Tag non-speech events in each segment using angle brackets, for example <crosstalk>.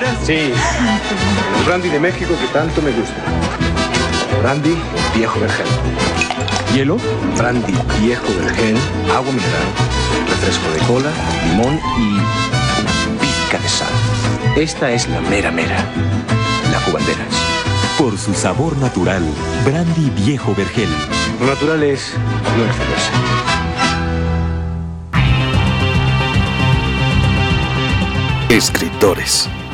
veras? Sí, el brandy de México que tanto me gusta. Brandy viejo vergel. ¿Hielo? Brandy viejo vergel, agua mineral, refresco de cola, limón y pizca de sal. Esta es la mera mera. La cubanderas. Por su sabor natural, Brandy Viejo Vergel. Lo natural es no excederse. Escritores.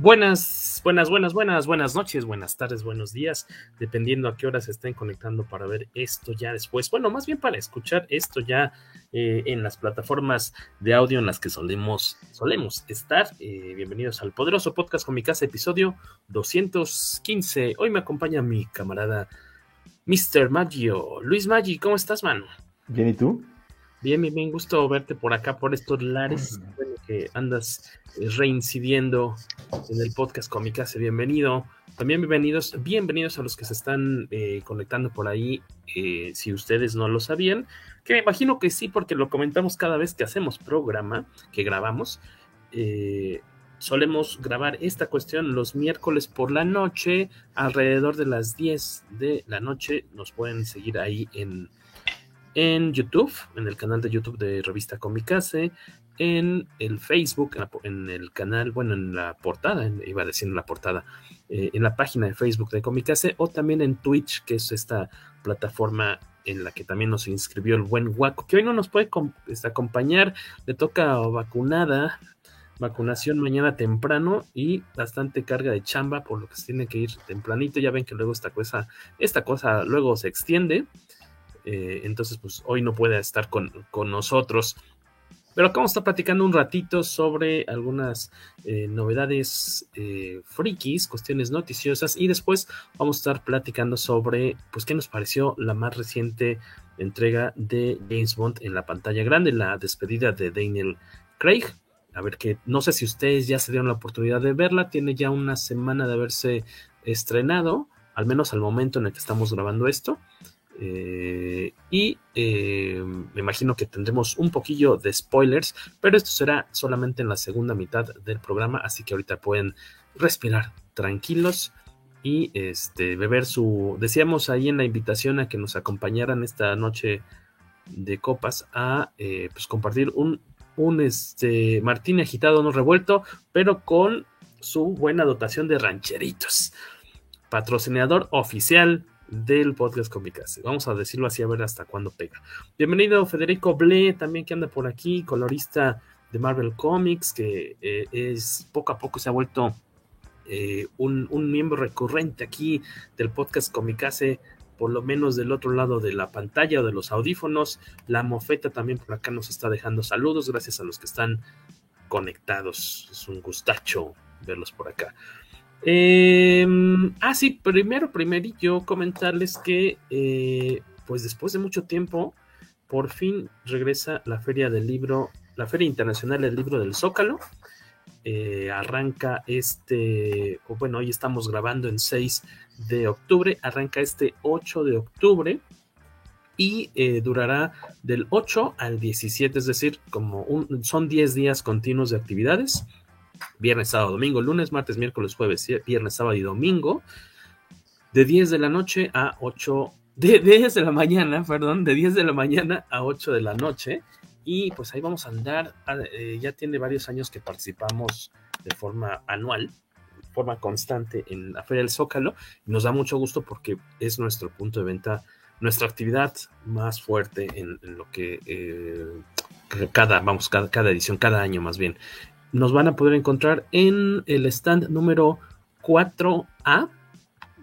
Buenas, buenas, buenas, buenas, buenas noches, buenas tardes, buenos días, dependiendo a qué hora se estén conectando para ver esto ya después. Bueno, más bien para escuchar esto ya eh, en las plataformas de audio en las que solemos, solemos estar. Eh, bienvenidos al poderoso podcast con mi casa, episodio 215. Hoy me acompaña mi camarada Mr. Maggio. Luis Maggi, ¿cómo estás, mano? Bien, ¿y tú? Bien, bien, bien, gusto verte por acá, por estos lares, bueno, que andas reincidiendo en el podcast Comicase, bienvenido. También bienvenidos, bienvenidos a los que se están eh, conectando por ahí, eh, si ustedes no lo sabían, que me imagino que sí, porque lo comentamos cada vez que hacemos programa, que grabamos. Eh, solemos grabar esta cuestión los miércoles por la noche, alrededor de las 10 de la noche. Nos pueden seguir ahí en en YouTube, en el canal de YouTube de Revista Comicase, en el Facebook, en, el canal, bueno, en la portada, iba en la portada, eh, en la página de Facebook de Comicase, o también en Twitch, que es esta plataforma en la que también nos inscribió el buen Waco, que hoy no nos puede este, acompañar, le toca vacunada, vacunación mañana temprano y bastante carga de chamba, por lo que se tiene que ir tempranito, ya ven que luego esta cosa, esta cosa luego se extiende. Eh, entonces, pues hoy no puede estar con, con, nosotros. Pero acá vamos a estar platicando un ratito sobre algunas eh, novedades eh, frikis, cuestiones noticiosas, y después vamos a estar platicando sobre, pues, qué nos pareció la más reciente entrega de James Bond en la pantalla grande, la despedida de Daniel Craig. A ver que no sé si ustedes ya se dieron la oportunidad de verla, tiene ya una semana de haberse estrenado, al menos al momento en el que estamos grabando esto. Eh, y eh, me imagino que tendremos un poquillo de spoilers, pero esto será solamente en la segunda mitad del programa, así que ahorita pueden respirar tranquilos y este, beber su... Decíamos ahí en la invitación a que nos acompañaran esta noche de copas a eh, pues compartir un, un este, martini agitado no revuelto, pero con su buena dotación de rancheritos. Patrocinador oficial del podcast Comicase. Vamos a decirlo así a ver hasta cuándo pega. Bienvenido Federico Ble, también que anda por aquí, colorista de Marvel Comics, que eh, es poco a poco se ha vuelto eh, un, un, miembro recurrente aquí del podcast Comicase, por lo menos del otro lado de la pantalla o de los audífonos. La mofeta también por acá nos está dejando saludos, gracias a los que están conectados. Es un gustacho verlos por acá. Eh, ah, sí, primero, primero yo comentarles que, eh, pues después de mucho tiempo, por fin regresa la Feria del Libro, la Feria Internacional del Libro del Zócalo. Eh, arranca este, o bueno, hoy estamos grabando en 6 de octubre, arranca este 8 de octubre y eh, durará del 8 al 17, es decir, como un, son 10 días continuos de actividades viernes, sábado, domingo, lunes, martes, miércoles, jueves, viernes, sábado y domingo. de 10 de la noche a 8, de, 10 de la mañana, <laughs> perdón, de 10 de la mañana a 8 de la noche. Y pues ahí vamos a andar. Eh, ya tiene varios años que participamos de forma anual, forma constante en la Feria del Zócalo. nos da mucho gusto porque es nuestro punto de venta, nuestra actividad más fuerte en, lo que eh, cada, vamos, cada, cada edición, cada año más bien. Nos van a poder encontrar en el stand número 4A.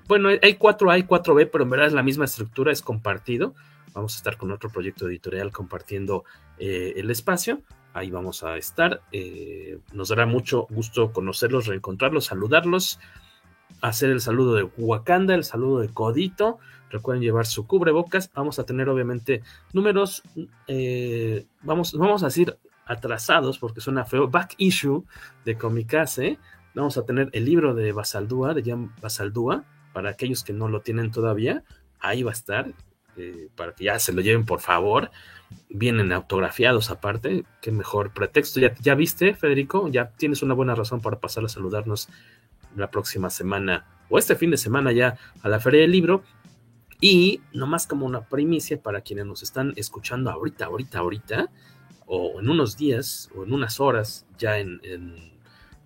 Bueno, hay 4A y 4B, pero en verdad es la misma estructura, es compartido. Vamos a estar con otro proyecto editorial compartiendo eh, el espacio. Ahí vamos a estar. Eh, nos dará mucho gusto conocerlos, reencontrarlos, saludarlos, hacer el saludo de Wakanda, el saludo de Codito. Recuerden llevar su cubrebocas. Vamos a tener obviamente números, eh, vamos, vamos a decir atrasados porque suena feo, back issue de Comicase. Vamos a tener el libro de Basaldúa, de Jan Basaldúa, para aquellos que no lo tienen todavía. Ahí va a estar, eh, para que ya se lo lleven por favor. Vienen autografiados aparte, qué mejor pretexto. ¿Ya, ya viste, Federico? Ya tienes una buena razón para pasar a saludarnos la próxima semana o este fin de semana ya a la Feria del Libro. Y nomás como una primicia para quienes nos están escuchando ahorita, ahorita, ahorita, o en unos días o en unas horas ya en,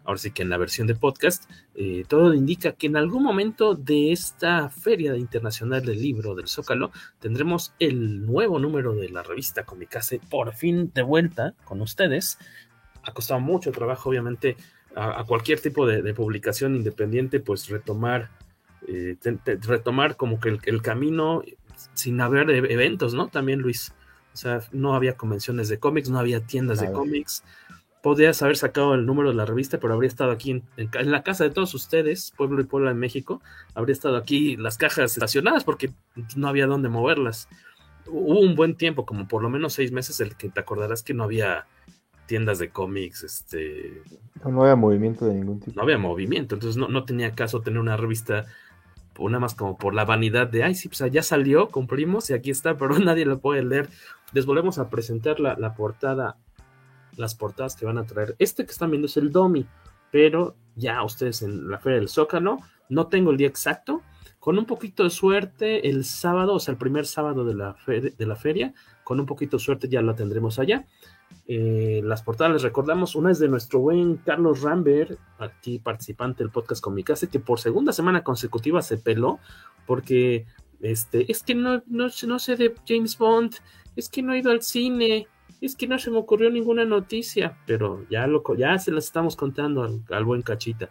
ahora sí que en la versión de podcast, eh, todo indica que en algún momento de esta Feria Internacional del Libro del Zócalo tendremos el nuevo número de la revista Comicase por fin de vuelta con ustedes. Ha costado mucho trabajo, obviamente, a, cualquier tipo de, publicación independiente, pues retomar, eh, retomar como que el, camino sin haber eventos, ¿no? También, Luis. O sea, no había convenciones de cómics, no había tiendas de cómics. Podrías haber sacado el número de la revista, pero habría estado aquí en, en, la casa de todos ustedes, Pueblo y Puebla en México. Habría estado aquí las cajas estacionadas porque no había dónde moverlas. Hubo un buen tiempo, como por lo menos seis meses, el que te acordarás que no había tiendas de cómics, este... No, había movimiento de ningún tipo. No había movimiento, entonces no, no tenía caso tener una revista una más como por la vanidad de, ay, sí, pues ya salió, cumplimos y aquí está, <laughs> pero nadie lo puede leer. Les volvemos a presentar la, la, portada, las portadas que van a traer. Este que están viendo es el Domi, pero ya ustedes en la Feria del Zócalo, no tengo el día exacto, con un poquito de suerte el sábado, o sea, el primer sábado de la, feria, con un poquito de suerte ya la tendremos allá. Eh, las portadas les recordamos, una es de nuestro buen Carlos Rambert, aquí participante del podcast Comicase, que por segunda semana consecutiva se peló porque este, es que no, no, sé de James Bond, es que no he ido al cine, es que no se me ocurrió ninguna noticia, pero ya, lo, ya se las estamos contando al, buen Cachita.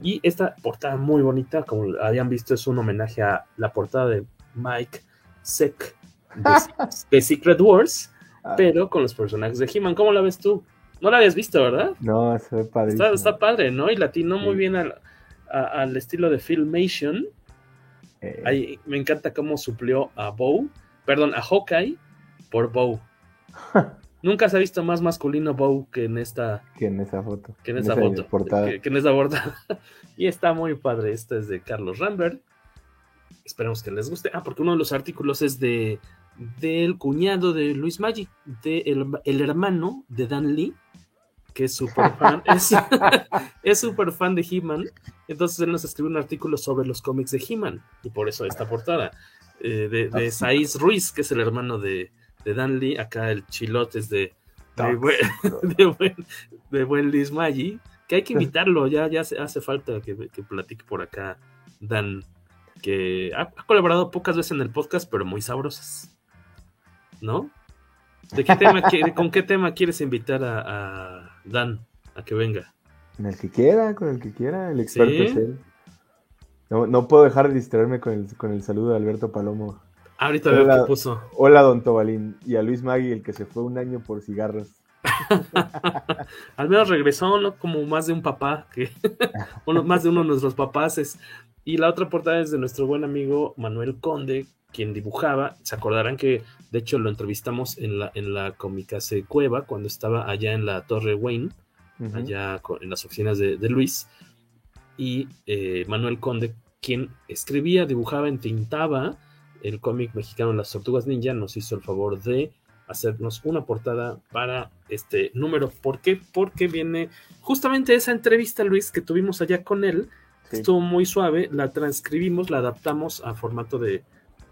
Y esta portada muy bonita, como habían visto, es un homenaje a la portada de Mike Seck <laughs> de Secret Wars Ah. pero con los personajes de He-Man. ¿Cómo la ves tú? No la habías visto, ¿verdad? No, se ve padre. Está, padre, ¿no? Y latinó muy bien al, al, estilo de Filmation. Eh. Ahí, me encanta cómo suplió a Bow, perdón, a Hawkeye por Bow. <laughs> Nunca se ha visto más masculino Bow que en esta. Que en esa foto. Que en, esa, foto. Que, que, en esa portada. <laughs> y está muy padre. Esta es de Carlos Rambert. Esperemos que les guste. Ah, porque uno de los artículos es de del cuñado de Luis Maggi, de el, hermano de Dan Lee, que es súper fan, <laughs> es súper fan de He-Man. Entonces él nos escribió un artículo sobre los cómics de He-Man, y por eso esta portada, eh, de, de Saiz Ruiz, que es el hermano de, Dan Lee. Acá el chilote es de, de, buen, <laughs> Luis Maggi, que hay que invitarlo, ya, ya hace falta que, que platique por acá Dan, que ha, colaborado pocas veces en el podcast, pero muy sabrosas. ¿no? ¿De qué tema, ¿Con qué tema quieres invitar a, Dan a que venga? Con el que quiera, con el que quiera, el experto es él. No, puedo dejar de distraerme con el, con el saludo de Alberto Palomo. Ahorita veo que puso. Hola, don Tobalín. Y a Luis Magui, el que se fue un año por cigarros. <laughs> Al menos regresó, ¿no? Como más de un papá, que <laughs> más de uno de nuestros papás. Y la otra portada es de nuestro buen amigo Manuel Conde, quien dibujaba, se acordarán que de hecho lo entrevistamos en la, en la Comicase Cueva cuando estaba allá en la Torre Wayne, allá en las oficinas de, Luis, y eh, Manuel Conde, quien escribía, dibujaba, entintaba el cómic mexicano Las Tortugas Ninja, nos hizo el favor de hacernos una portada para este número. ¿Por qué? Porque viene justamente esa entrevista, Luis, que tuvimos allá con él, estuvo muy suave, la transcribimos, la adaptamos a formato de,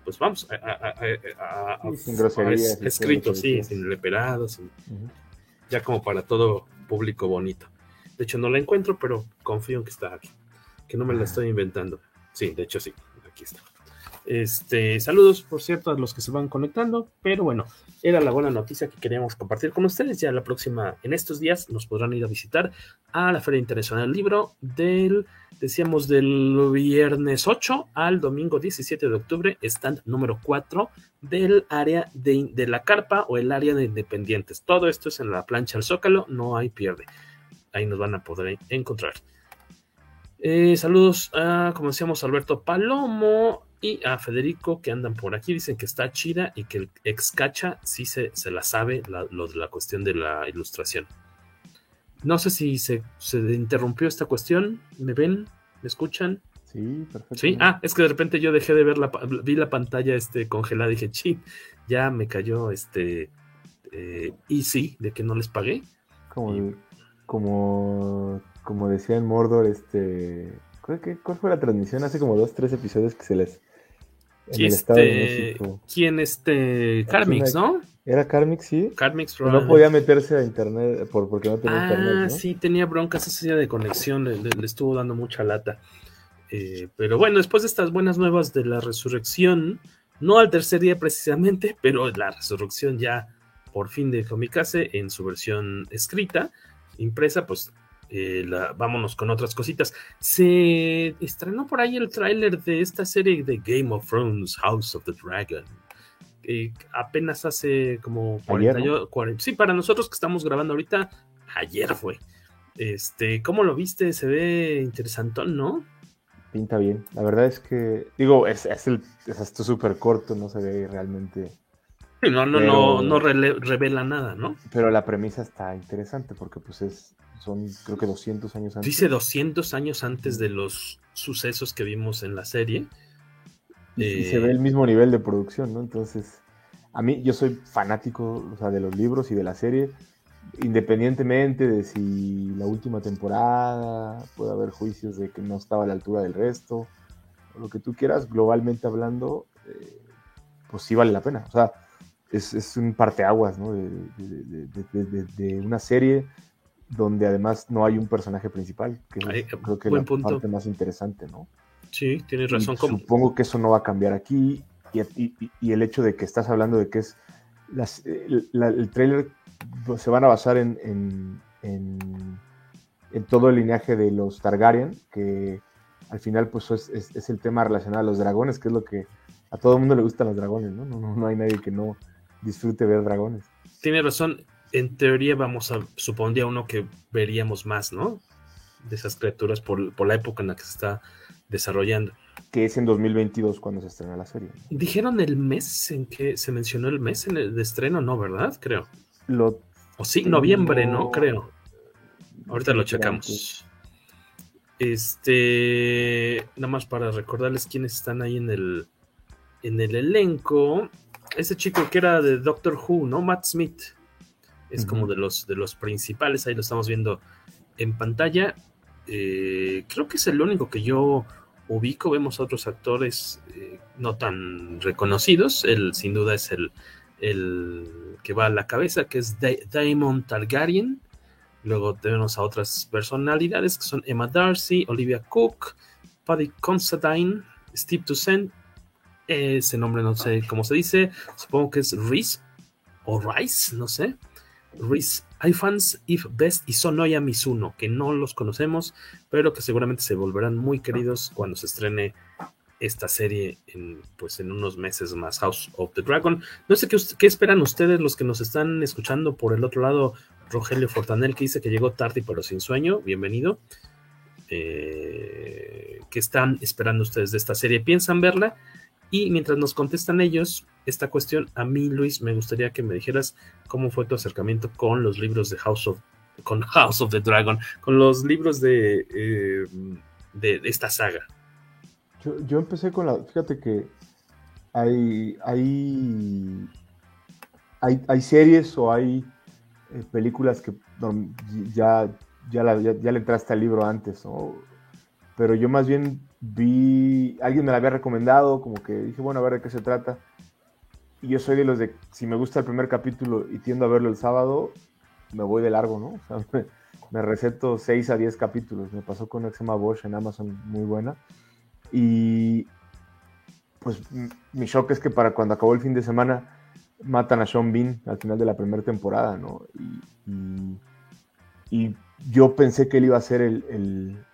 pues vamos, a, sin groserías, escrito, sí, sin leperados, ya como para todo público bonito. De hecho, no la encuentro, pero confío en que está aquí, que no me la estoy inventando. Sí, de hecho sí, aquí está. Este, saludos, por cierto, a los que se van conectando, pero bueno, era la buena noticia que queríamos compartir con ustedes. Ya la próxima, en estos días, nos podrán ir a visitar a la Feria Internacional del Libro del, decíamos, del viernes 8 al domingo 17 de octubre, stand número 4 del área de, la carpa o el área de independientes. Todo esto es en la plancha del Zócalo, no hay pierde. Ahí nos van a poder encontrar. Eh, saludos a, como decíamos, Alberto Palomo y a Federico que andan por aquí. Dicen que está chida y que el ex cacha sí se, se la sabe lo de la cuestión de la ilustración. No sé si se, se, interrumpió esta cuestión. ¿Me ven? ¿Me escuchan? Sí, perfecto. Sí, ah, es que de repente yo dejé de ver la, vi la pantalla este, congelada y dije, sí, ya me cayó este eh, sí, de que no les pagué. Como, como como decía en Mordor, este. ¿cuál, fue la transmisión? Hace como dos, tres episodios que se les. En el Estado de este, México. ¿Quién este? Carmix, ¿no? Era Carmix, sí. Carmix, No podía meterse a internet por, porque no tenía internet. Ah, sí, tenía broncas ese día de conexión, le, estuvo dando mucha lata. Eh, pero bueno, después de estas buenas nuevas de la resurrección, no al tercer día precisamente, <laughs> pero la resurrección ya por fin de Comicase en su versión escrita, impresa, pues eh, vámonos con otras cositas. Se estrenó por ahí el tráiler de esta serie de Game of Thrones, House of the Dragon. apenas hace como 40, Sí, para nosotros que estamos grabando ahorita, ayer fue. Este, ¿cómo lo viste? Se ve interesantón, ¿no? Pinta bien. La verdad es que, digo, es, es, el, esto súper corto, no se ve realmente. <laughs> No, no, no, no revela nada, ¿no? Pero la premisa está interesante porque pues es son creo que 200 años antes. Dice 200 años antes de los sucesos que vimos en la serie. Y, se ve eh, el mismo nivel de producción, ¿no? Entonces, a mí yo soy fanático o sea, de los libros y de la serie, independientemente de si la última temporada puede haber juicios de que no estaba a la altura del resto, lo que tú quieras, globalmente hablando, eh, pues sí vale la pena. O sea, es, es un parteaguas, ¿no? de, de una serie donde además no hay un personaje principal, que creo que es la parte más interesante, ¿no? Sí, tienes razón. Supongo que eso no va a cambiar aquí y, el hecho de que estás hablando de que es el, trailer pues, se van a basar en, en, todo el linaje de los Targaryen, que al final pues es, el tema relacionado a los dragones, que es lo que a todo el mundo le gustan los dragones, ¿no? No, no, no hay nadie que no disfrute ver dragones. Tiene razón en teoría vamos a, supondría uno que veríamos más, ¿no? De esas criaturas por, la época en la que se está desarrollando. Que es en 2022 cuando se estrena la serie. ¿Dijeron el mes en que se mencionó el mes en el de estreno? No, ¿verdad? Creo. Lo o sí, noviembre, ¿no? Creo. Ahorita lo checamos. Este, nada más para recordarles quiénes están ahí en el, en el elenco. Ese chico que era de Doctor Who, ¿no? Matt Smith es como de los, de los principales, ahí lo estamos viendo en pantalla. Eh, creo que es el único que yo ubico, vemos otros actores eh, no tan reconocidos, él sin duda es el, el que va a la cabeza, que es Daemon Targaryen. Luego tenemos a otras personalidades que son Emma Darcy, Olivia Cook, Paddy Considine, Steve Toussaint, ese nombre no sé cómo se dice, supongo que es Reese o Rice, no sé. Reese fans If Best y Sonoya Mizuno, que no los conocemos, pero que seguramente se volverán muy queridos cuando se estrene esta serie en, pues, en unos meses más, House of the Dragon. No sé qué, esperan ustedes, los que nos están escuchando por el otro lado, Rogelio Fortanel, que dice que llegó tarde pero sin sueño, bienvenido. Eh, ¿Qué están esperando ustedes de esta serie? ¿Piensan verla? Y mientras nos contestan ellos esta cuestión, a mí, Luis, me gustaría que me dijeras cómo fue tu acercamiento con los libros de House of, con <laughs> House of the Dragon, con los libros de, eh, de, esta saga. Yo, empecé con la. Fíjate que hay, hay, hay, series o hay eh, películas que ya, ya, ya, le entraste al libro antes, pero yo más bien vi, alguien me la había recomendado, como que dije, bueno, a ver de qué se trata. Y yo soy de los de, si me gusta el primer capítulo y tiendo a verlo el sábado, me voy de largo, ¿no? O sea, <laughs> me, receto 6 a 10 capítulos. Me pasó con Exema Bosch en Amazon, muy buena. Y pues mi shock es que para cuando acabó el fin de semana matan a Sean Bean al final de la primera temporada, ¿no? Y, yo pensé que él iba a ser el,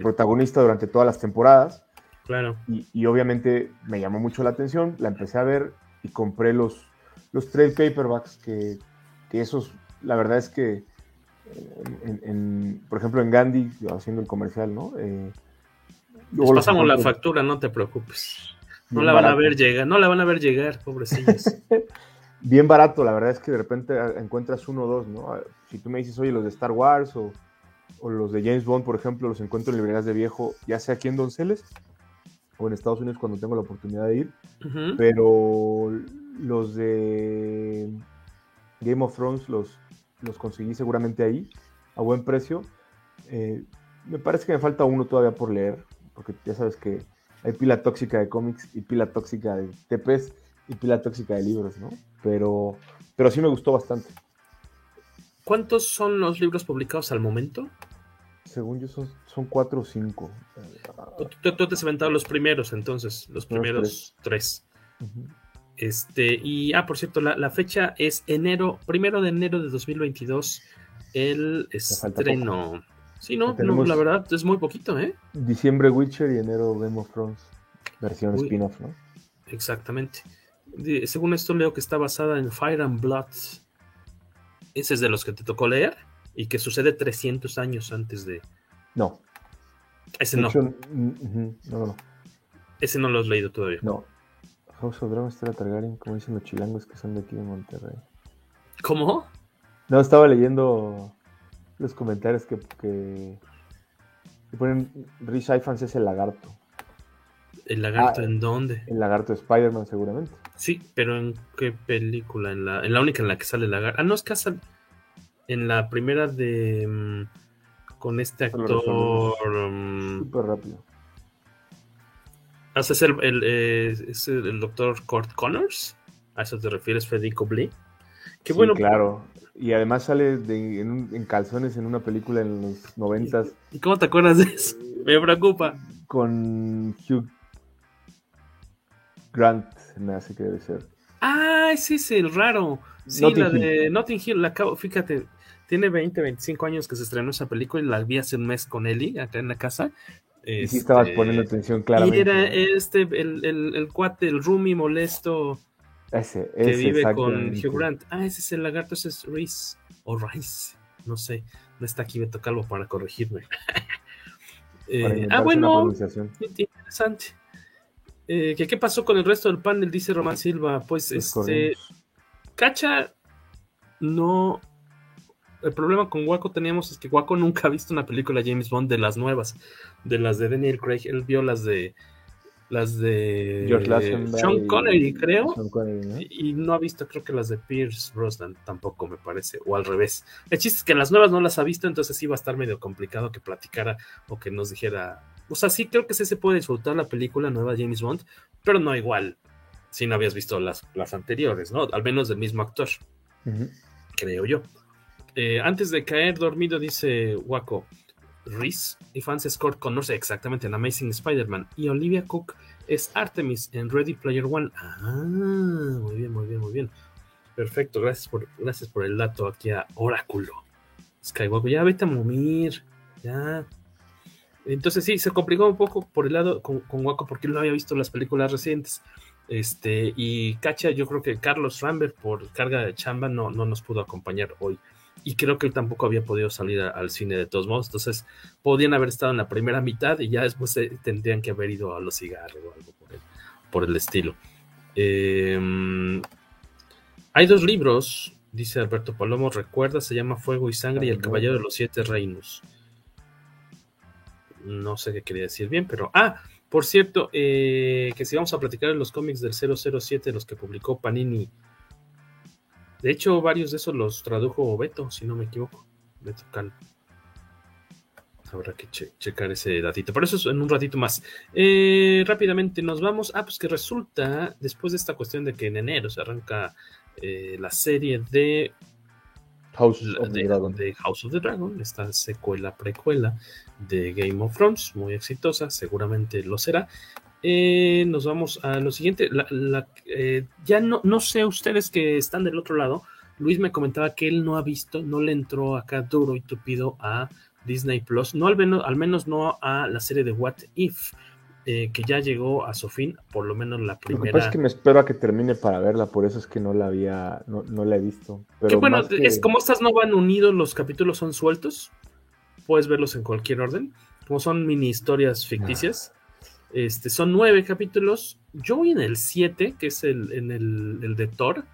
protagonista durante todas las temporadas. Claro. Y, obviamente me llamó mucho la atención, la empecé a ver y compré los, los trade paperbacks que, que esos, la verdad es que, en, por ejemplo, en Gandhi, haciendo el comercial, ¿no? Eh, Les pasamos la factura, no te preocupes. No la van a ver llegar, no la van a ver llegar, pobrecillos. <laughs> bien barato, la verdad es que de repente encuentras uno o dos, ¿no? Si tú me dices, oye, los de Star Wars o, los de James Bond, por ejemplo, los encuentro en librerías de viejo, ya sea aquí en Donceles o en Estados Unidos cuando tengo la oportunidad de ir, pero los de Game of Thrones los, los conseguí seguramente ahí, a buen precio. Eh, me parece que me falta uno todavía por leer, porque ya sabes que hay pila tóxica de cómics y pila tóxica de TPs y pila tóxica de libros, ¿no? Pero, pero sí me gustó bastante. ¿Cuántos son los libros publicados al momento? Según yo son, son cuatro o cinco. Tú, te has inventado los primeros, entonces, los primeros tres. Este, y, ah, por cierto, la, fecha es enero, primero de enero de 2022, el estreno. Sí, no, la verdad es muy poquito, ¿eh? Diciembre Witcher y enero Game of Thrones, versión spin-off, ¿no? Exactamente. según esto leo que está basada en Fire and Blood. Ese es de los que te tocó leer y que sucede 300 años antes de... No. Ese no. no, no. Ese no lo has leído todavía. No. House of Dragon está Targaryen, como dicen los chilangos que son de aquí de Monterrey. ¿Cómo? No, estaba leyendo los comentarios que, que, ponen Rich Ifans es el lagarto. ¿El lagarto ah, en dónde? El lagarto de Spider-Man, seguramente. Sí, pero ¿en qué película? En la, en la única en la que sale el lagarto. Ah, no, es que en la primera de. Mm, con este actor. Mm, Súper rápido. Ah, ¿Es el, el, eh, es el doctor Kurt Connors? ¿A eso te refieres, Federico Blee? Qué bueno. Claro. Y además sale en, calzones en una película en los noventas. ¿Y cómo te acuerdas de eso? Me preocupa. Con Hugh Grant, me hace que debe ser. Ah, ese es el raro. Sí, la de Notting Hill, la acabo, fíjate, tiene 20, 25 años que se estrenó esa película y la vi hace un mes con Eli acá en la casa. Y sí estabas este, poniendo atención claramente. Y era este, el, el, el cuate, el roomie molesto ese, que vive con Hugh Grant. Ah, ese es el lagarto, ese es Reese o Rice, no sé, no está aquí Beto Calvo para corregirme. <laughs> Eh, ah, bueno, interesante. Eh, ¿qué, pasó con el resto del panel? Dice Román Silva. Pues este. Cacha no. El problema con Waco teníamos es que Waco nunca ha visto una película James Bond de las nuevas, de las de Daniel Craig. Él vio las de las de Sean Connery, creo. Y no ha visto, creo que las de Pierce Brosnan tampoco me parece, o al revés. El chiste es que las nuevas no las ha visto, entonces sí va a estar medio complicado que platicara o que nos dijera. O sea, sí creo que sí se puede disfrutar la película nueva James Bond, pero no igual si no habías visto las, las anteriores, ¿no? Al menos del mismo actor, creo yo. Eh, antes de caer dormido, dice Waco. Reese y Frances Scott conoce exactamente en Amazing Spider-Man y Olivia Cook es Artemis en Ready Player One. Ah, muy bien, muy bien, muy bien. Perfecto, gracias por, gracias por el dato aquí a Oráculo. Skywalker, ya vete a momir, ya. Entonces sí, se complicó un poco por el lado con, con Waco porque él no había visto las películas recientes. Este, y Cacha, yo creo que Carlos Rambert por carga de chamba no, no nos pudo acompañar hoy y creo que él tampoco había podido salir al cine de todos modos, entonces podían haber estado en la primera mitad y ya después tendrían que haber ido a los cigarros o algo por el, estilo. Em, hay dos libros, dice Alberto Palomo, recuerda, se llama Fuego y Sangre y El Caballero de los Siete Reinos. No sé qué quería decir bien, pero... Ah, por cierto, eh, que si vamos a platicar de los cómics del 007, los que publicó Panini de hecho, varios de esos los tradujo Beto, si no me equivoco. Beto Can. Habrá que checar ese datito. Pero eso es en un ratito más. Eh, rápidamente nos vamos. Ah, pues que resulta, después de esta cuestión de que en enero se arranca eh, la serie de House of, the Dragon. de House of the Dragon, esta secuela, precuela de Game of Thrones, muy exitosa, seguramente lo será. Eh, nos vamos a lo siguiente. La, la, eh, ya no, no sé ustedes que están del otro lado. Luis me comentaba que él no ha visto, no le entró acá duro y tupido a Disney Plus, no al menos, al menos no a la serie de What If, eh, que ya llegó a su fin, por lo menos la primera. Lo que pasa es que me espero a que termine para verla, por eso es que no la había, no, no la he visto. Pero que bueno, que... es como estas no van unidos, los capítulos son sueltos, puedes verlos en cualquier orden, como son mini historias ficticias. Ah. Este, son nueve capítulos. Yo voy en el siete, que es el, en el, el de Thor,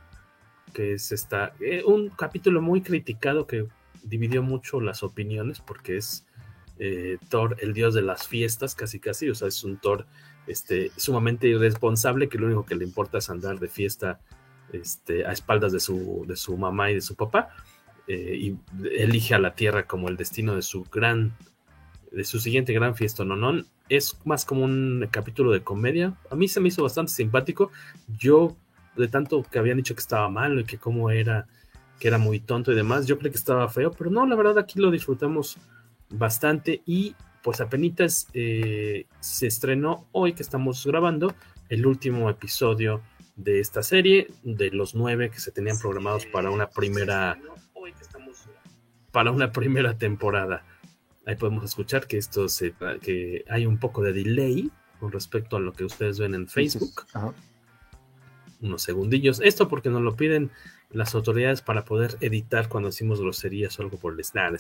que es esta, eh, un capítulo muy criticado que dividió mucho las opiniones porque es eh, Thor, el dios de las fiestas, casi casi, o sea, es un Thor este, sumamente irresponsable que lo único que le importa es andar de fiesta este, a espaldas de su, de su mamá y de su papá, eh, y elige a la tierra como el destino de su gran, de su siguiente gran fiesta, no, no, es más como un capítulo de comedia, a mí se me hizo bastante simpático, yo de tanto que habían dicho que estaba malo y que cómo era, que era muy tonto y demás, yo creo que estaba feo, pero no, la verdad aquí lo disfrutamos bastante y pues apenas eh, se estrenó hoy que estamos grabando el último episodio de esta serie, de los nueve que se tenían programados para una primera para una primera temporada. Ahí podemos escuchar que esto se que hay un poco de delay con respecto a lo que ustedes ven en Facebook. Ajá. Unos segundillos. Esto porque nos lo piden las autoridades para poder editar cuando decimos groserías o algo por el snap,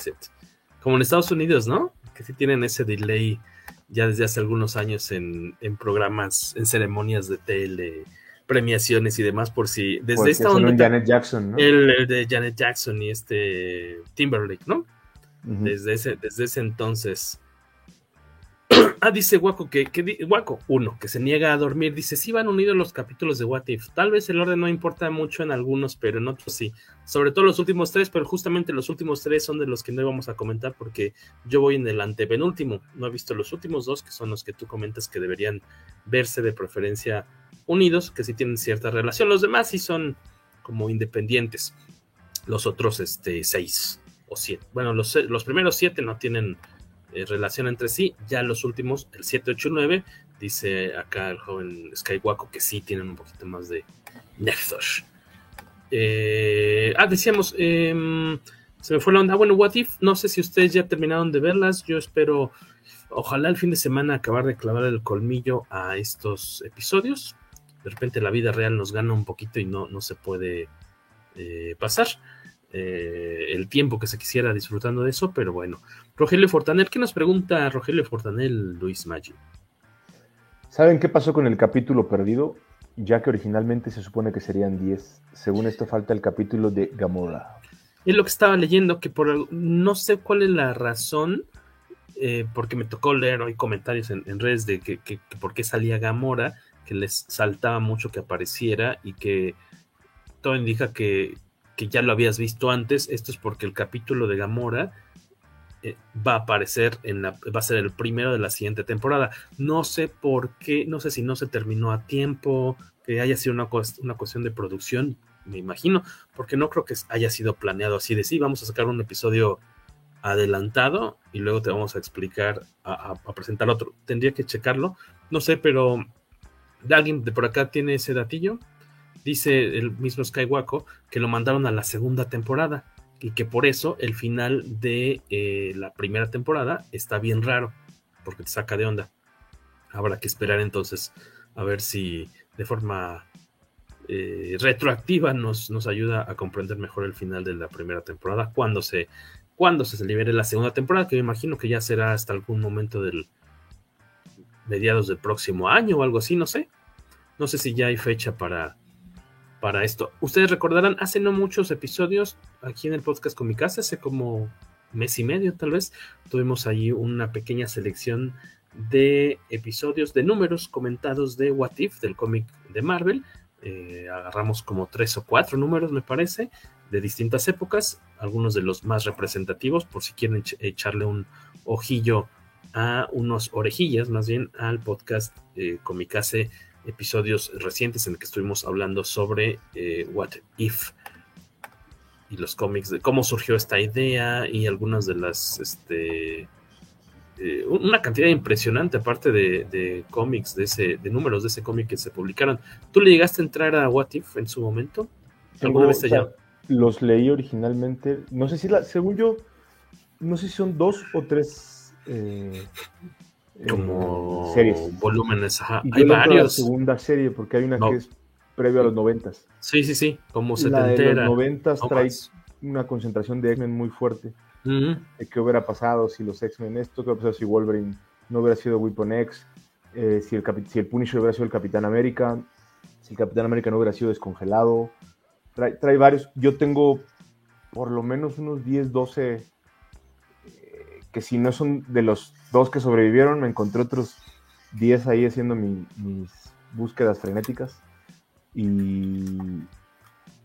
como en Estados Unidos, ¿no? Que sí tienen ese delay ya desde hace algunos años en, en programas, en ceremonias de tele, premiaciones y demás, por si desde Porque esta onda. Janet Jackson, ¿no? El, el de Janet Jackson y este Timberlake, ¿no? Desde ese, desde ese entonces. Ah, dice Waco que, que Waco, uno, que se niega a dormir. Dice, sí van unidos los capítulos de What If. Tal vez el orden no importa mucho en algunos, pero en otros sí. Sobre todo los últimos tres, pero justamente los últimos tres son de los que no íbamos a comentar porque yo voy en el antepenúltimo. No he visto los últimos dos, que son los que tú comentas que deberían verse de preferencia unidos, que sí tienen cierta relación. Los demás sí son como independientes. Los otros, este, seis o siete. Bueno, los, los primeros siete no tienen eh, relación entre sí. Ya los últimos, el 7, 8 y 9, dice acá el joven Skywalker que sí tienen un poquito más de nexos. Eh, ah, decíamos, em, se me fue la onda. Ah, bueno, What If, no sé si ustedes ya terminaron de verlas. Yo espero, ojalá el fin de semana acabar de clavar el colmillo a estos episodios. De repente la vida real nos gana un poquito y no, no se puede eh, pasar eh, el tiempo que se quisiera disfrutando de eso, pero bueno. Rogelio Fortanel, ¿qué nos pregunta Rogelio Fortanel, Luis Maggi? ¿Saben qué pasó con el capítulo perdido? Ya que originalmente se supone que serían 10. Según esto falta el capítulo de Gamora. Es lo que estaba leyendo, que por no sé cuál es la razón, eh, porque me tocó leer hoy comentarios en, en redes de que, que- que por qué salía Gamora, que les saltaba mucho que apareciera y que todo indica que, que ya lo habías visto antes. Esto es porque el capítulo de Gamora eh, va a aparecer en la, va a ser el primero de la siguiente temporada. No sé por qué, no sé si no se terminó a tiempo, que haya sido una, cues- una cuestión de producción, me imagino, porque no creo que haya sido planeado así de sí, vamos a sacar un episodio adelantado y luego te vamos a explicar, a, a- presentar otro. Tendría que checarlo, no sé, pero alguien de por acá tiene ese datillo. Dice el mismo Skywalker que lo mandaron a la segunda temporada y que por eso el final de eh, la primera temporada está bien raro, porque te saca de onda. Habrá que esperar entonces a ver si de forma eh, retroactiva nos, nos ayuda a comprender mejor el final de la primera temporada cuando se, cuando se libere la segunda temporada, que me imagino que ya será hasta algún momento del mediados del próximo año o algo así, no sé. No sé si ya hay fecha para, para esto. Ustedes recordarán, hace no muchos episodios aquí en el podcast con hace como mes y medio tal vez, tuvimos ahí una pequeña selección de episodios, de números comentados de What If, del cómic de Marvel. Eh, agarramos como tres o cuatro números, me parece, de distintas épocas, algunos de los más representativos, por si quieren echarle un ojillo a unos orejillas, más bien al podcast eh, Comicase, episodios recientes en el que estuvimos hablando sobre eh, What If y los cómics, de cómo surgió esta idea y algunas de las, este, eh, una cantidad impresionante aparte de, cómics, de, ese, de números de ese cómic que se publicaron. ¿Tú le llegaste a entrar a What If en su momento? ¿Alguna vez ya? Los leí originalmente, no sé si la, según yo, no sé si son dos o tres eh, como series. volúmenes, hay varios. La segunda serie, porque hay una que es previo a los noventas. Sí, sí, sí, como se La de los noventas trae una concentración de X-Men muy fuerte. ¿Qué hubiera pasado si los X-Men esto? ¿Qué hubiera pasado si Wolverine no hubiera sido Weapon X? Eh, si, el si el Punisher hubiera sido el Capitán América, si el Capitán América no hubiera sido descongelado. Trae, trae varios. Yo tengo por lo menos unos 10, 12 eh, que si no son de los dos que sobrevivieron, me encontré otros 10 ahí haciendo mis búsquedas frenéticas. Y...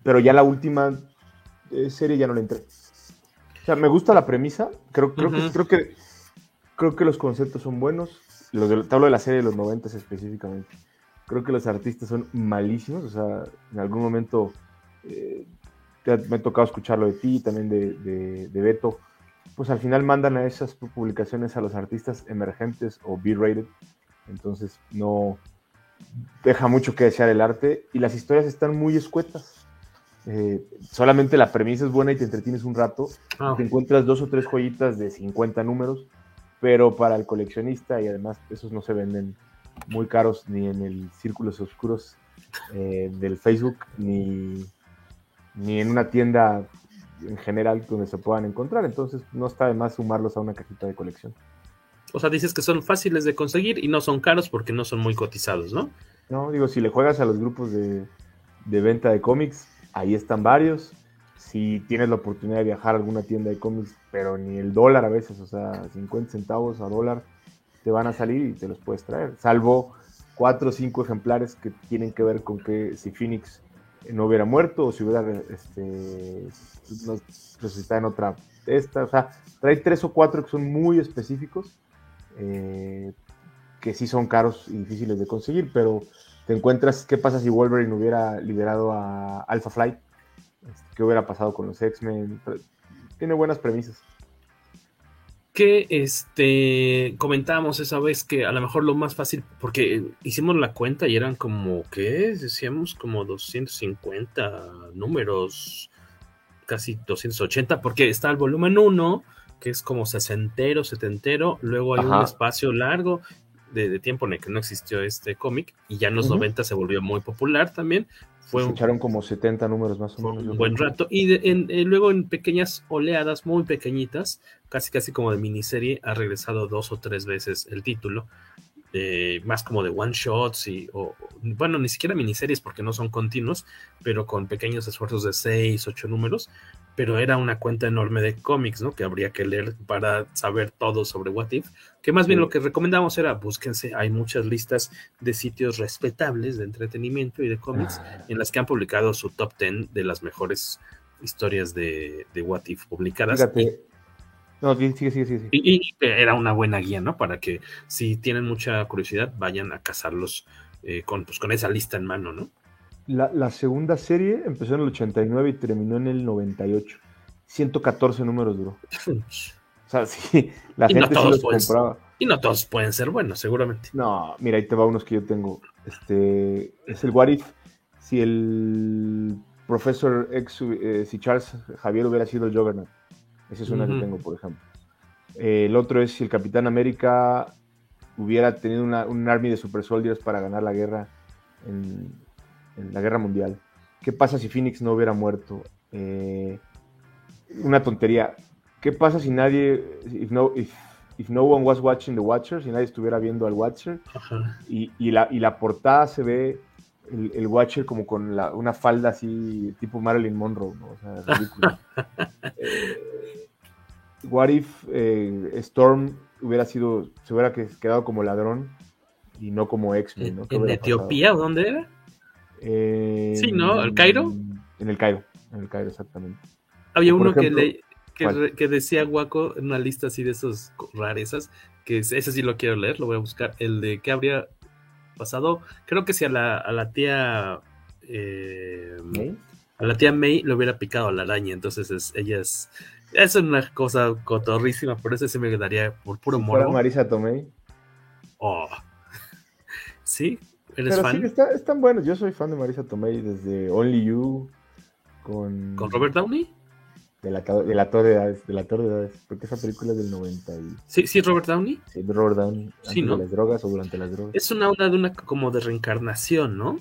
Pero ya la última eh, serie ya no le entré. O sea, me gusta la premisa. Creo, creo, que, creo, que, creo que los conceptos son buenos. Los de, te hablo de la serie de los 90 específicamente. Creo que los artistas son malísimos. O sea, en algún momento eh, me ha tocado escucharlo de ti, también de, de, de, Beto. Pues al final mandan a esas publicaciones a los artistas emergentes o B-rated. Entonces no, deja mucho que desear el arte y las historias están muy escuetas. Eh, solamente la premisa es buena y te entretienes un rato. Ah, te encuentras dos o tres joyitas de 50 números, pero para el coleccionista y además esos no se venden muy caros ni en el círculos oscuros eh, del Facebook ni, ni en una tienda en general donde se puedan encontrar. Entonces no está de más sumarlos a una cajita de colección. O sea, dices que son fáciles de conseguir y no son caros porque no son muy cotizados, ¿no? No, digo, si le juegas a los grupos de, venta de cómics, ahí están varios. Si tienes la oportunidad de viajar a alguna tienda de cómics, pero ni el dólar a veces, o sea, 50 centavos a dólar, te van a salir y te los puedes traer. Salvo cuatro o cinco ejemplares que tienen que ver con que si Phoenix no hubiera muerto o si hubiera este, resucitado en otra esta, o sea, trae tres o cuatro que son muy específicos eh, que sí son caros y difíciles de conseguir, pero te encuentras qué pasa si Wolverine hubiera liberado a Alpha Flight, este, qué hubiera pasado con los X-Men, tiene buenas premisas. Que este comentábamos esa vez que a lo mejor lo más fácil, porque hicimos la cuenta y eran como, ¿qué? Decíamos como 250 números, casi 280, porque está el volumen 1, que es como sesentero, setentero, luego hay un espacio largo de, tiempo en el que no existió este cómic y ya en los 90 se volvió muy popular también. Fue echaron como 70 números más o menos. Un buen rato. Y luego en pequeñas oleadas muy pequeñitas, casi casi como de miniserie, ha regresado dos o tres veces el título. Eh, más como de one shots y o, bueno ni siquiera miniseries porque no son continuos pero con pequeños esfuerzos de seis ocho números pero era una cuenta enorme de cómics, ¿no? Que habría que leer para saber todo sobre What If. Que más bien lo que recomendamos era búsquense, hay muchas listas de sitios respetables de entretenimiento y de cómics ah. en las que han publicado su top 10 de las mejores historias de, What If publicadas. Fíjate. No, sí, sí, sí, sí. Y, era una buena guía, ¿no? Para que si tienen mucha curiosidad vayan a cazarlos eh, con, pues, con esa lista en mano, ¿no? La, segunda serie empezó en el 89 y terminó en el 98. 114 números duró. <laughs> O sea, sí, la gente sí los compraba. Y no todos pueden ser buenos, seguramente. No, mira, ahí te va unos que yo tengo. Este es el What If. Si el profesor X, eh, si Charles Javier hubiera sido el Juggernaut. Esa es una que tengo, por ejemplo. el otro es si el Capitán América hubiera tenido una, un army de super soldiers para ganar la guerra en, en la guerra mundial. ¿Qué pasa si Phoenix no hubiera muerto? Eh, una tontería. ¿Qué pasa si nadie, if no, if, no one was watching the Watcher, si nadie estuviera viendo al Watcher y, y, la, y la portada se ve el, Watcher como con la, una falda así tipo Marilyn Monroe, ¿no? O sea, ridículo. <laughs> Eh, what if eh, Storm hubiera sido, se hubiera quedado como ladrón y no como X-Men, ¿En Etiopía o dónde era? Eh, sí, ¿no? ¿El Cairo? En el Cairo. En el Cairo, exactamente. Había uno que, le, que, decía Guaco en una lista así de esos rarezas, que ese sí lo quiero leer, lo voy a buscar. El de qué habría pasado, creo que si a la, a la tía eh, a la tía May le hubiera picado a la araña, entonces es, ella es es una cosa cotorrísima, por eso se me quedaría por puro si Marisa Tomei. Oh. <laughs> ¿Sí? ¿Eres fan? Sí, está, están buenos. Yo soy fan de Marisa Tomei desde Only You con... ¿Con Robert Downey? De la, de la Torre de Edades, de la Torre de Edades, porque esa película es del 90 y... Sí, sí, Robert Downey. Sí, de Robert Downey. Sí, ¿no? De las drogas o durante las drogas. Es una onda de una como de reencarnación, ¿no?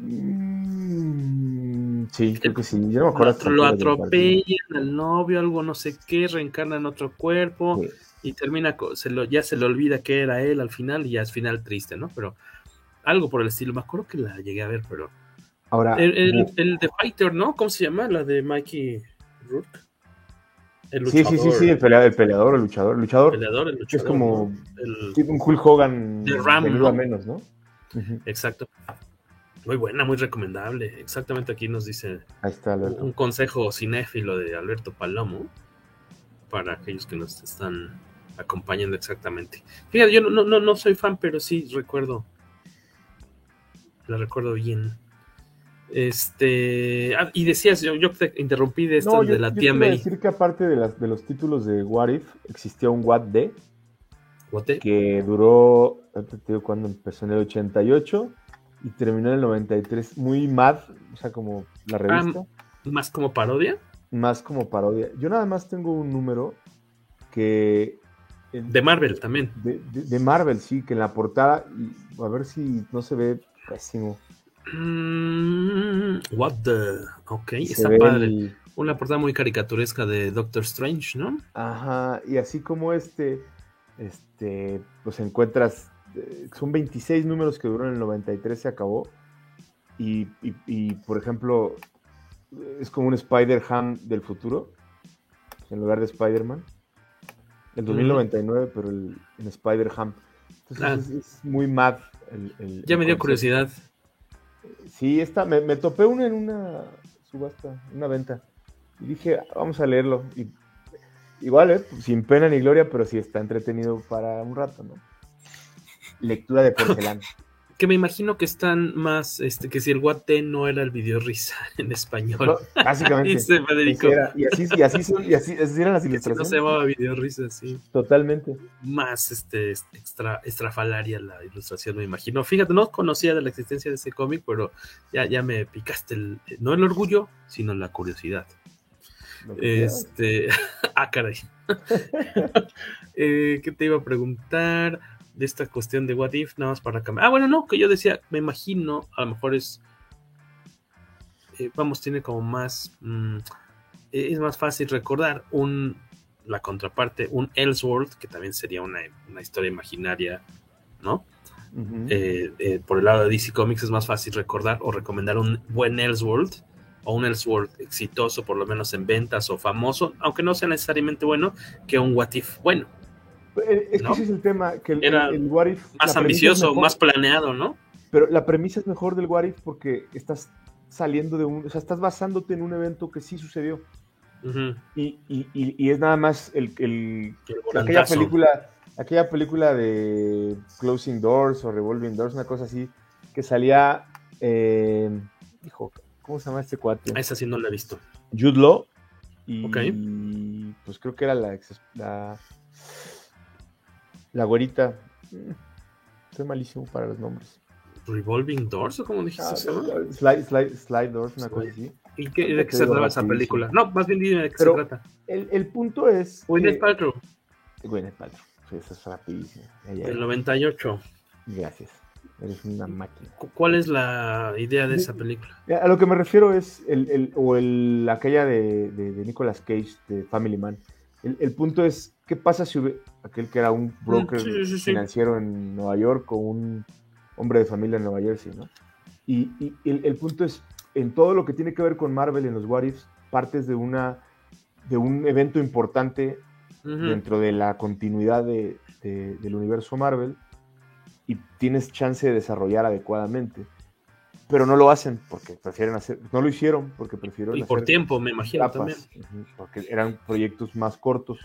Mm, sí, creo que sí. Yo no me acuerdo. Lo, atropellan al novio, algo no sé qué, reencarna en otro cuerpo y termina, se lo, ya se le olvida que era él al final y ya es final triste, ¿no? Pero algo por el estilo. Me acuerdo que la llegué a ver, pero. Ahora. El, el, de Fighter, ¿no? ¿Cómo se llama? La de Mikey Rourke. El sí, sí, sí, sí, el peleador, el peleador, el luchador. El luchador, el luchador, el luchador es como el, un Hulk Hogan de Ram, ¿no? menos, ¿no? Exacto. Muy buena, muy recomendable. Exactamente aquí nos dice Ahí está, un consejo cinéfilo de Alberto Palomo para aquellos que nos están acompañando exactamente. Fíjate, yo no, no, no soy fan, pero sí recuerdo la recuerdo bien. Este, ah, y decías, yo, yo, te interrumpí de esto de la tía May. decir que aparte de, las, de los títulos de What If, existía un What What que duró, te cuando empezó en el 88 y terminó en el 93, muy mad, o sea, como la revista. ¿Más como parodia? Más como parodia. Yo nada más tengo un número que... De Marvel también. De, de Marvel, sí, que en la portada, a ver si no se ve Pésimo. Mm, what the. Ok, está padre. Una portada muy caricaturesca de Doctor Strange, ¿no? Ajá, y así como este, este, pues encuentras, eh, son 26 números que duran en el 93, se acabó. Y, por ejemplo, es como un Spider-Ham del futuro, en lugar de Spider-Man. El 2099, pero el, en Spider-Ham. Entonces ah. es, muy mad ya me dio curiosidad. Sí, está, me, me, topé uno en una subasta, una venta. Y dije, vamos a leerlo. Y, igual, ¿eh? sin pena ni gloria, pero sí está entretenido para un rato, ¿no? Lectura de porcelana. Que me imagino que están más, este, que si el guate no era el video risa <laughs> en español. básicamente. <laughs> y así, y así, son, y así, eran las <laughs> ilustraciones. no se llamaba video risa, sí. Totalmente. Más este, extra, estrafalaria la ilustración, me imagino. Fíjate, no conocía de la existencia de ese cómic, pero ya, ya me picaste el, no el orgullo, sino la curiosidad. Este, ah, caray. eh, ¿Qué te iba a preguntar? De esta cuestión de What If, nada más para cambiar. Ah, bueno, no, que yo decía, me imagino, a lo mejor es. Eh, vamos, tiene como más. Mm, e-, es más fácil recordar un. La contraparte, un Elseworld, que también sería una, historia imaginaria, ¿no? Eh, eh, por el lado de DC Comics es más fácil recordar o recomendar un buen Elseworld o un Elseworld exitoso, por lo menos en ventas o famoso, aunque no sea necesariamente bueno, que un What If bueno. Es que ese es el tema, que el, Era más ambicioso, más planeado, ¿no? Pero la premisa es mejor del What If porque estás saliendo de un, o sea, estás basándote en un evento que sí sucedió. y, y, y, es nada más el, el, aquella película, aquella película de Closing Doors o Revolving Doors, una cosa así, que salía, eh, hijo, ¿cómo se llama este cuate? esa sí no la he visto. Jude Law. Y pues creo que era la, la la güerita. Mm, soy malísimo para los nombres. ¿Revolving Doors o como dijiste? Ah, slide, slide, slide, Doors, una cosa así. ¿Y qué, de qué se trata esa película? No, más bien dime de qué se trata. El, el punto es. Gwyneth Paltrow. Gwyneth Paltrow. Sí, eso es rapidísimo. El 98. Gracias. Eres una máquina. ¿Cuál es la idea de esa película? A lo que me refiero es el, el o el, aquella de, de, de Nicolas Cage, de Family Man. El, el, punto es, ¿qué pasa si aquel que era un mm, broker financiero en Nueva York o un hombre de familia en Nueva Jersey, ¿no? Y, el, punto es, en todo lo que tiene que ver con Marvel en los What Ifs, partes de, una, de un evento importante dentro de la continuidad de, del universo Marvel y tienes chance de desarrollar adecuadamente. Pero no lo hacen porque prefieren hacer, no lo hicieron porque prefirieron y por tiempo me imagino también. porque eran proyectos más cortos.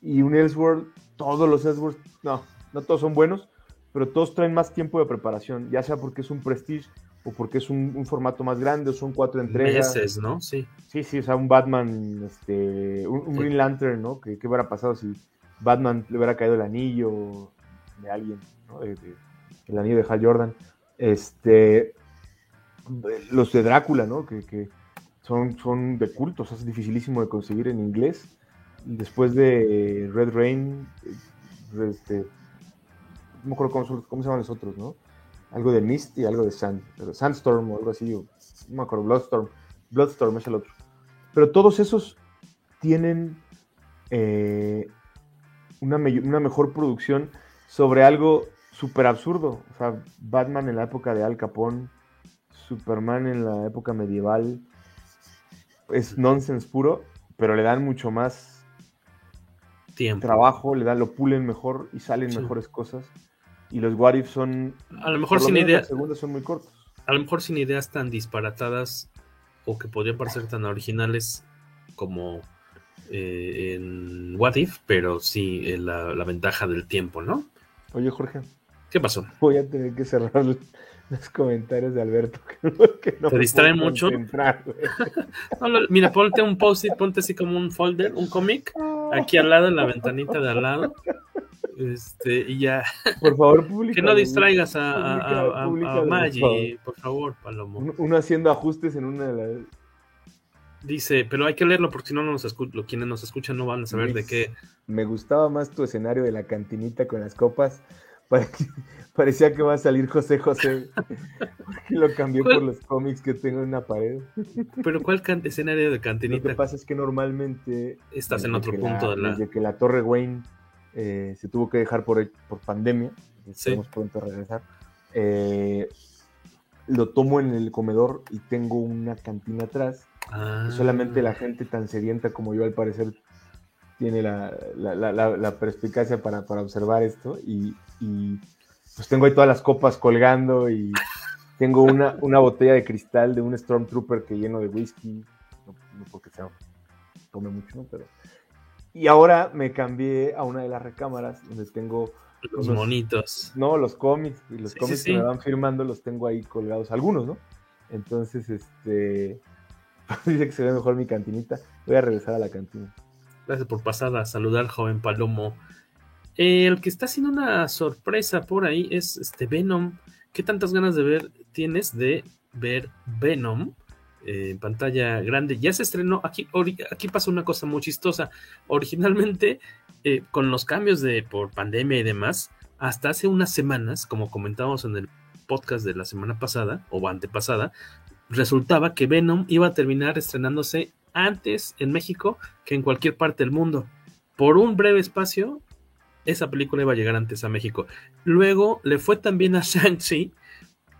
Y un Elseworld todos los Elseworlds no no todos son buenos pero todos traen más tiempo de preparación ya sea porque es un Prestige o porque es un, formato más grande o son cuatro entregas. Meses no sí. Sí sí o sea un Batman este un, Green Lantern no ¿Qué, qué hubiera pasado si Batman le hubiera caído el anillo de alguien ¿no? el anillo de Hal Jordan este los de Drácula, ¿no? Que, son, son de cultos, es dificilísimo de conseguir en inglés. Después de Red Rain, este, no me acuerdo cómo, cómo, se llaman los otros, ¿no? Algo de Mist y algo de Sand, Sandstorm o algo así, no me acuerdo, Bloodstorm, Bloodstorm es el otro. Pero todos esos tienen eh, una, una mejor producción sobre algo súper absurdo. O sea, Batman en la época de Al Capone, Superman en la época medieval es nonsense puro, pero le dan mucho más tiempo. trabajo, le dan, lo pulen mejor y salen mejores cosas. Y los What If son. A lo mejor sin ideas. son muy cortos. A lo mejor sin ideas tan disparatadas o que podrían parecer tan originales como eh, en What If, pero sí eh, la, la, ventaja del tiempo, ¿no? Oye, Jorge. ¿Qué pasó? Voy a tener que cerrar los comentarios de Alberto <laughs> que no ¿Te distraen mucho? <laughs> mira, ponte un post-it, ponte así como un folder, un cómic, aquí al lado, en la ventanita de al lado. Este, y ya. Por favor, <laughs> publica. Que no distraigas a, a, a, Maggi, por favor, Palomo. Uno haciendo ajustes en una de las. Dice, pero hay que leerlo porque si no, no nos escuchan, quienes nos escuchan no van a saber de qué. Me gustaba más tu escenario de la cantinita con las copas <laughs> Parecía que va a salir José José. lo cambié por los cómics que tengo en la pared. Pero ¿cuál escenario de cantinita? Lo que pasa es que normalmente. Estás en otro punto de la. Desde que la Torre Wayne eh, se tuvo que dejar por, por pandemia, estamos pronto a regresar. Eh, lo tomo en el comedor y tengo una cantina atrás. Ah. solamente la gente tan sedienta como yo, al parecer, tiene la, la, perspicacia para, observar esto y, pues tengo ahí todas las copas colgando y tengo una, una botella de cristal de un Stormtrooper que lleno de whisky, no, porque se tome mucho, Pero... Y ahora me cambié a una de las recámaras donde tengo... Los monitos. No, los cómics, y los cómics que me van firmando los tengo ahí colgados, algunos, ¿no? Entonces, este... <laughs> dice que se ve mejor mi cantinita. Voy a regresar a la cantina. Gracias por pasar a saludar, joven Palomo. el que está haciendo una sorpresa por ahí es este Venom. ¿Qué tantas ganas de ver tienes de ver Venom eh, en pantalla grande? Ya se estrenó. Aquí, aquí pasa una cosa muy chistosa. Originalmente, eh, con los cambios de por pandemia y demás, hasta hace unas semanas, como comentábamos en el podcast de la semana pasada o antepasada, resultaba que Venom iba a terminar estrenándose antes en México que en cualquier parte del mundo. Por un breve espacio, esa película iba a llegar antes a México. Luego le fue también a <laughs> Shang-Chi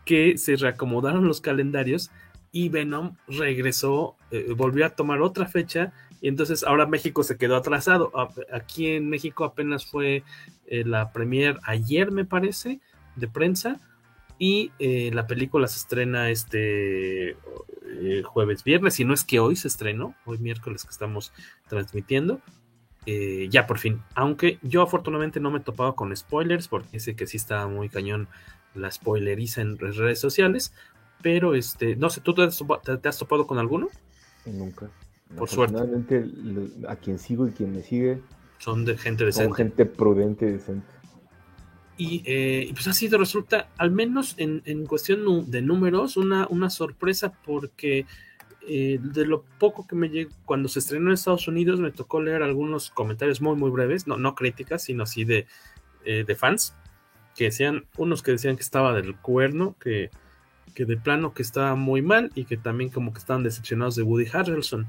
que se reacomodaron los calendarios y Venom regresó, eh, volvió a tomar otra fecha y entonces ahora México se quedó atrasado. Aquí en México apenas fue eh, la premier ayer, me parece, de prensa y eh, la película se estrena este eh, jueves, viernes, si no es que hoy se estrenó, hoy miércoles que estamos transmitiendo. Eh, ya por fin, aunque yo afortunadamente no me he topado con spoilers, porque sé que sí está muy cañón la spoileriza en redes sociales, pero este, no sé, ¿tú te has, topado con alguno? Nunca. Por suerte. A quien sigo y quien me sigue son de gente decente. Son gente prudente y decente. Eh, y, pues ha sido, resulta, al menos en, cuestión de números, una, una sorpresa porque eh, de lo poco que me llegó, cuando se estrenó en Estados Unidos, me tocó leer algunos comentarios muy, muy breves, no, no críticas, sino así de, eh, de fans, que decían, unos que decían que estaba del cuerno, que, que de plano que estaba muy mal y que también como que estaban decepcionados de Woody Harrelson.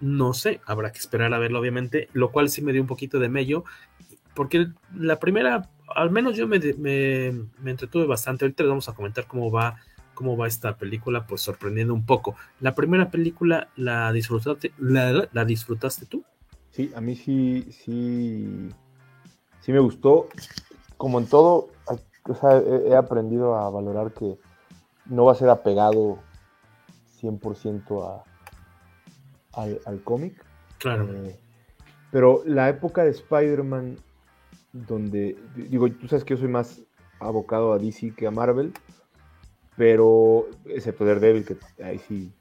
No sé, habrá que esperar a verlo, obviamente, lo cual sí me dio un poquito de mello, porque la primera al menos yo me, entretuve bastante. Ahorita les vamos a comentar cómo va, cómo va esta película, pues sorprendiendo un poco. La primera película, ¿la disfrutaste, la, disfrutaste tú? Sí, a mí sí, sí, sí me gustó. Como en todo, he, aprendido a valorar que no va a ser apegado 100% a, al, al cómic. Claro. Eh, pero la época de Spider-Man, donde, digo, tú sabes que yo soy más abocado a DC que a Marvel, pero, excepto Daredevil, que ahí sí.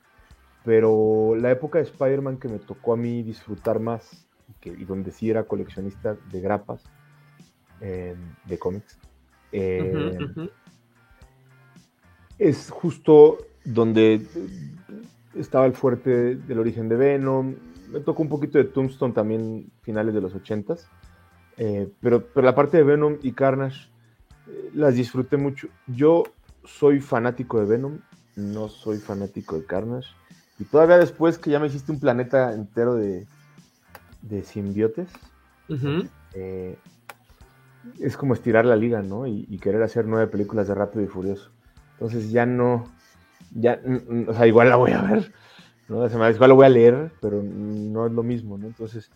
Pero la época de Spider-Man que me tocó a mí disfrutar más, que, y donde sí era coleccionista de grapas, eh, de cómics, eh, es justo donde estaba el fuerte del origen de Venom. Me tocó un poquito de Tombstone también, finales de los 80s. Eh, pero, pero la parte de Venom y Carnage eh, las disfruté mucho. Yo soy fanático de Venom, no soy fanático de Carnage. Y todavía después que ya me hiciste un planeta entero de, de simbiotes, eh, es como estirar la liga, ¿no? Y, y, querer hacer nueve películas de Rápido y Furioso. Entonces ya no, ya, o sea, igual la voy a ver, ¿no? Igual lo voy a leer, pero no es lo mismo, ¿no? Entonces,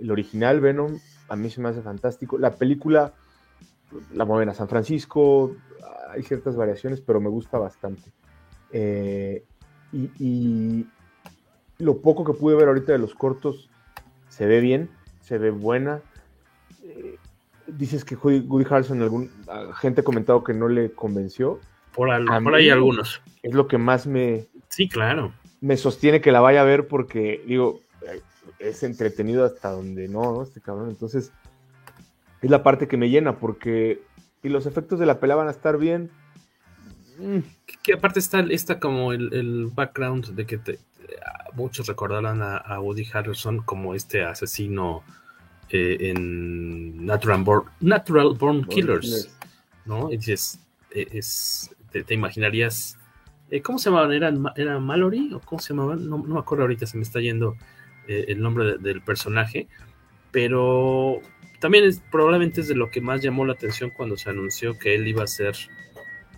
el original Venom a mí se me hace fantástico. La película la mueven a San Francisco, hay ciertas variaciones, pero me gusta bastante. Eh, y, y, lo poco que pude ver ahorita de los cortos se ve bien, se ve buena. Eh, dices que Woody Harrelson, algún gente ha comentado que no le convenció. Por, al, por ahí algunos. Es lo que más me. Sí, claro. Me sostiene que la vaya a ver porque, digo, es entretenido hasta donde no, ¿no? Este cabrón. Entonces, es la parte que me llena porque. Y los efectos de la pelea van a estar bien. Mm. Que aparte está, está como el, el background de que te, muchos recordarán a, a, Woody Harrelson como este asesino eh, en Natural Born, Natural Born Killers, ¿no? Y dices, e, es, te, te imaginarías, eh, ¿cómo se llamaban? ¿Era, ¿Era Mallory o cómo se llamaban? No, no me acuerdo ahorita, se me está yendo eh, el nombre de, del personaje, pero también es, probablemente es de lo que más llamó la atención cuando se anunció que él iba a ser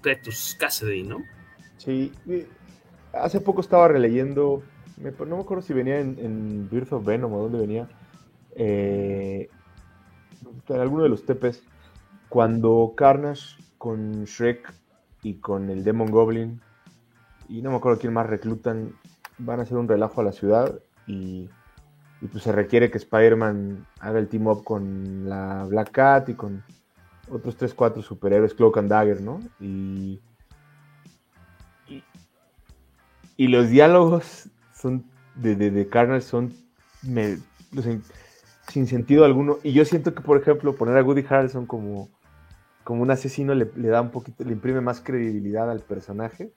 Cletus Cassidy, ¿no? Sí, hace poco estaba releyendo, no me acuerdo si venía en, en Birth of Venom o dónde venía, eh, en alguno de los tepes, cuando Carnage con Shrek y con el Demon Goblin, y no me acuerdo quién más reclutan, van a hacer un relajo a la ciudad y, y pues se requiere que Spider-Man haga el team up con la Black Cat y con otros 3-4 superhéroes, Cloak and Dagger, ¿no? Y, y, los diálogos son de, de, Carnage son me, sin sentido alguno. Y yo siento que, por ejemplo, poner a Woody Harrelson como, como un asesino le, le, da un poquito, le imprime más credibilidad al personaje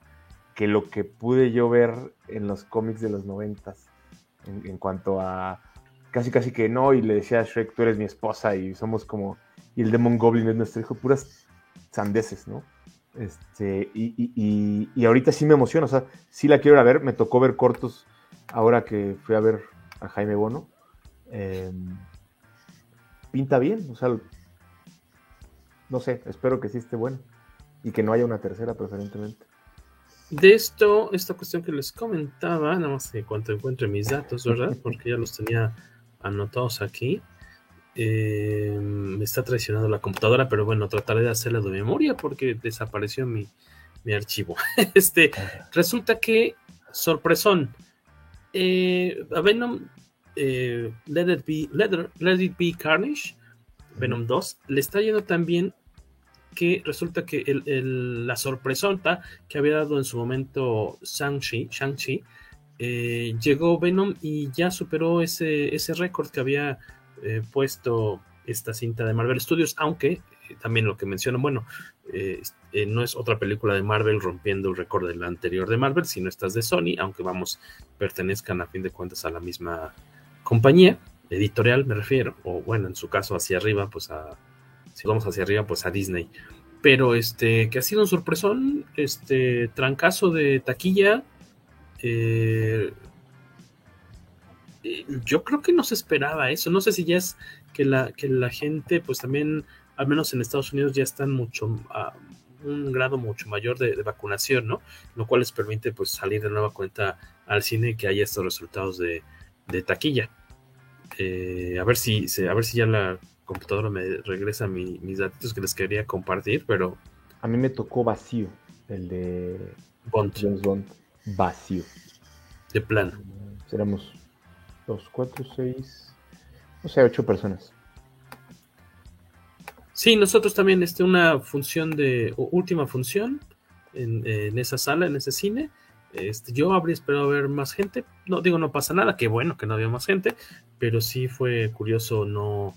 que lo que pude yo ver en los cómics de los noventas. En, cuanto a casi casi que no, y le decía a Shrek, tú eres mi esposa y somos como, y el Demon Goblin es nuestro hijo, puras sandeces, ¿no? Este, y, y, ahorita sí me emociona, o sea, sí la quiero ver, me tocó ver cortos ahora que fui a ver a Jaime Bono. Eh, pinta bien, o sea, no sé, espero que sí esté bueno y que no haya una tercera preferentemente. De esto, esta cuestión que les comentaba, nada más que cuando encuentre mis datos, ¿verdad? Porque ya los tenía anotados aquí. Eh, me está traicionando la computadora, pero bueno, trataré de hacerla de memoria porque desapareció mi, mi archivo. <laughs> Este, resulta que, sorpresón, eh, a Venom eh, Let, It Be, Let, Let, It Be Carnage, Venom 2, le está yendo tan bien que resulta que el, el, la sorpresota que había dado en su momento Shang-Chi, Shang eh, llegó Venom y ya superó ese, ese récord que había eh, puesto esta cinta de Marvel Studios, aunque eh, también lo que mencionan, bueno, no es otra película de Marvel rompiendo el récord de la anterior de Marvel, sino estas de Sony, aunque vamos, pertenezcan a fin de cuentas a la misma compañía editorial me refiero, o bueno, en su caso hacia arriba, pues a, si vamos hacia arriba, pues a Disney. Pero este, que ha sido un sorpresón, este, trancazo de taquilla. Eh, yo creo que no se esperaba eso. No sé si ya es que la, que la gente, pues también, al menos en Estados Unidos, ya están mucho a un grado mucho mayor de, de, vacunación, ¿no? Lo cual les permite pues salir de nueva cuenta al cine y que haya estos resultados de, de taquilla. Eh, a ver si a ver si ya la computadora me regresa mi, mis datos que les quería compartir, pero a mí me tocó vacío el de Bond. James Bond vacío. De plano. Seremos dos, cuatro, seis, o sea, ocho personas. Sí, nosotros también, este, una función de, última función en, en, esa sala, en ese cine. Este, yo habría esperado ver más gente. No digo, no pasa nada, qué bueno que no había más gente, pero sí fue curioso no,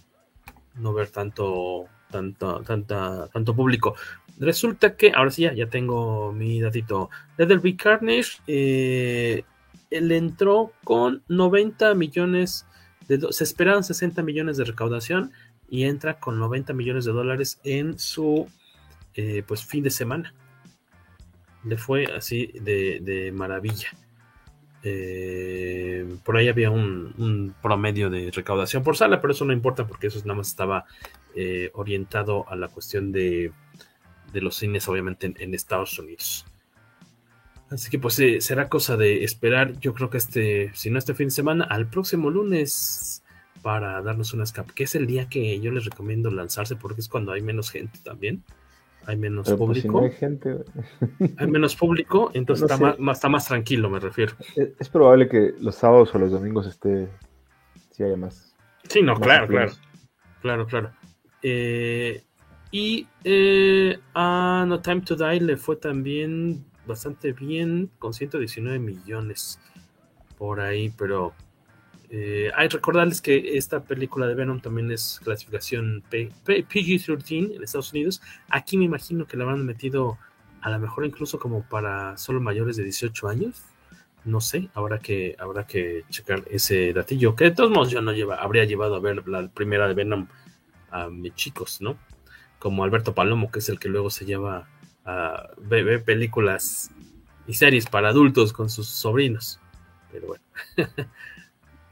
no ver tanto, tanto, tanto público. Resulta que, ahora sí ya, ya tengo mi datito. Leatherby Carnage, eh, él entró con 90 millones de se esperaban 60 millones de recaudación y entra con 90 millones de dólares en su eh, pues fin de semana. Le fue así de, de maravilla. Eh, por ahí había un, promedio de recaudación por sala, pero eso no importa porque eso nada más estaba eh, orientado a la cuestión de, de los cines, obviamente, en, Estados Unidos. Así que pues será cosa de esperar, yo creo que este, si no este fin de semana, al próximo lunes para darnos una escape, que es el día que yo les recomiendo lanzarse porque es cuando hay menos gente también hay menos Pero pues, si público. no hay gente. Hay menos público, <laughs> entonces No está, sé. más, está más tranquilo, me refiero. Es, es probable que los sábados o los domingos esté. Si haya más. Sí, no, más claro, claro. Claro, claro. Eh, y eh, a No Time to Die le fue también bastante bien, con 119 millones por ahí, pero eh, hay recordarles que esta película de Venom también es clasificación P- P- PG-13 en Estados Unidos. Aquí me imagino que la habrán metido a lo mejor incluso como para solo mayores de 18 años. No sé, habrá que, habrá que checar ese datillo. Que de todos modos yo no lleva, habría llevado a ver la primera de Venom a mis chicos, ¿no? Como Alberto Palomo, que es el que luego se lleva a ver películas y series para adultos con sus sobrinos. Pero bueno. <laughs>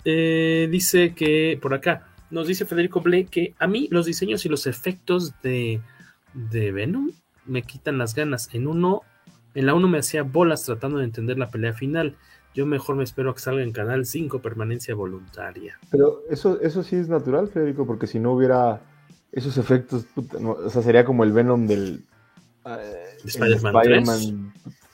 Eh, dice que por acá nos dice Federico Ble que a mí los diseños y los efectos de, de Venom me quitan las ganas. En uno, en la 1 me hacía bolas tratando de entender la pelea final. Yo mejor me espero a que salga en Canal 5 permanencia voluntaria. Pero eso, eso sí es natural, Federico, porque si no hubiera esos efectos, puta, no, o sea, sería como el Venom del. el Spider-Man Spider-Man.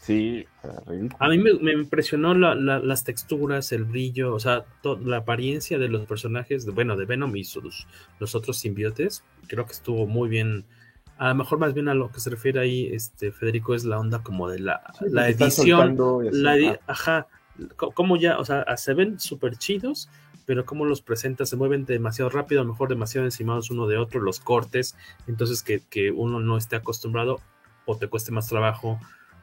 Sí, ridículo. A mí me, me impresionó la- la- las texturas, el brillo, o sea, la apariencia de los personajes, de, bueno, de Venom y sus, los otros simbiotes. Creo que estuvo muy bien. A lo mejor más bien a lo que se refiere ahí, este Federico, es la onda como de la, Sí, la que están edición. la edi- ajá. ajá, co- como ya, o sea, se ven súper chidos, pero como los presenta, se mueven demasiado rápido, a lo mejor demasiado encimados uno de otro, los cortes, entonces que, que uno no esté acostumbrado o te cueste más trabajo,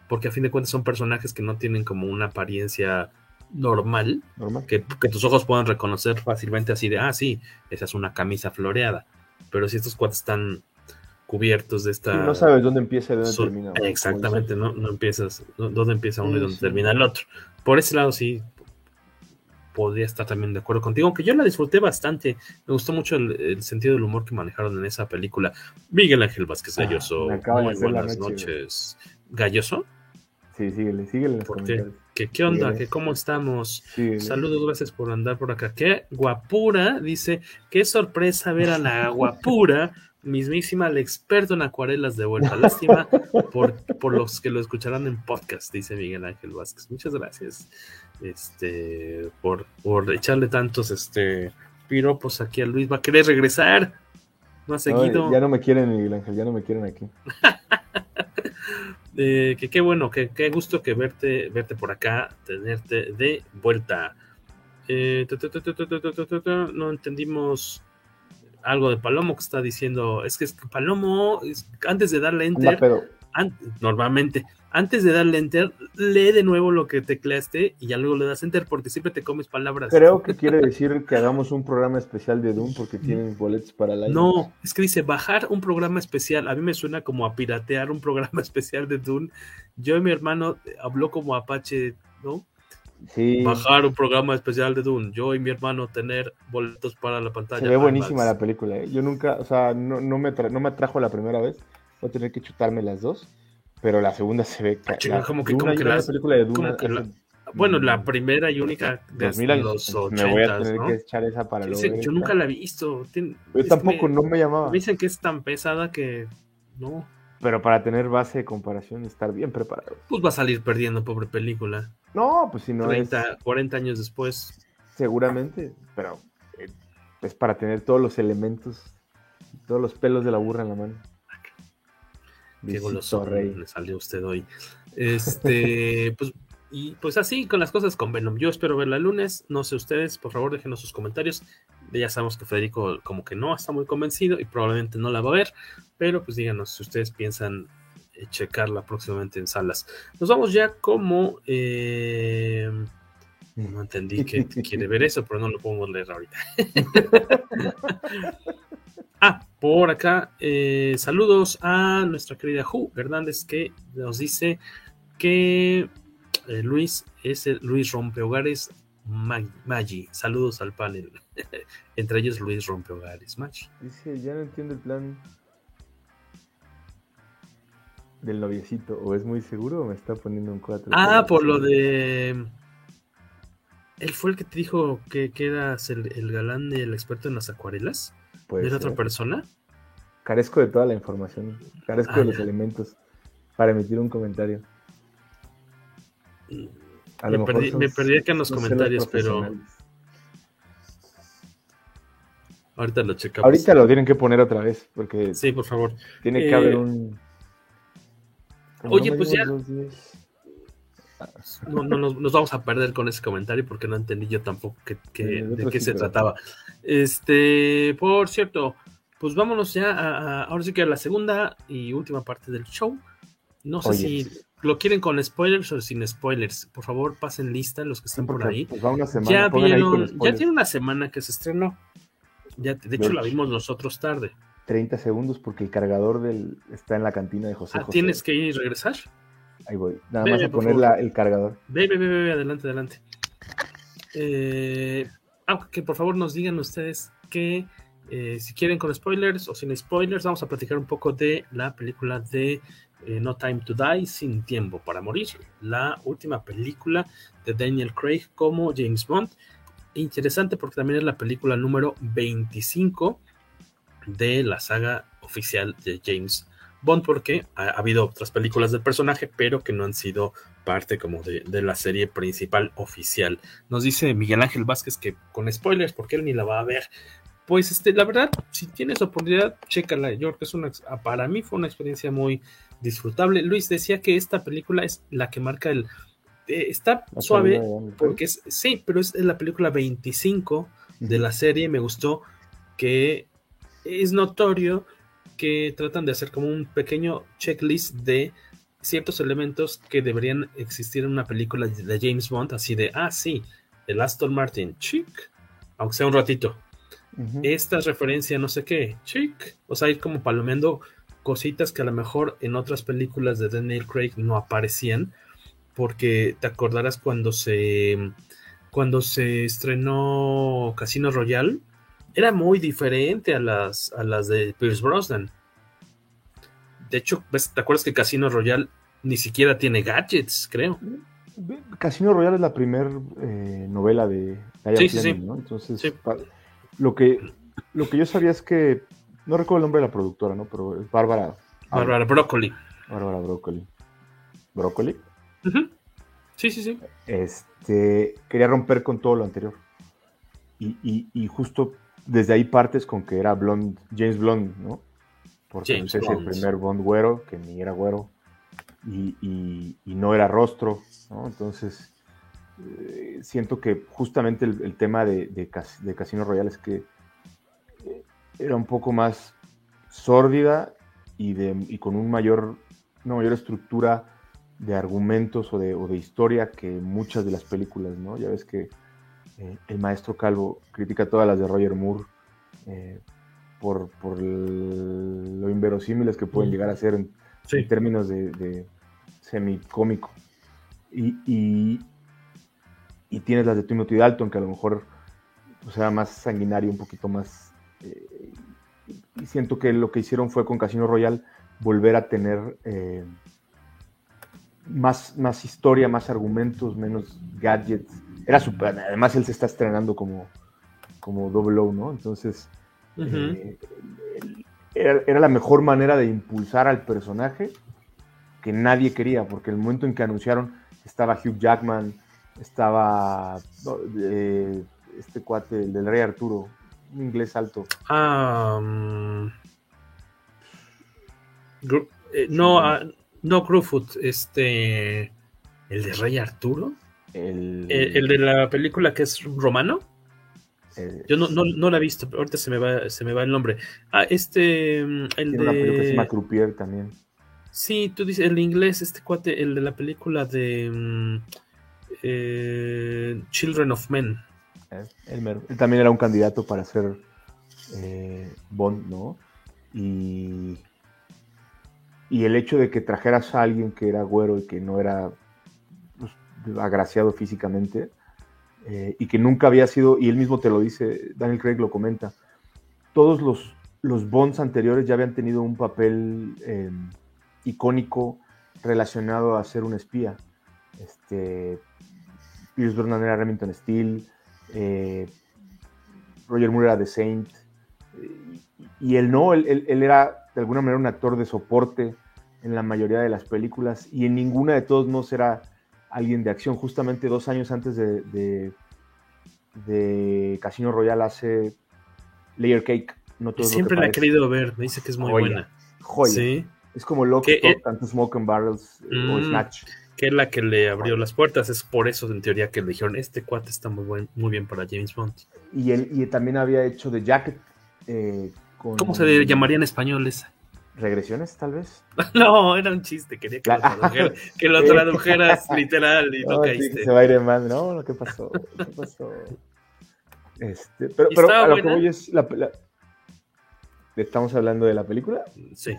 porque a fin de cuentas son personajes que no tienen como una apariencia normal, Normal. que, que tus ojos puedan reconocer fácilmente así de, ah, sí, esa es una camisa floreada, pero si estos cuates están cubiertos de esta... Sí, no sabes dónde empieza y dónde Sol- termina. ¿no? Exactamente, no, no empiezas, no- dónde empieza uno y dónde sí. termina el otro. Por ese lado sí podría estar también de acuerdo contigo, aunque yo la disfruté bastante, me gustó mucho el, el sentido del humor que manejaron en esa película. Miguel Ángel Vázquez Ah, Galloso, de muy buenas noche, noches. ¿Galloso? Sí, síguele, síguele en los ¿Por qué? comentarios. ¿Qué, qué onda? Síguele. ¿Qué, ¿Cómo estamos? Síguele. Saludos, gracias por andar por acá. Qué guapura, dice, qué sorpresa ver a la guapura, mismísima, el experto en acuarelas de vuelta. Lástima por, por los que lo escucharán en podcast, dice Miguel Ángel Vázquez. Muchas gracias este, por, por echarle tantos este, piropos aquí a Luis. ¿Va a querer regresar? ¿No ha No, seguido? ya no me quieren, Miguel Ángel, ya no me quieren aquí. <laughs> Que qué bueno, que qué gusto que verte, verte por acá, tenerte de vuelta. No entendimos algo de Palomo que está diciendo. Es que, es Palomo, es, antes de darle enter, an, normalmente, antes de darle enter, lee de nuevo lo que tecleaste y ya luego le das enter porque siempre te comes palabras. creo que quiere decir que hagamos un programa especial de Doom porque tienen boletos para año. No, es que dice bajar un programa especial. A mí me suena como a piratear un programa <laughs> especial de Dune. Yo y mi hermano eh, habló como Apache, ¿no? Sí, Bajar un programa especial de Dune. Yo y mi hermano tener boletos para la pantalla. se ve buenísima la película. ¿eh? Yo nunca, o sea, no, no, me no me atrajo la primera vez. Voy a tener que chutarme las dos. Pero la segunda se ve. chinga, la- como que- Duna, como que las- película de Duna que hace la- Bueno, la primera y única de 2000 años. los me voy a 80, tener ¿no? que echar esa para luego yo nunca la he visto. Yo es tampoco, me- no me llamaba. Me dicen que es tan pesada que no. pero para tener base de comparación estar bien preparado. Pues va a salir perdiendo, pobre película. No, pues si no 30, 40 años después. Seguramente, pero eh, es para tener todos los elementos, todos los pelos de la burra en la mano. Qué goloso le salió usted hoy. Este, <laughs> pues, y pues así con las cosas con Venom. Yo espero verla el lunes. No sé ustedes, por favor, déjenos sus comentarios. Ya sabemos que Federico como que no está muy convencido y probablemente no la va a ver. Pero pues díganos si ustedes piensan eh, checarla próximamente en salas. Nos vamos ya como... Eh, no entendí que <laughs> quiere ver eso, pero no lo podemos leer ahorita. <laughs> ah, por acá, eh, saludos a nuestra querida Ju Hernández que nos dice que Luis es el Luis Rompehogares Maggi. Saludos al panel. <laughs> Entre ellos Luis Rompehogares Maggi. Dice, ya no entiendo el plan del noviecito. ¿O es muy seguro o me está poniendo un 4? Ah, por lo de. Él fue el que te dijo que, que eras el, el galán del experto en las acuarelas. ¿Era otra persona? Carezco de toda la información. Carezco de ah, los elementos para emitir un comentario. me, perdí, me perdí, acá en los comentarios, pero. Ahorita lo checamos. Ahorita lo tienen que poner otra vez, porque. Sí, por favor. Tiene que haber eh, un. Oye, pues ya. No, no nos, vamos a perder con ese comentario porque no entendí yo tampoco que, de qué se trataba. Este, por cierto, pues vámonos ya a, ahora sí que a la segunda y última parte del show. No sé si lo quieren con spoilers o sin spoilers. Por favor, pasen lista los que están por ahí. Pues ya vieron, ya tiene una semana que se estrenó. Ya, de hecho, la vimos nosotros tarde. 30 segundos porque el cargador del está en la cantina de José. Ah, ¿Tienes que ir y regresar? Ahí voy. Nada más a poner el cargador. Ve, ve, ve, ve, adelante, adelante. Eh, ah, que por favor nos digan ustedes que eh, si quieren con spoilers o sin spoilers, vamos a platicar un poco de la película de eh, No Time to Die, Sin Tiempo para Morir, la última película de Daniel Craig como James Bond. Interesante porque también es la película número 25 de la saga oficial de James Bond, porque ha, habido otras películas del personaje, pero que no han sido parte como de, la serie principal oficial. Nos dice Miguel Ángel Vázquez que con spoilers, porque él ni la va a ver. Pues este, la verdad, si tienes oportunidad, chécala. Yo creo que es una, para mí fue una experiencia muy disfrutable. Luis decía que esta película es la que marca el, eh, está suave porque es, sí, pero es la película 25 de la serie. Me gustó que es notorio que tratan de hacer como un pequeño checklist de ciertos elementos que deberían existir en una película de James Bond, así de, ah, sí, el Aston Martin, chic, aunque sea un ratito. Esta referencia, no sé qué, chic. O sea, ir como palomeando cositas que a lo mejor en otras películas de Daniel Craig no aparecían, porque te acordarás cuando se cuando se estrenó Casino Royale, era muy diferente a las, a las de Pierce Brosnan. De hecho, ¿te acuerdas que Casino Royale ni siquiera tiene gadgets, creo? Casino Royale es la primera eh, novela de sí, sí, sí. ¿no? Entonces, lo, que, lo que yo sabía es que, no recuerdo el nombre de la productora, ¿no? Pero es Bárbara. Bárbara Broccoli. Bárbara Broccoli. ¿Broccoli? Sí, sí, sí. Este, quería romper con todo lo anterior. Y, y, justo desde ahí partes con que era Blond, James Blond, ¿no? Porque es el primer Bond güero, que ni era güero, y, y, no era rostro, ¿no? Entonces, eh, siento que justamente el, tema de, de, Casino Royale es que eh, era un poco más sórdida y, de, y con un mayor, una mayor estructura de argumentos o de, o de, historia que muchas de las películas, ¿no? Ya ves que eh, el maestro Calvo critica todas las de Roger Moore eh, por, por lo inverosímiles que pueden llegar a ser en, términos de, de semicómico. Y, y, y, tienes las de Timothy Dalton, que a lo mejor o sea más sanguinario, un poquito más... Eh, y siento que lo que hicieron fue con Casino Royale volver a tener más, más historia, más argumentos, menos gadgets era super. Además, él se está estrenando como, como Double O, ¿no? Entonces, eh, era, la mejor manera de impulsar al personaje que nadie quería, porque el momento en que anunciaron estaba Hugh Jackman, estaba eh, este cuate, el del Rey Arturo, un inglés alto. Eh, no, ah, no Crewfoot, este, el de Rey Arturo, el, el de la película que es romano. Eh, Yo no, no, no, la he visto, pero ahorita se me va, se me va el nombre. Ah, este. Mm, el de... una película que se llama Croupier también. Sí, tú dices, el inglés, este cuate, el de la película de mm, eh, Children of Men. Eh, él, también era un candidato para ser Bond, ¿no? Y, y el hecho de que trajeras a alguien que era güero y que no era agraciado físicamente, eh, y que nunca había sido, y él mismo te lo dice, Daniel Craig lo comenta, todos los, los Bonds anteriores ya habían tenido un papel eh, icónico relacionado a ser un espía. Este, Pierce Brosnan era Remington Steele, eh, Roger Moore era The Saint, y él no, él, era de alguna manera un actor de soporte en la mayoría de las películas, y en ninguna de todos no será alguien de acción. Justamente dos años antes de, de, Casino Royale hace Layer Cake. No Siempre la he querido ver, me dice que es muy buena. Joya. Es como lo que tanto Smoke and Barrels eh, o mm, Snatch. Que es la que le abrió las puertas, es por eso en teoría que le dijeron, este cuate está muy, buen, muy bien para James Bond. Y él y también había hecho The Jacket. Eh, ¿Cómo se llamaría en español esa? Regresiones, tal vez. <laughs> No, era un chiste, quería que, lo, <laughs> que lo tradujeras <laughs> literal y no, caíste. se va a ir mal, no, ¿qué pasó? ¿Qué pasó? Este, pero, pero a lo que voy es la, ¿Estamos hablando de la película? Sí.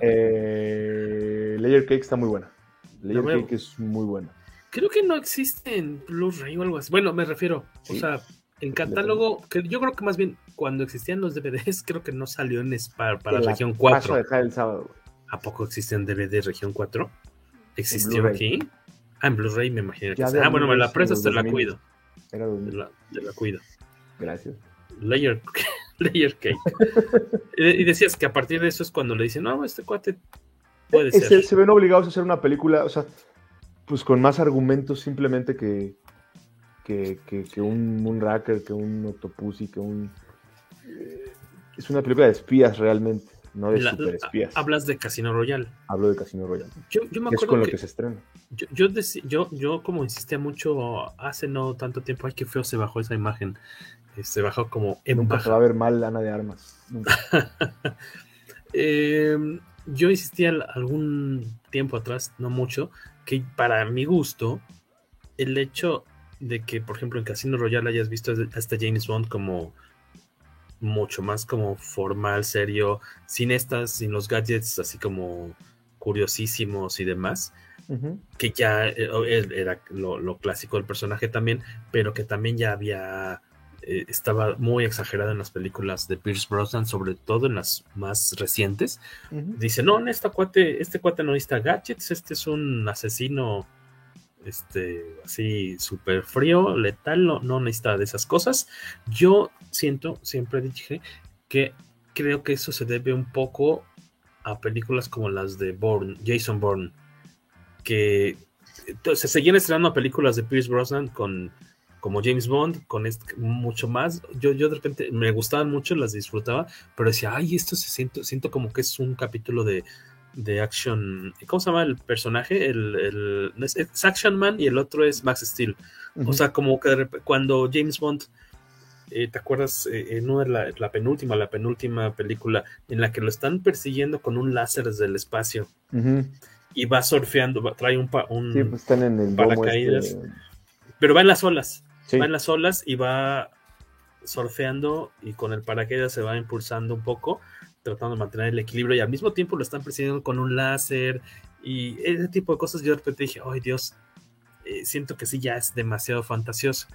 eh, Layer Cake está muy buena. Layer Cake es muy buena. Creo que no existe en Blu-ray o algo así. Bueno, me refiero, o sea, en catálogo, que yo creo que más bien cuando existían los DVDs, creo que no salió en para, para región 4. el sábado. ¿A poco existen DVD región 4? ¿Existió aquí? Ah, en Blu-ray me imagino que Ah, bueno, me la prestas, te la cuido. Era te, la, te la cuido. Gracias. Layer, <laughs> layer Cake. <laughs> y decías que a partir de eso es cuando le dicen, no, este cuate puede ser. Se ven obligados a hacer una película, o sea, pues con más argumentos simplemente que, que, que, un Moonraker, que un Octopussy, que un... Eh, es una película de espías realmente, no de super espías. Hablas de Casino Royale. Hablo de Casino Royale. Yo, yo me acuerdo es con lo que se estrena. Yo, yo, yo, como insistía mucho hace no tanto tiempo, ay, qué feo se bajó esa imagen. Eh, se bajó como en Nunca se va a ver mal Ana de Armas. <laughs> Em, yo insistía algún tiempo atrás, no mucho, que para mi gusto, el hecho de que, por ejemplo, en Casino Royale hayas visto a este James Bond como mucho más como formal, serio, sin estas, sin los gadgets así como curiosísimos y demás, que ya eh, era lo, clásico del personaje también, pero que también ya había, eh, estaba muy exagerado en las películas de Pierce Brosnan, sobre todo en las más recientes. Dice, no, en esta cuate, este cuate no necesita gadgets, este es un asesino este, así súper frío, letal, no, no necesita de esas cosas. Yo siento, siempre dije que creo que eso se debe un poco a películas como las de Bourne, Jason Bourne, que se seguían estrenando películas de Pierce Brosnan con como James Bond, con mucho más. Yo, yo de repente me gustaban mucho, las disfrutaba, pero decía, ay, esto se siento, siento como que es un capítulo de, de Action. ¿Cómo se llama el personaje? El, es, Action Man y el otro es Max Steel. O sea, como que cuando James Bond, eh, ¿te acuerdas? Eh, en la, la, penúltima, la penúltima película en la que lo están persiguiendo con un láser desde el espacio y va surfeando, trae un, un sí, pues están en el paracaídas, este pero va en las olas. Va en las olas y va surfeando y con el paracaídas se va impulsando un poco tratando de mantener el equilibrio y al mismo tiempo lo están persiguiendo con un láser y ese tipo de cosas. Yo de repente dije, ay Dios, eh, siento que sí, ya es demasiado fantasioso.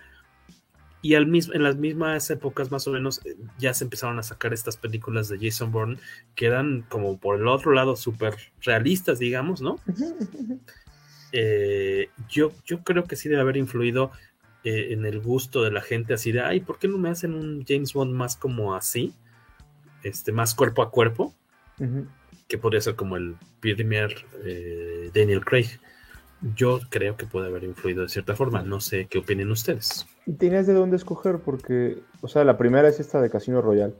Y al mismo, en las mismas épocas, más o menos, eh, ya se empezaron a sacar estas películas de Jason Bourne que eran como por el otro lado súper realistas, digamos, ¿no? Eh, yo, yo creo que sí debe haber influido en el gusto de la gente así de, ay, ¿por qué no me hacen un James Bond más como así? Este, más cuerpo a cuerpo, que podría ser como el primer eh, Daniel Craig. Yo creo que puede haber influido de cierta forma. No sé qué opinen ustedes. Y tenías de dónde escoger, porque, o sea, la primera es esta de Casino Royale,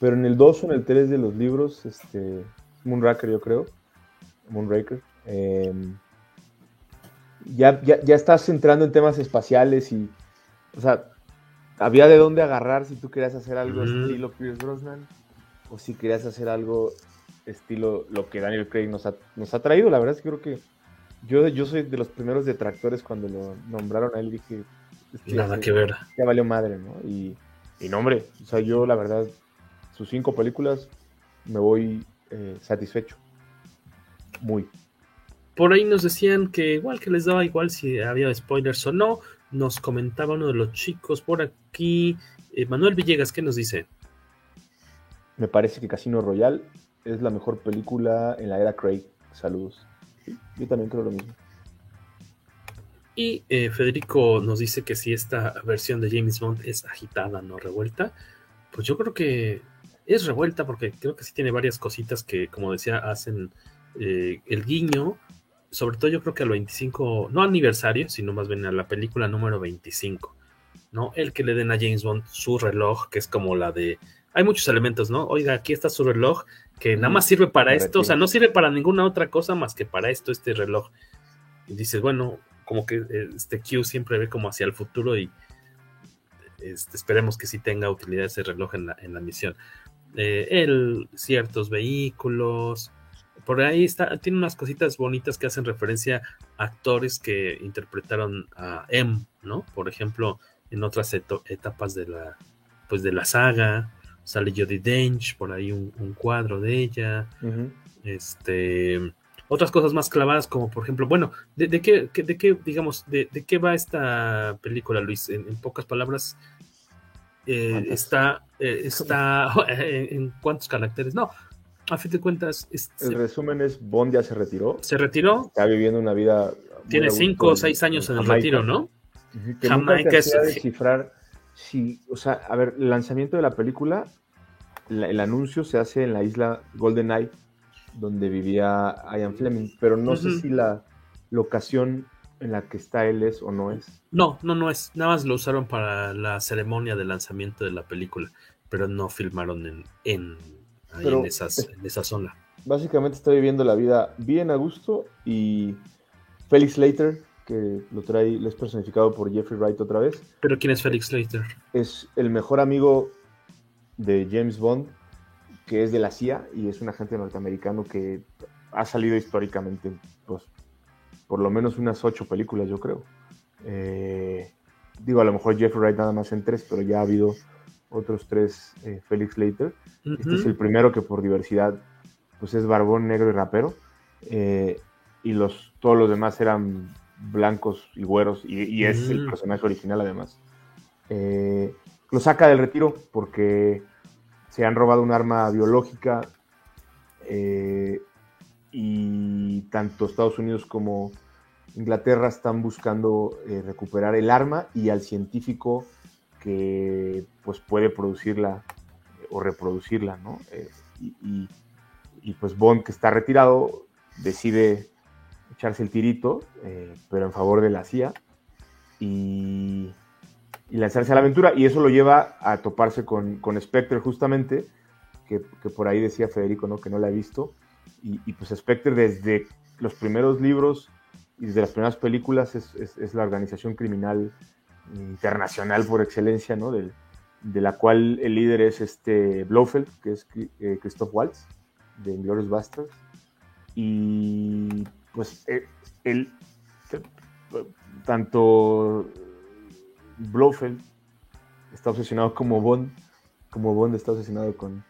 pero en el 2 o en el 3 de los libros, este, Moonraker, yo creo, Moonraker, em, ya, ya, ya estás entrando en temas espaciales y, o sea, había de dónde agarrar si tú querías hacer algo estilo Pierce Brosnan o si querías hacer algo estilo lo que Daniel Craig nos ha, nos ha traído. La verdad es que creo que yo, yo soy de los primeros detractores cuando lo nombraron a él. Dije, nada que ver. Ya valió madre, ¿no? Y, y no, hombre, o sea, yo la verdad, sus cinco películas me voy eh, satisfecho. Muy. Por ahí nos decían que igual que les daba igual si había spoilers o no. Nos comentaba uno de los chicos por aquí. Eh, Manuel Villegas, ¿qué nos dice? Me parece que Casino Royale es la mejor película en la era Craig. Saludos. yo también creo lo mismo. Y eh, Federico nos dice que si esta versión de James Bond es agitada, no revuelta. Pues yo creo que es revuelta porque creo que sí tiene varias cositas que, como decía, hacen eh, el guiño sobre todo yo creo que al 25, no aniversario, sino más bien a la película número 25, ¿no? El que le den a James Bond su reloj, que es como la de... Hay muchos elementos, ¿no? Oiga, aquí está su reloj, que nada más sirve para esto, o sea, no sirve para ninguna otra cosa más que para esto, este reloj. Y dices, bueno, como que este Q siempre ve como hacia el futuro y este, esperemos que sí tenga utilidad ese reloj en la, en la misión. Eh, el, ciertos vehículos, por ahí está, tiene unas cositas bonitas que hacen referencia a actores que interpretaron a M, ¿no? Por ejemplo, en otras etapas de la, pues de la saga, sale Jodie Dench, por ahí un, cuadro de ella, este, otras cosas más clavadas como por ejemplo, bueno, ¿de, de qué, de qué, digamos, de, de, qué va esta película, Luis? En, pocas palabras, eh, está, eh, está, <laughs> ¿en cuántos caracteres? No, a fin de cuentas. el resumen es: Bond ya se retiró. Se retiró. Está viviendo una vida. Tiene cinco o seis años en, el retiro, ¿no? Que Jamaica es. descifrar si. O sea, a ver, el lanzamiento de la película, el anuncio se hace en la isla Golden Eye, donde vivía Ian Fleming, pero no sé si la locación en la que está él es o no es. No, no, no es. Nada más lo usaron para la ceremonia de lanzamiento de la película, pero no filmaron en en, esa zona. Básicamente está viviendo la vida bien a gusto y Felix Slater, que lo trae, es personificado por Jeffrey Wright otra vez. ¿Pero quién es Felix Slater? Es el mejor amigo de James Bond, que es de la CIA y es un agente norteamericano que ha salido históricamente, pues, por lo menos unas ocho películas, yo creo. Eh, digo, a lo mejor Jeffrey Wright nada más en tres, pero ya ha habido otros tres eh, Felix Leiter. Este es el primero que por diversidad pues es barbón, negro y rapero. Eh, y los, todos los demás eran blancos y güeros, y, es el personaje original además. Eh, lo saca del retiro porque se han robado un arma biológica y tanto Estados Unidos como Inglaterra están buscando recuperar el arma y al científico que pues puede producirla o reproducirla, ¿no? Eh, y, pues Bond, que está retirado, decide echarse el tirito, eh, pero en favor de la CIA, y, lanzarse a la aventura, y eso lo lleva a toparse con, con Spectre justamente, que, por ahí decía Federico, ¿no? Que no la ha visto, y, pues Spectre desde los primeros libros y desde las primeras películas es, es la organización criminal internacional por excelencia, ¿no? de la cual el líder es este Blofeld, que es eh, Christoph Waltz, de Inglourious Basterds. Y pues él, eh, tanto Blofeld está obsesionado como Bond, como Bond está obsesionado con,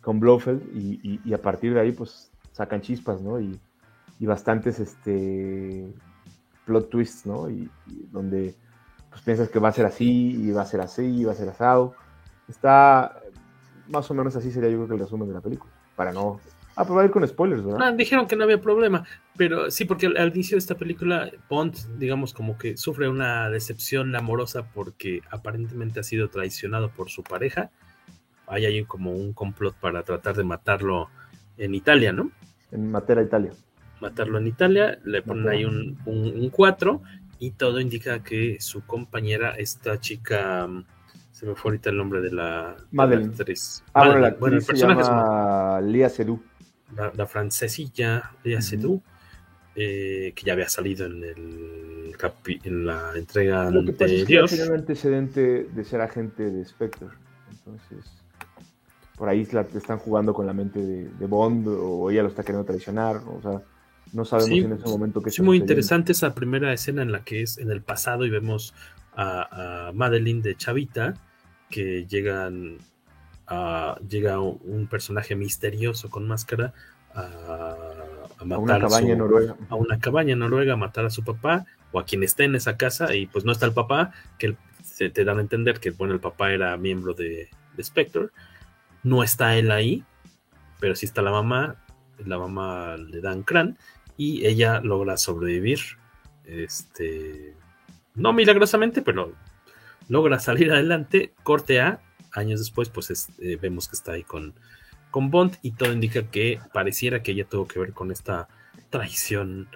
con Blofeld, y, a partir de ahí pues sacan chispas, ¿no? Y, bastantes este plot twists, ¿no? y donde pues piensas que va a ser así, y va a ser así, y va a ser asado. Está más o menos así sería yo creo que el resumen de la película, para no... Ah, pero va a ir con spoilers, ¿verdad? No, dijeron que no había problema, pero sí, porque al, inicio de esta película, Bond, digamos, como que sufre una decepción amorosa porque aparentemente ha sido traicionado por su pareja. hay ahí como un complot para tratar de matarlo en Italia, ¿no? En Matera, Italia. Matarlo en Italia, le ponen ahí un 4 y todo indica que su compañera, esta chica, se me fue ahorita el nombre de la, Madeline. actriz. Ah, bueno, la actriz se llama Lia Seydoux. La, francesilla Lia Seydoux, eh, que ya había salido en el en la entrega anterior. tiene un antecedente de ser agente de Spectre. Entonces, por ahí la, están jugando con la mente de, Bond o ella lo está queriendo traicionar. O sea, no sabemos en ese momento qué Es muy interesante esa primera escena en la que es en el pasado y vemos a, Madeline de Chavita que llegan llega un personaje misterioso con máscara a, matar a una cabaña noruega. A una cabaña noruega a matar a su papá o a quien esté en esa casa y pues no está el papá, que se te dan a entender que bueno, el papá era miembro de, de Spectre, no está él ahí, pero sí está la mamá, la mamá le dan crán y ella logra sobrevivir, este, no milagrosamente, pero logra salir adelante, corte A, años después pues eh, vemos que está ahí con, con Bond y todo indica que pareciera que ella tuvo que ver con esta traición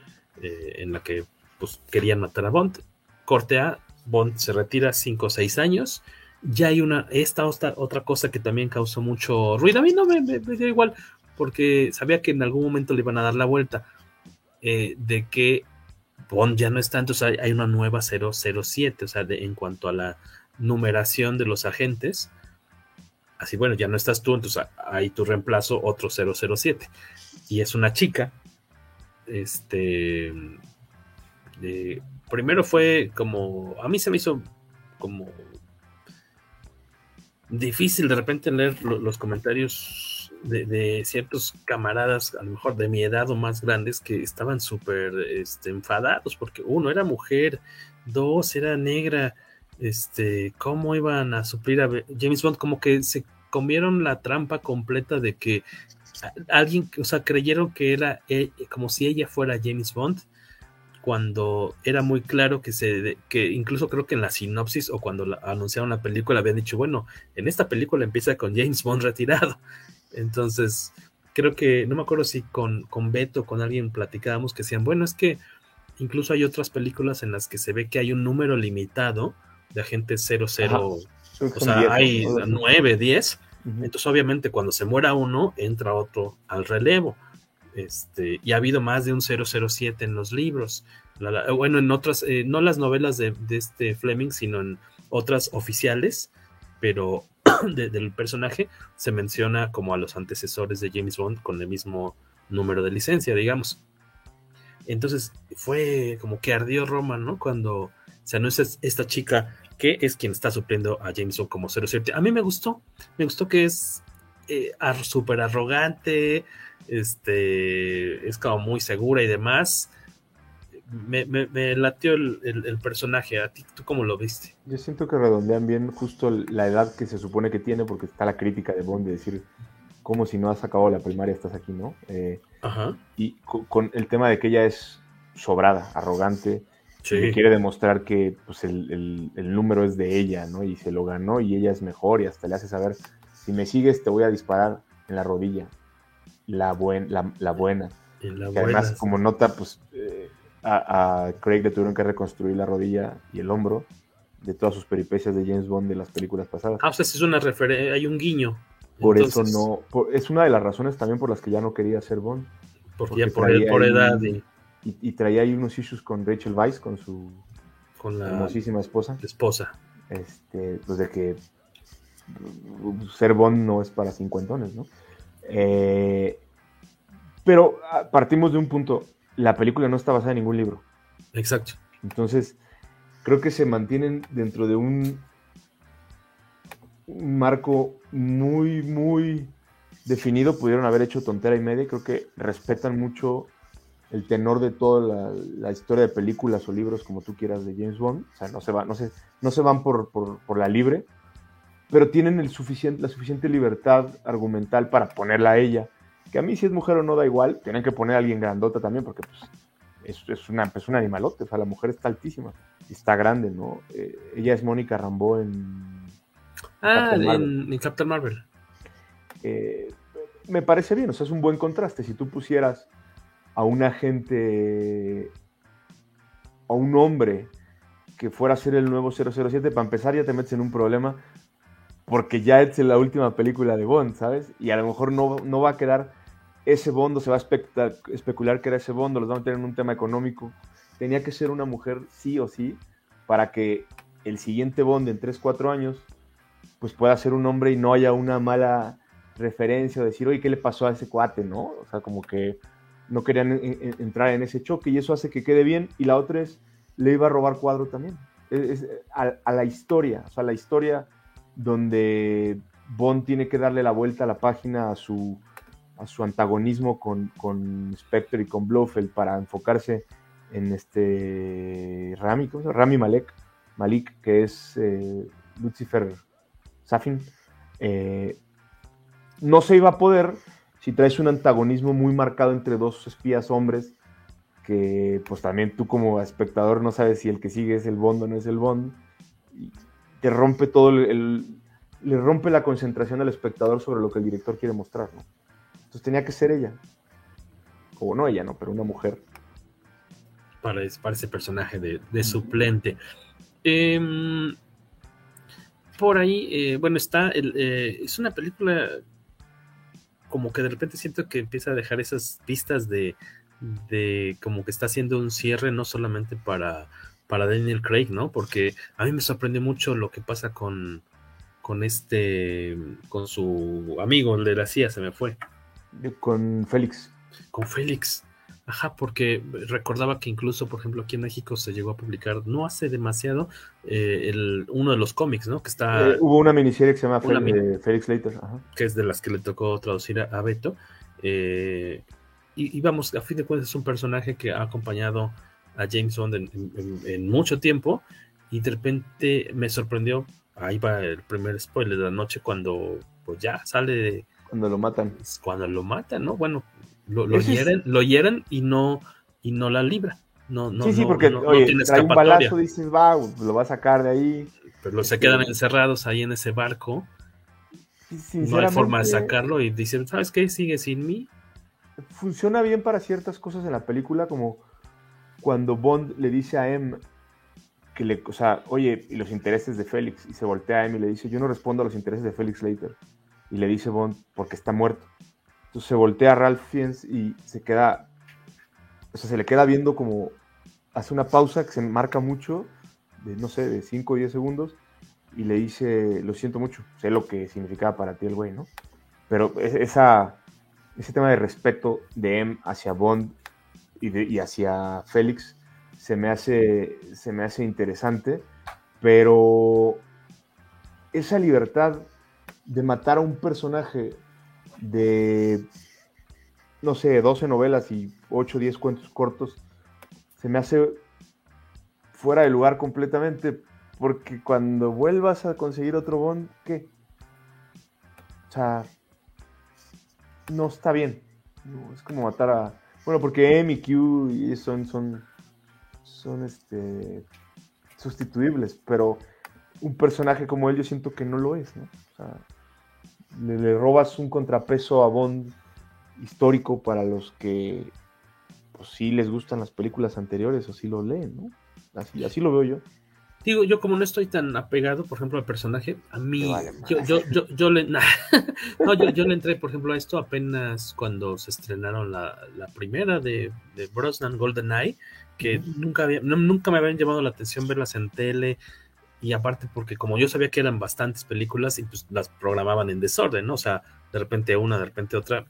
eh, en la que pues querían matar a Bond. Corte A, Bond se retira 5 o 6 años. Ya hay una, esta otra, cosa que también causó mucho ruido. A mí no me, dio igual, porque sabía que en algún momento le iban a dar la vuelta. Eh, de que Bond ya no está, entonces hay, una nueva 007, o sea, en cuanto a la numeración de los agentes. Así, bueno, ya no estás tú, entonces hay tu reemplazo, otro 007. Y es una chica, este, primero fue como, a mí se me hizo como difícil de repente leer los comentarios de, ciertos camaradas, a lo mejor de mi edad o más grandes, que estaban súper este, enfadados porque uno era mujer, dos era negra, este, cómo iban a suplir a James Bond, como que se comieron la trampa completa de que alguien, o sea, creyeron que era eh, como si ella fuera James Bond cuando era muy claro que se que incluso creo que en la sinopsis o cuando anunciaron la película habían dicho bueno en esta película empieza con James Bond retirado entonces creo que no me acuerdo si con con Beto o con alguien platicábamos que decían bueno es que incluso hay otras películas en las que se ve que hay un número limitado de agentes 00 o sea hay 9 10 entonces obviamente cuando se muera uno entra otro al relevo este, y ha habido más de un 007 en los libros. bueno, en otras, eh, no las novelas de, este Fleming, sino en otras oficiales, pero <clears throat> del personaje se menciona como a los antecesores de James Bond con el mismo número de licencia, digamos. Entonces fue como que ardió Roma, ¿no? Cuando se anuncia esta chica que es quien está supliendo a James Bond como 07. A mí me gustó, me gustó que es eh, súper arrogante, este, es como muy segura y demás. Me, me, latió el, personaje. ¿A ti tú cómo lo viste? Yo siento que redondean bien justo la edad que se supone que tiene, porque está la crítica de Bond de decir, como si no has acabado la primaria, estás aquí, ¿no? Eh, y con, el tema de que ella es sobrada, arrogante, quiere demostrar que pues, el, el, número es de ella, ¿no? Y se lo ganó y ella es mejor y hasta le hace saber, si me sigues te voy a disparar en la rodilla la, buen, la, buena. además, como nota, pues eh, a, Craig le tuvieron que reconstruir la rodilla y el hombro de todas sus peripecias de James Bond de las películas pasadas. Ah, o sea, es una referencia, hay un guiño. Por eso no, es una de las razones también por las que ya no quería ser Bond. Porque, ya por, edad. Y... traía ahí unos issues con Rachel Weisz, con su con la hermosísima esposa. Esposa. Este, pues de que ser Bond no es para cincuentones, ¿no? Eh, pero ah, partimos de un punto, la película no está basada en ningún libro. Exacto. Entonces, creo que se mantienen dentro de un, marco muy, muy definido. Pudieron haber hecho tontera y media. Creo que respetan mucho el tenor de toda la, historia de películas o libros, como tú quieras, de James Bond. O sea, no se, va, no se, no se van por, por la libre pero tienen el suficiente, la suficiente libertad argumental para ponerla a ella. Que a mí si es mujer o no da igual, tienen que poner a alguien grandota también, porque pues, es, es, una, es un animalote, o sea, la mujer está altísima y está grande, ¿no? Eh, ella es Mónica Rambeau en... Ah, Captain en, Captain Marvel. eh, me parece bien, o sea, es un buen contraste. Si tú pusieras a un agente, a un hombre que fuera a ser el nuevo 007, para empezar ya te metes en un problema porque ya es la última película de Bond, ¿sabes? Y a lo mejor no, no va a quedar ese Bond, se va a especular que era ese Bond, los van a tener en un tema económico. Tenía que ser una mujer sí o sí para que el siguiente Bond en 3, 4 años pues pueda ser un hombre y no haya una mala referencia o decir, oye, ¿qué le pasó a ese cuate? ¿No? O sea, como que no querían entrar en ese choque y eso hace que quede bien. Y la otra es, le iba a robar cuadro también. Es, a, la historia, o sea, la historia donde Bond tiene que darle la vuelta a la página a su, a su antagonismo con, con Spectre y con Blofeld para enfocarse en este Rami, ¿cómo se? Rami Malek, Malik, que es eh, Lucifer Safin. Eh, no se iba a poder si traes un antagonismo muy marcado entre dos espías hombres que pues también tú como espectador no sabes si el que sigue es el Bond o no es el Bond. Y te rompe todo el, le rompe la concentración al espectador sobre lo que el director quiere mostrar, ¿no? Entonces tenía que ser ella. O no ella, ¿no? Pero una mujer. Para, ese personaje de, suplente. Em, por ahí, eh, bueno, está, eh, es una película como que de repente siento que empieza a dejar esas pistas de, de como que está haciendo un cierre no solamente para, para Daniel Craig, ¿no? Porque a mí me sorprendió mucho lo que pasa con, con este, con su amigo, el de la CIA, se me fue. Con Félix. Con Félix. Ajá, porque recordaba que incluso, por ejemplo, aquí en México se llegó a publicar no hace demasiado eh, el, uno de los cómics, ¿no? Que está. Eh, hubo una miniserie que se llama Félix Later, que es de las que le tocó traducir a, Beto. Eh, y, vamos, a fin de cuentas es un personaje que ha acompañado a James Bond en, mucho tiempo y de repente me sorprendió. Ahí va el primer spoiler de la noche cuando pues ya sale. Cuando lo matan. Cuando lo matan, ¿no? Bueno, lo, lo hieren, lo hieren y no, y no la libra. No, no, sí, sí, porque no, oye, trae un balazo, dices, va, lo va a sacar de ahí. Pero se quedan este, encerrados ahí en ese barco. No hay forma de sacarlo y dicen, ¿sabes qué? Sigue sin mí. Funciona bien para ciertas cosas en la película, como cuando Bond le dice a M que le, o sea, oye, y los intereses de Félix, y se voltea a M y le dice, yo no respondo a los intereses de Félix Later. Y le dice Bond, porque está muerto. Entonces se voltea a Ralph Fiennes y se queda, o sea, se le queda viendo como, hace una pausa que se marca mucho, de no sé, de 5 o 10 segundos, y le dice, lo siento mucho, sé lo que significaba para ti el güey, ¿no? Pero ese tema de respeto de M hacia Bond y, y hacia Félix se me, hace, se me hace interesante, pero esa libertad de matar a un personaje de, no sé, 12 novelas y 8 o 10 cuentos cortos, se me hace fuera de lugar completamente, porque cuando vuelvas a conseguir otro Bond, ¿qué? O sea, no está bien. es como matar a... Bueno, porque M y Q son, son, son este, sustituibles, pero un personaje como él yo siento que no lo es, ¿no? O sea, le, robas un contrapeso a Bond histórico para los que pues sí les gustan las películas anteriores o sí lo leen, ¿no? Así, así lo veo yo. Digo, yo como no estoy tan apegado, por ejemplo, al personaje, a mí, yo, yo, yo, yo, le, <laughs> no, yo, yo, le entré, por ejemplo, a esto apenas cuando se estrenaron la, la primera de, de Brosnan Golden Eye, que nunca, había, nunca me habían llamado la atención verlas en tele, y aparte porque como yo sabía que eran bastantes películas y pues las programaban en desorden, ¿no? O sea, de repente una, de repente otra.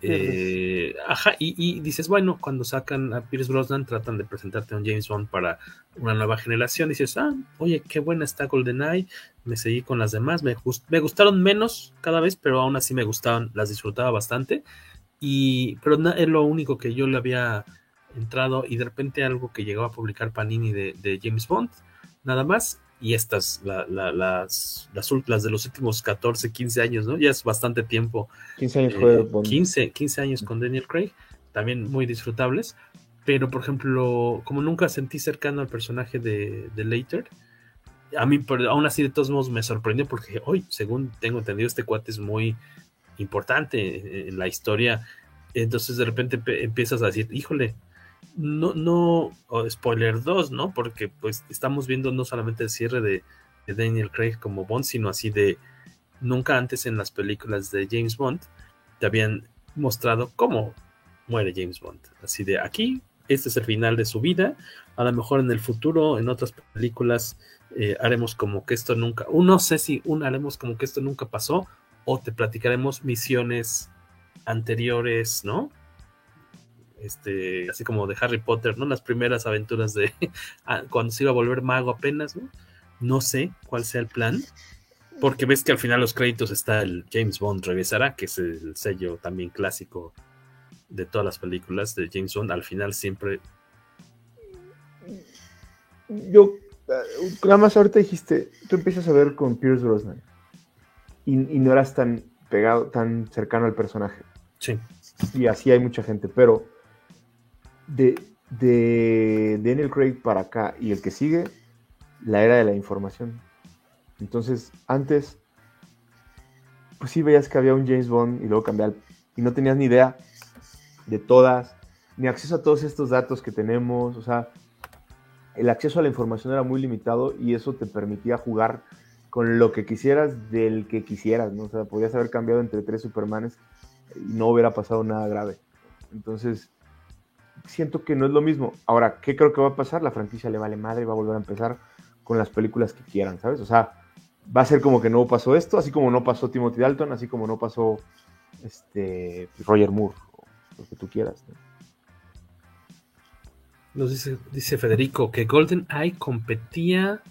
Eh, ajá, y, dices, bueno, cuando sacan a Pierce Brosnan, tratan de presentarte a un James Bond para una nueva generación, y dices, ah, oye, qué buena está GoldenEye, me seguí con las demás, me, me gustaron menos cada vez, pero aún así me gustaban, las disfrutaba bastante, y, pero es lo único que yo le había entrado, y de repente algo que llegaba a publicar Panini de, de James Bond, nada más. Y estas, las, las, de los últimos 14, 15 años, ¿no? Ya es bastante tiempo. 15 años eh, 15, 15 años con Daniel Craig, también muy disfrutables. Pero, por ejemplo, como nunca sentí cercano al personaje de, de Later, a mí, pero aún así, de todos modos, me sorprendió porque hoy, según tengo entendido, este cuate es muy importante en la historia. Entonces, de repente empiezas a decir, híjole, no, no, spoiler 2, ¿no? Porque pues estamos viendo no solamente el cierre de, Daniel Craig como Bond, sino así de nunca antes en las películas de James Bond te habían mostrado cómo muere James Bond. Así de aquí, este es el final de su vida. A lo mejor en el futuro, en otras películas, eh, haremos como que esto nunca, no sé si un haremos como que esto nunca pasó, o te platicaremos misiones anteriores, ¿no? Este, así como de Harry Potter, ¿no? Las primeras aventuras de <laughs> ah, cuando se iba a volver mago apenas, ¿no? No sé cuál sea el plan, porque ves que al final los créditos está el James Bond regresará, que es el sello también clásico de todas las películas de James Bond. Al final siempre. Yo, eh, nada más ahorita dijiste, tú empiezas a ver con Pierce Brosnan y, no eras tan pegado, tan cercano al personaje. Sí. Y así hay mucha gente, pero de, de Daniel Craig para acá y el que sigue, la era de la información. Entonces, antes, pues sí veías que había un James Bond y luego cambiaba y no tenías ni idea de todas, ni acceso a todos estos datos que tenemos, o sea, el acceso a la información era muy limitado y eso te permitía jugar con lo que quisieras del que quisieras, ¿no? O sea, podías haber cambiado entre tres Supermanes y no hubiera pasado nada grave. Entonces, siento que no es lo mismo. Ahora, ¿qué creo que va a pasar? La franquicia le vale madre y va a volver a empezar con las películas que quieran, ¿sabes? O sea, va a ser como que no pasó esto, así como no pasó Timothy Dalton, así como no pasó este Roger Moore, o lo que tú quieras. Nos dice, dice Federico que Golden Eye competía.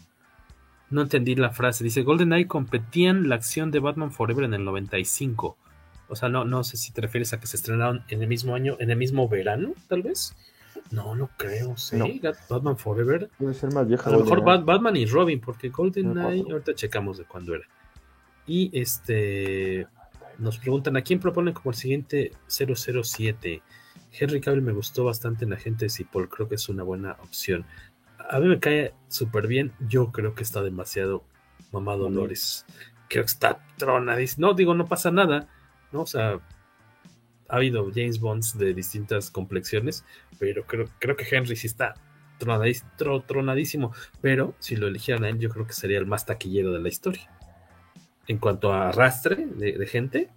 No entendí la frase. Dice Golden Eye competían la acción de Batman Forever en el 95. O sea, no, no sé si te refieres a que se estrenaron en el mismo año, en el mismo verano, tal vez. No, no creo, sí. Batman Forever. Puede ser más vieja. A lo mejor Batman y Robin, porque Golden Knight, ahorita checamos de cuándo era. Y este. Nos preguntan a quién proponen como el siguiente 007. Henry Cavill me gustó bastante en la gente de Paul creo que es una buena opción. A mí me cae súper bien. Yo creo que está demasiado mamado Dolores. Creo que está tronadísimo. No, digo, no pasa nada ¿no? O sea, ha habido James Bonds de distintas complexiones, pero creo, creo que Henry sí está tronadísimo, pero si lo eligieran a él, yo creo que sería el más taquillero de la historia. En cuanto a arrastre de, gente,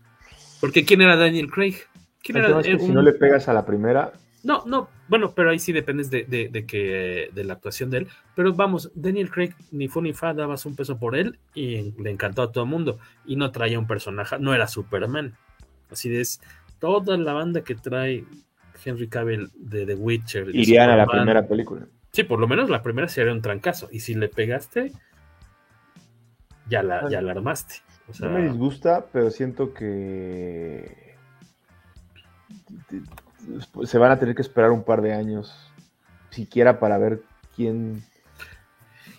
porque ¿quién era Daniel Craig? ¿Quién era, Si no le pegas a la primera. No, no, bueno, pero ahí sí dependes de, de, que de la actuación de él. Pero vamos, Daniel Craig ni fue ni fa, dabas un peso por él y le encantó a todo el mundo. Y no traía un personaje, no era Superman. Así es, toda la banda que trae Henry Cavill de The Witcher. Irían a la primera película. Sí, por lo menos la primera sería un trancazo. Y si le pegaste, ya la, ya la armaste. no me disgusta, pero siento que se van a tener que esperar un par de años, siquiera para ver quién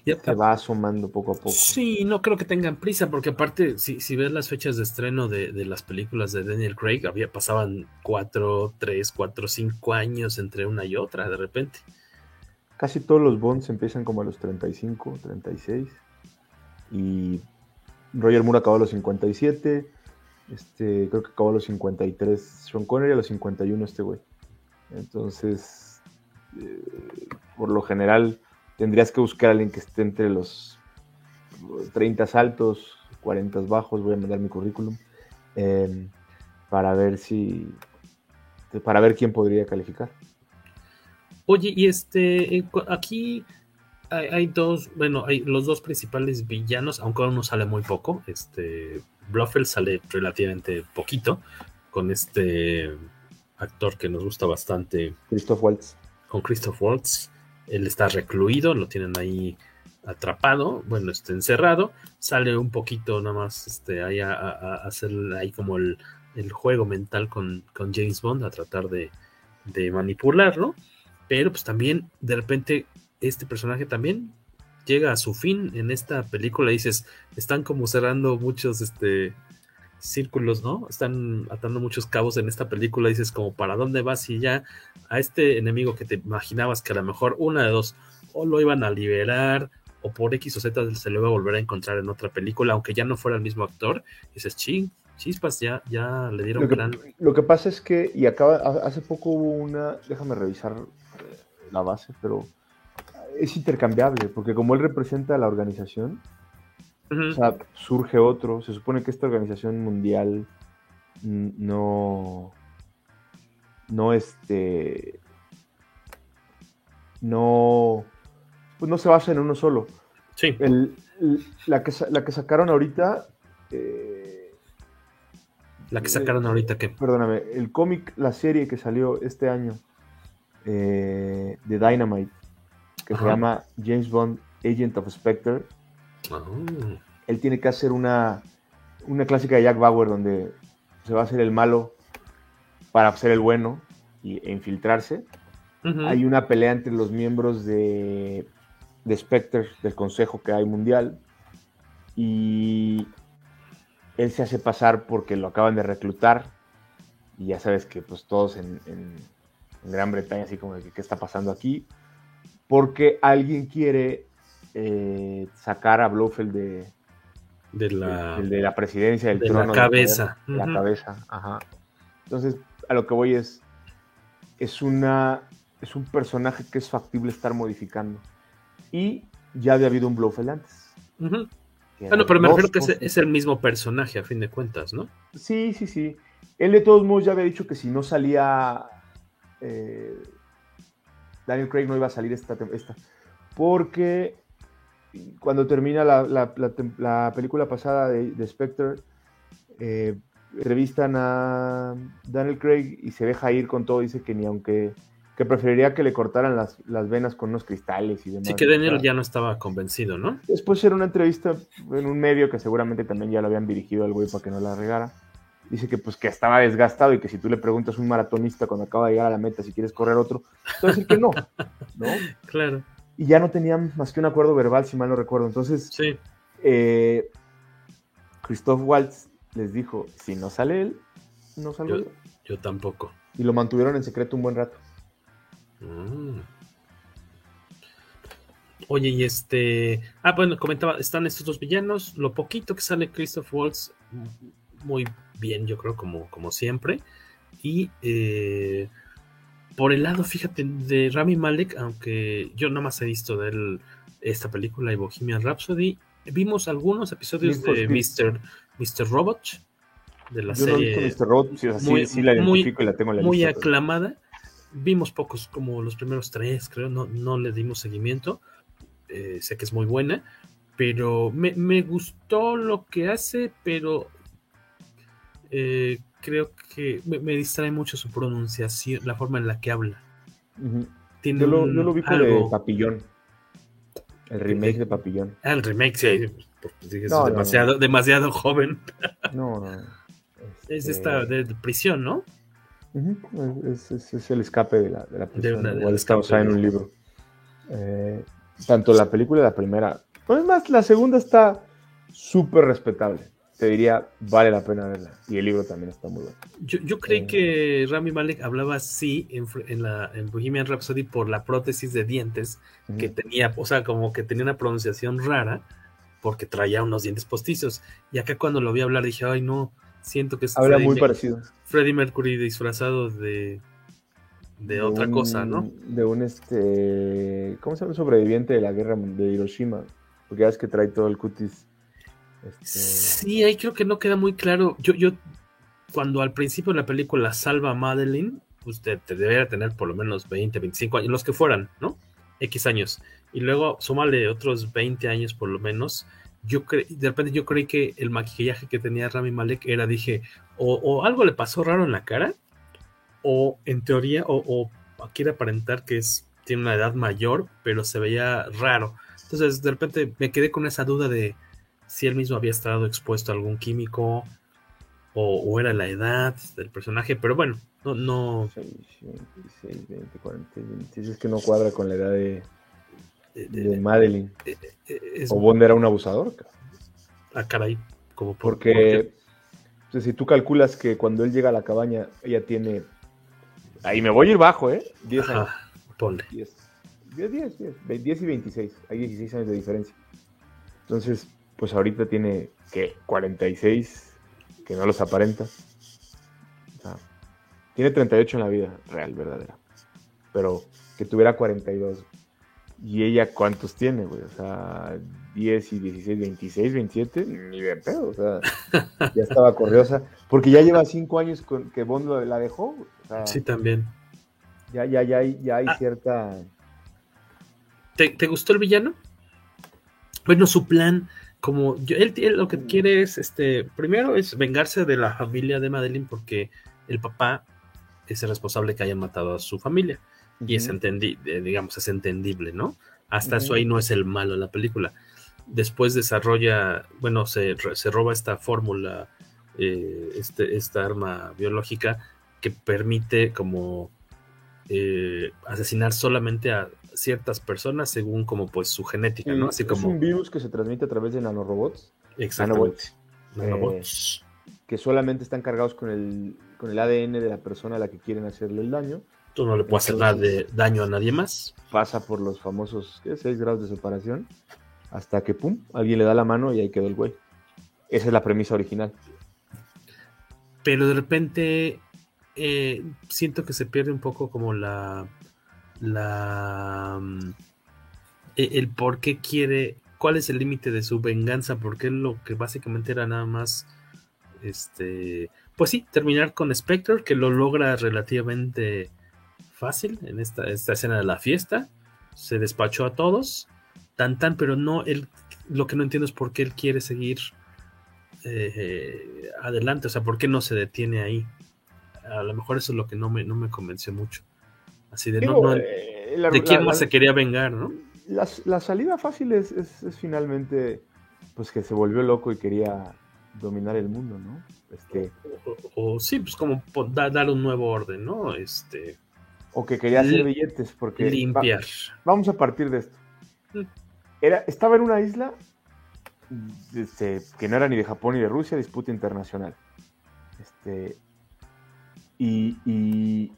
se va asomando poco a poco. Sí, no creo que tengan prisa, porque aparte, si, si ves las fechas de estreno de, las películas de Daniel Craig, había, pasaban cuatro, tres, cuatro, cinco años entre una y otra de repente. Casi todos los Bonds empiezan como a los 35, 36. Y Roger Moore acabó a los 57. Este, creo que acabó a los 53 Sean Connery a los 51 este güey. Entonces, eh, por lo general, tendrías que buscar a alguien que esté entre los 30 altos, 40 bajos, voy a mandar mi currículum, em, para ver si, para ver quién podría calificar. Oye, y este, aquí hay, dos, bueno, hay los dos principales villanos, aunque uno sale muy poco, este, Bluffel sale relativamente poquito, con este actor que nos gusta bastante. Christoph Waltz. Con Christoph Waltz él está recluido, lo tienen ahí atrapado, bueno, está encerrado, sale un poquito nada más este, ahí a, hacer ahí como el, juego mental con, James Bond, a tratar de, manipularlo, pero pues también de repente este personaje también llega a su fin en esta película, dices, están como cerrando muchos este, círculos, ¿no? Están atando muchos cabos en esta película, dices como, ¿para dónde vas? Y ya a este enemigo que te imaginabas que a lo mejor una de dos, o lo iban a liberar, o por X o Z se lo iba a volver a encontrar en otra película, aunque ya no fuera el mismo actor. Dices, ching, chispas, ya, ya le dieron lo que, gran. Lo que pasa es que, y acaba, hace poco hubo una, déjame revisar eh, la base, pero es intercambiable, porque como él representa a la organización, o sea, surge otro, se supone que esta organización mundial no, no este, no, pues no se basa en uno solo. Sí. El, la, que, la que sacaron ahorita... Eh, la que sacaron ahorita, ¿qué? Perdóname, el cómic, la serie que salió este año eh, de Dynamite, que Ajá. se llama James Bond Agent of Spectre. Oh. Él tiene que hacer una, una clásica de Jack Bauer donde se va a hacer el malo para ser el bueno y, e infiltrarse. Uh -huh. Hay una pelea entre los miembros de, de Spectre, del consejo que hay mundial, y él se hace pasar porque lo acaban de reclutar. Y ya sabes que pues todos en, en, en Gran Bretaña así como que qué está pasando aquí. Porque alguien quiere eh, sacar a Blofeld de, de la, de, de la presidencia del de trono. la cabeza. De, la cabeza, ajá. Entonces, a lo que voy es, es una, es un personaje que es factible estar modificando. Y ya había habido un Blofeld antes. Uh -huh. Bueno, pero me refiero que es, es, el mismo personaje a fin de cuentas, ¿no? Sí, sí, sí. Él de todos modos ya había dicho que si no salía eh, Daniel Craig no iba a salir esta, esta porque cuando termina la, la, la, la película pasada de, de Spectre, eh, entrevistan a Daniel Craig y se deja ir con todo, dice que ni aunque que preferiría que le cortaran las, las venas con unos cristales y demás. Sí, que Daniel ya no estaba convencido, ¿no? Después era una entrevista en un medio que seguramente también ya lo habían dirigido al güey para que no la regara. Dice que pues que estaba desgastado y que si tú le preguntas a un maratonista cuando acaba de llegar a la meta si quieres correr otro, te va a decir que no, ¿no? <laughs> Claro. Y ya no tenían más que un acuerdo verbal, si mal no recuerdo. Entonces, sí. eh, Christoph Waltz les dijo, si no sale él, no salgo yo, yo. Yo tampoco. Y lo mantuvieron en secreto un buen rato. Mm. Oye, y este. Ah, bueno, comentaba, están estos dos villanos. Lo poquito que sale Christoph Waltz, muy bien, yo creo, como, como siempre. Y eh, por el lado, fíjate, de Rami Malek, aunque yo nada más he visto de él esta película y Bohemian Rhapsody, vimos algunos episodios de Mr. Mr. Robot, de la yo serie. No he visto Mr. Robot, sí, muy, sí, la identifico muy, y la tengo en la Muy lista, aclamada. Vimos pocos, como los primeros tres, creo, no, no le dimos seguimiento. Eh, sé que es muy buena, pero me, me gustó lo que hace, pero eh, creo que me, me, distrae mucho su pronunciación, la forma en la que habla. Uh -huh. Tiene yo, lo, yo lo vi con algo... Papillón. El remake de Papillón. Ah, el remake, sí. Es no, demasiado, no, no. demasiado joven. No, no. Este... Es de esta de, de prisión, ¿no? Uh -huh. es, es, es, el escape de la, de la prisión. De Igual está basada en un libro. Eh, tanto la película la primera. Pues más, la segunda está súper respetable te diría, vale la pena verla. Y el libro también está muy bueno. Yo, yo creí eh, que Rami Malek hablaba así en, en, la, en Bohemian Rhapsody por la prótesis de dientes uh -huh. que tenía, o sea, como que tenía una pronunciación rara porque traía unos dientes postizos. Y acá cuando lo vi hablar dije, ay no, siento que es Habla Freddie muy parecido. Freddie Mercury disfrazado de, de, de otra un, cosa, ¿no? De un, este, ¿cómo se llama? Sobreviviente de la guerra de Hiroshima. Porque ya es que trae todo el cutis este... Sí, ahí creo que no queda muy claro. Yo, yo, cuando al principio de la película salva a Madeline, usted te debería tener por lo menos 20, 25 años, los que fueran, ¿no? X años. Y luego súmale otros 20 años por lo menos. Yo de repente yo creí que el maquillaje que tenía Rami Malek era, dije, o, o algo le pasó raro en la cara, o en teoría, o, o quiere aparentar que es, tiene una edad mayor, pero se veía raro. Entonces, de repente me quedé con esa duda de, si él mismo había estado expuesto a algún químico o, o, era la edad del personaje, pero bueno, no... no... 26, 20, 40, 26, es que no cuadra con la edad de, de, de, de Madeline. Es, o Bond era un abusador. Ah, caray, como por, porque, porque... Si tú calculas que cuando él llega a la cabaña, ella tiene... Ahí me voy a ir bajo, ¿eh? 10 años. Ponle. 10, 10, 10, 10, 10 y 26. Hay 16 años de diferencia. Entonces, pues ahorita tiene, ¿qué? 46, que no los aparenta. O sea, tiene 38 en la vida real, verdadera. Pero que tuviera 42. ¿Y ella cuántos tiene, güey? O sea, 10 y 16, 26, 27, ni de pedo. O sea, ya estaba corriosa. Porque ya lleva 5 años con que Bond la dejó. O sea, sí, también. Ya, ya, ya hay, ya hay ah. cierta. ¿Te, ¿Te, gustó el villano? Bueno, su plan, como yo, él, él, lo que quiere es, este, primero es vengarse de la familia de Madeline porque el papá es el responsable que hayan matado a su familia. Y es entendible, digamos, es entendible, ¿no? Hasta eso ahí no es el malo en la película. Después desarrolla, bueno, se, se roba esta fórmula, eh, este, esta arma biológica que permite como eh, asesinar solamente a ciertas personas según como pues su genética, ¿no? Así es como... un virus que se transmite a través de nanorobots. Exactamente. Nanobots. Eh, que solamente están cargados con el, con el ADN de la persona a la que quieren hacerle el daño. Tú no le puedes hacer nada de daño a nadie más. Pasa por los famosos 6 grados de separación hasta que, pum, alguien le da la mano y ahí quedó el güey. Esa es la premisa original. Pero de repente eh, siento que se pierde un poco como la, la mm, e, el por qué quiere, cuál es el límite de su venganza, porque lo que básicamente era nada más, este, pues sí, terminar con Spectre, que lo logra relativamente fácil en esta, esta escena de la fiesta, se despachó a todos, tan tan, pero no, él, lo que no entiendo es por qué él quiere seguir eh, adelante, o sea, por qué no se detiene ahí a lo mejor eso es lo que no me, no me convenció mucho. Así de, no, eh, de quién más se quería vengar, ¿no? La, salida fácil es, es, finalmente, pues que se volvió loco y quería dominar el mundo, ¿no? Este, o, sí, pues como dar un nuevo orden, ¿no? Este, o que quería hacer billetes, porque... Limpiar. vamos a partir de esto. Mm. Era, estaba en una isla este, que no era ni de Japón ni de Rusia, disputa internacional. Este, y,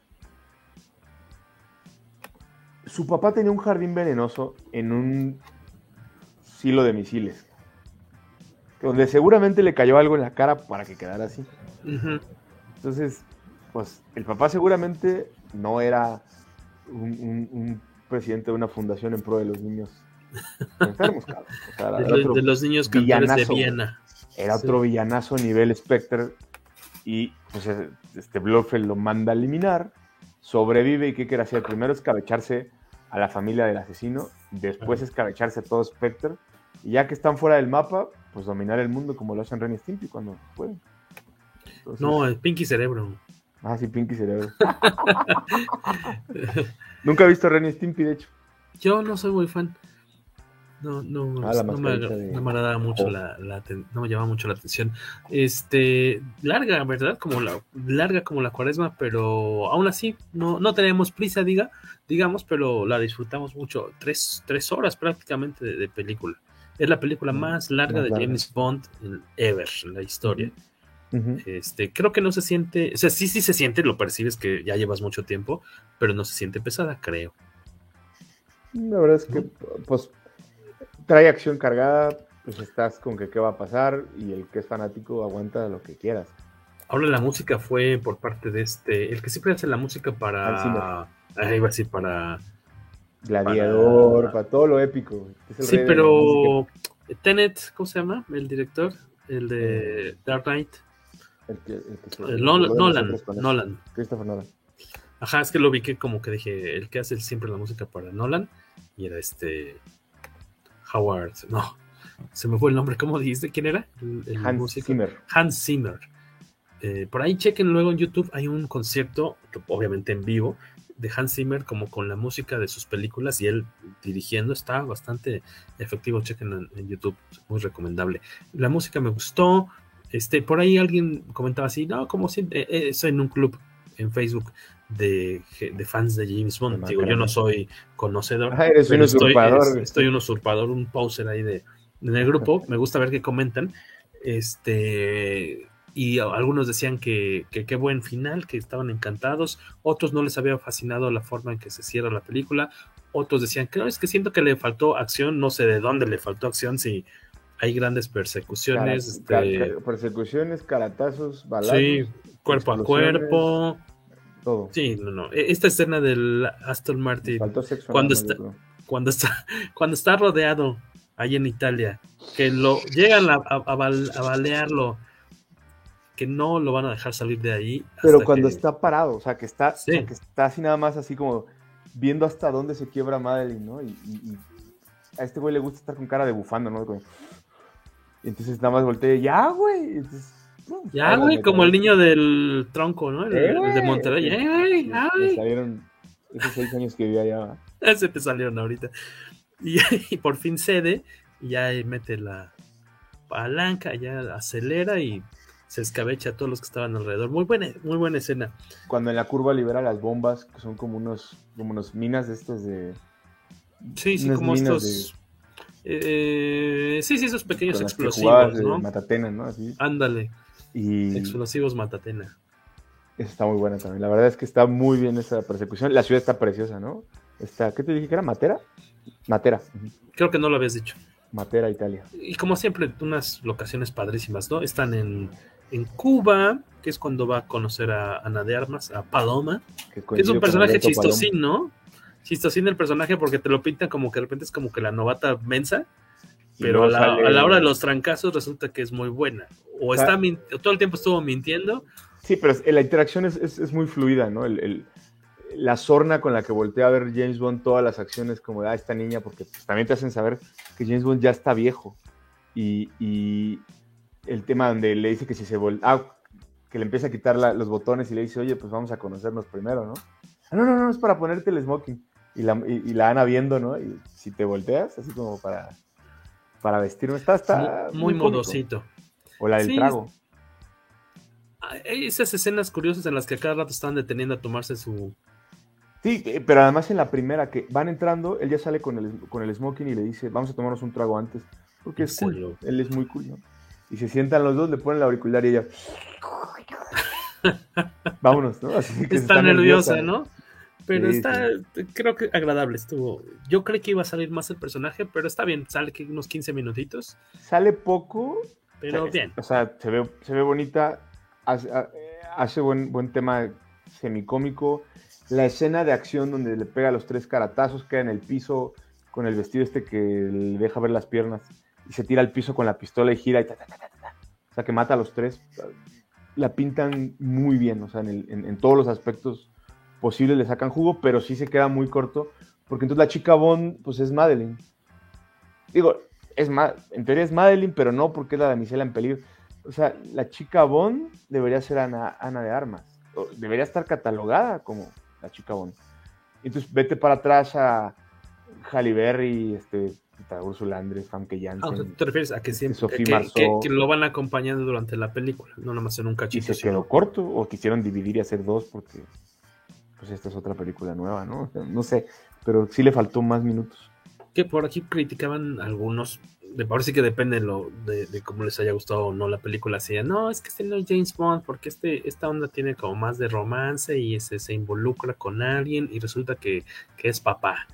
su papá tenía un jardín venenoso en un silo de misiles. Donde seguramente le cayó algo en la cara para que quedara así. Entonces, pues el papá seguramente no era un, presidente de una fundación en pro de los niños <laughs> enfermos, de, los niños cantores de Viena. Era otro villanazo nivel Spectre y pues este Blofeld lo manda a eliminar, sobrevive y ¿qué quiere hacer? Primero escabecharse a la familia del asesino, después escabecharse a todo Spectre, y ya que están fuera del mapa, pues dominar el mundo como lo hacen Ren y Stimpy cuando pueden. no, el Pinky Cerebro. Ah, sí, Pinky Cerebro. <laughs> Nunca he visto Ren y Stimpy, de hecho. Yo no soy muy fan. No, no, ah, no, me, no me agrada mucho oh. la, no me llama mucho la atención. Este, larga, ¿verdad? Como la, larga como la cuaresma, pero aún así, no, no tenemos prisa, diga, digamos, pero la disfrutamos mucho. Tres, tres horas prácticamente de, película. Es la película mm, más larga de James Bond ever en la historia. Este, creo que no se siente, o sea, sí, sí se siente, lo percibes que ya llevas mucho tiempo, pero no se siente pesada, creo. La verdad es que, pues, trae acción cargada, pues estás con que qué va a pasar y el que es fanático aguanta lo que quieras. Ahora la música fue por parte de este, el que siempre hace la música para, ahí iba a decir para Gladiador, para, todo lo épico. sí, pero Tenet, ¿cómo se llama? El director, el de eh, Dark Knight. El que, el Nolan, Nolan. Christopher Nolan. Ajá, es que lo vi que como que dije, el que hace siempre la música para Nolan, y era este Howard, no, se me fue el nombre, ¿cómo dijiste? ¿Quién era? Hans Zimmer. Hans Zimmer. Eh, por ahí chequen luego en YouTube, hay un concierto, obviamente en vivo, de Hans Zimmer como con la música de sus películas y él dirigiendo, está bastante efectivo, chequen en, YouTube, muy recomendable. La música me gustó, este, por ahí alguien comentaba así, no, como si, eh, eh, en un club en Facebook de, fans de James Bond. Digo, yo no soy conocedor. Ah, eres un usurpador. Estoy, un usurpador, un poser ahí de, en el grupo. Me gusta ver que comentan. Este. Y algunos decían que qué buen final, que estaban encantados. Otros no les había fascinado la forma en que se cierra la película. otros decían que no, es que siento que le faltó acción, no sé de dónde le faltó acción, si hay grandes persecuciones. Cara, este, persecuciones, caratazos, balazos. sí, cuerpo a cuerpo. Todo. Sí, no, no. e- Esta escena del Aston Martin, cuando está, cuando <laughs> está, cuando está rodeado ahí en Italia, que lo llegan a, a- a bal- a balearlo, que no lo van a dejar salir de ahí. Pero cuando que- está parado, o sea, que está, o Sí. sea, que está así nada más así como viendo hasta dónde se quiebra Madeline, ¿no? Y, y- y a este güey le gusta estar con cara de bufando, ¿no? Como- entonces nada más voltea, ya, güey. entonces, Ya, güey, como el niño del tronco, ¿no? El, Eh, el de. Monterrey. ¡Eh! Le ¡Ay! salieron esos seis años que vivía allá. Ese te salieron ahorita. Y, <laughs> y por fin cede, y ya mete la palanca, ya acelera y se escabecha a todos los que estaban alrededor. Muy buena, muy buena escena. Cuando en la curva libera las bombas, que son como unos, como unos minas de estos de. Sí, sí, como estos. eh, sí, sí, esos pequeños explosivos, de ¿no? Matatena, ¿no? Así. Ándale, Y explosivos matatena. esa está muy buena también. La verdad es que está muy bien esa persecución. La ciudad está preciosa, ¿no? Está, ¿Qué te dije que era? ¿Matera? Matera. Creo que no lo habías dicho. Matera, Italia. Y como siempre, unas locaciones padrísimas, ¿no? Están en, en Cuba, que es cuando va a conocer a Ana de Armas, a Paloma, Que, que es un personaje chistosín, ¿no? Chistosín el personaje porque te lo pintan como que de repente es como que la novata mensa, Pero a luego la, sale- a la hora de los trancazos resulta que es muy buena. O sea- está min- todo el tiempo estuvo mintiendo. Sí, pero la interacción es, es- es muy fluida, ¿no? El, el- la sorna con la que voltea a ver James Bond todas las acciones como de ah, esta niña, porque pues, también te hacen saber que James Bond ya está viejo. Y, y el tema donde le dice que si se vol ah, que le empieza a quitar la- los botones y le dice, oye, pues vamos a conocernos primero, ¿no? "Ah, no, no, no, es para ponerte el smoking. Y la, y, y la Ana viendo, ¿no? Y si te volteas, así como para, para vestirme, está, está muy, modosito. O la del Sí, trago. Hay esas escenas curiosas en las que a cada rato están deteniendo a tomarse su. Sí, eh, pero además en la primera que van entrando, él ya sale con el, con el smoking y le dice, vamos a tomarnos un trago antes, porque es ¿En cool, él es muy cool, ¿no? Y se sientan los dos, le ponen el auricular y ella, <laughs> vámonos, ¿no? Así que Está nerviosa, ¿no? Pero Sí, está, creo que agradable estuvo. Yo creí que iba a salir más el personaje, pero está bien, sale que unos 15 minutitos, Sale poco, pero bien. o sea, se ve, se ve bonita, hace, buen, buen tema semicómico, la escena de acción donde le pega los tres caratazos, queda en el piso con el vestido este que le deja ver las piernas y se tira al piso con la pistola y gira y ta, ta, ta, ta, ta, ta. O sea, que mata a los tres. La pintan muy bien, o sea, en, el- en- en todos los aspectos posibles le sacan jugo, pero sí se queda muy corto, porque entonces la chica Bond, pues es Madeline. Digo, es Ma- en teoría es Madeline, pero no porque es la damisela en peligro. O sea, la chica Bond debería ser Ana, Ana de Armas. o Debería estar catalogada como la chica Bond. Entonces vete para atrás a Halle Berry, este, puta, Ursula Andrés, Famke Ah, o sea, Janssen. ¿Te refieres a que siempre que, que- que lo van acompañando durante la película, no nada más en un y cachito. se sino- quedó corto, o quisieron dividir y hacer dos porque pues esta es otra película nueva, ¿no? O sea, no sé, pero sí le faltó más minutos. que por aquí criticaban algunos, de ahora sí que depende lo, de, de cómo les haya gustado o no la película, de, no, es que este no es James Bond, porque este, esta onda tiene como más de romance y ese se involucra con alguien y resulta que, que es papá.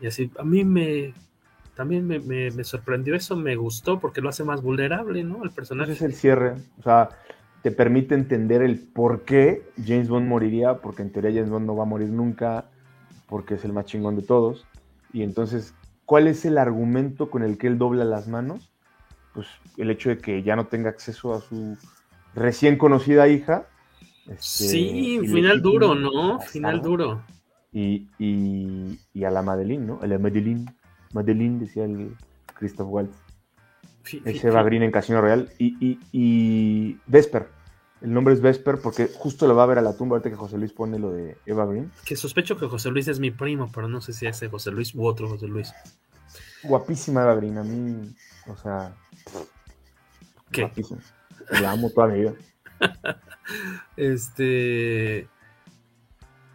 Y así, a mí me, también me, me- me sorprendió eso, me gustó porque lo hace más vulnerable, ¿no? El personaje. Ese es el cierre, o sea, te permite entender el por qué James Bond moriría, porque en teoría James Bond no va a morir nunca, porque es el más chingón de todos. Y entonces, ¿cuál es el argumento con el que él dobla las manos? Pues el hecho de que ya no tenga acceso a su recién conocida hija. este, sí, final duro, ¿no? Final duro. Y, y, y a la Madeline, ¿no? A la Madeline. Madeline, decía el Christoph Waltz. Es Eva Green en Casino Royale. Y, y, y Vesper. El nombre es Vesper porque justo lo va a ver a la tumba ahorita que José Luis pone lo de Eva Green. Que sospecho que José Luis es mi primo, pero no sé si es José Luis u otro José Luis. Guapísima Eva Green. A mí, o sea, ¿Qué? guapísima. La amo toda mi vida. <laughs> Este.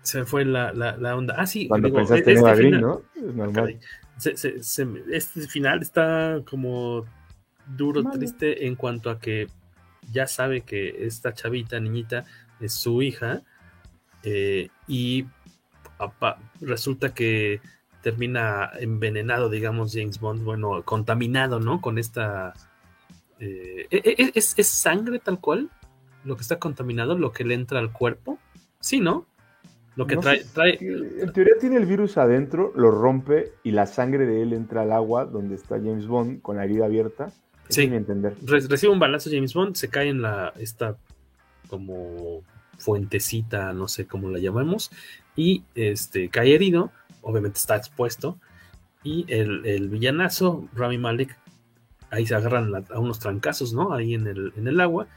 Se me fue la, la, la onda. Ah, sí. Cuando digo, pensaste en este Eva Green, final- ¿no? Es normal. Se- se- se este final está como duro, triste en cuanto a que ya sabe que esta chavita, niñita, es su hija. eh, y apa- resulta que termina envenenado, digamos, James Bond, bueno, contaminado, ¿no? Con esta... Eh, ¿e, e, ¿es, ¿Es sangre tal cual? Lo que está contaminado, lo que le entra al cuerpo. Sí, ¿no? Lo que trae, trae, En teoría tiene el virus adentro, lo rompe y la sangre de él entra al agua donde está James Bond con la herida abierta. Sí. entender. recibe un balazo James Bond, se cae en la esta como fuentecita, no sé cómo la llamamos, y este cae herido, obviamente está expuesto, y el, villanazo, Rami Malek, ahí se agarran a unos trancazos, ¿no? Ahí en el, en el agua,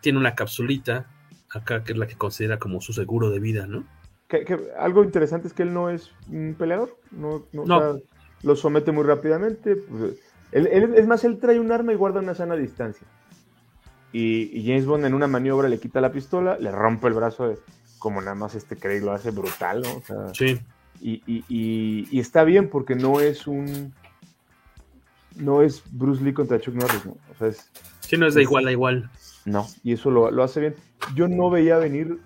tiene una capsulita acá que es la que considera como su seguro de vida, ¿no? algo interesante es que él no es un peleador, no, lo somete muy rápidamente. Pues, es más, él trae un arma y guarda una sana distancia. Y, James Bond en una maniobra le quita la pistola, le rompe el brazo, como nada más este Craig lo hace brutal, ¿no? sí. Y, está bien porque no es un. No es Bruce Lee contra Chuck Norris, ¿no? O sea, es. Sí, no es de igual a igual. No, y eso lo, lo hace bien. Yo no veía venir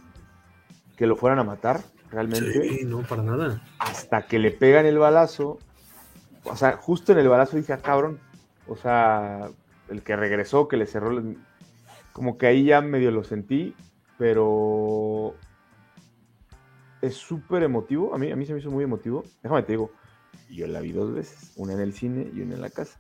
que lo fueran a matar, realmente. Sí, no, para nada. Hasta que le pegan el balazo. O sea, justo en el balazo dije, ah, cabrón. O sea, el que regresó, que le cerró. Como que ahí ya medio lo sentí, pero. Es súper emotivo. A mí, a mí se me hizo muy emotivo. Déjame te digo, yo la vi dos veces: una en el cine y una en la casa.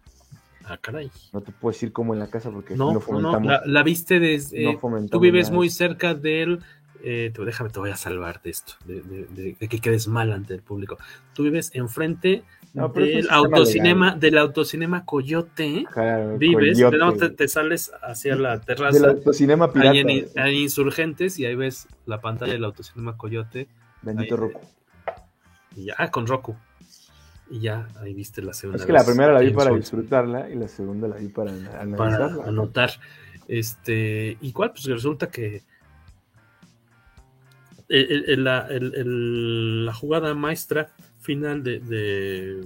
Ah, caray. No te puedo decir cómo en la casa porque no, no la, viste desde. Eh, tú vives muy cerca del eh, déjame, te voy a salvar de esto, de, que quedes mal ante el público. Tú vives enfrente del autocinema, del autocinema Coyote, vives, pero te, sales hacia la terraza. Del autocinema pirata. Hay, insurgentes y ahí ves la pantalla del autocinema Coyote. Bendito Roku. Y ya, ah, con Roku. Y ya, ahí viste la segunda. Es que la primera la vi para disfrutarla y la segunda la vi para analizarla. Anotar. Este, ¿y cuál? Pues resulta que la, jugada maestra final de,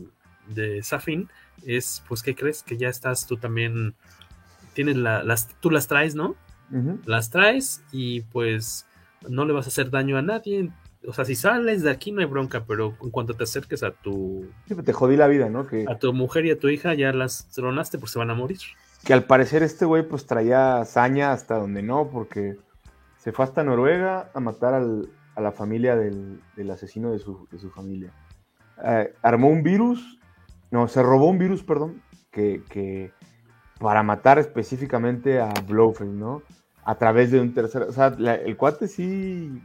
de, Safin es, pues, ¿qué crees? Que ya estás tú también, tienes las, tú las traes, ¿no? Las traes y pues no le vas a hacer daño a nadie. O sea, si sales de aquí no hay bronca, pero en cuanto te acerques a tu... Pues, te jodí la vida, ¿no? Que... A tu mujer y a tu hija ya las tronaste, pues se van a morir. Que al parecer este güey pues traía saña hasta donde no, porque se fue hasta Noruega a matar a la familia del, asesino de su, familia. Eh, armó un virus, no, se robó un virus, perdón, que, para matar específicamente a Blofeld, ¿no? A través de un tercer, o sea, el cuate sí,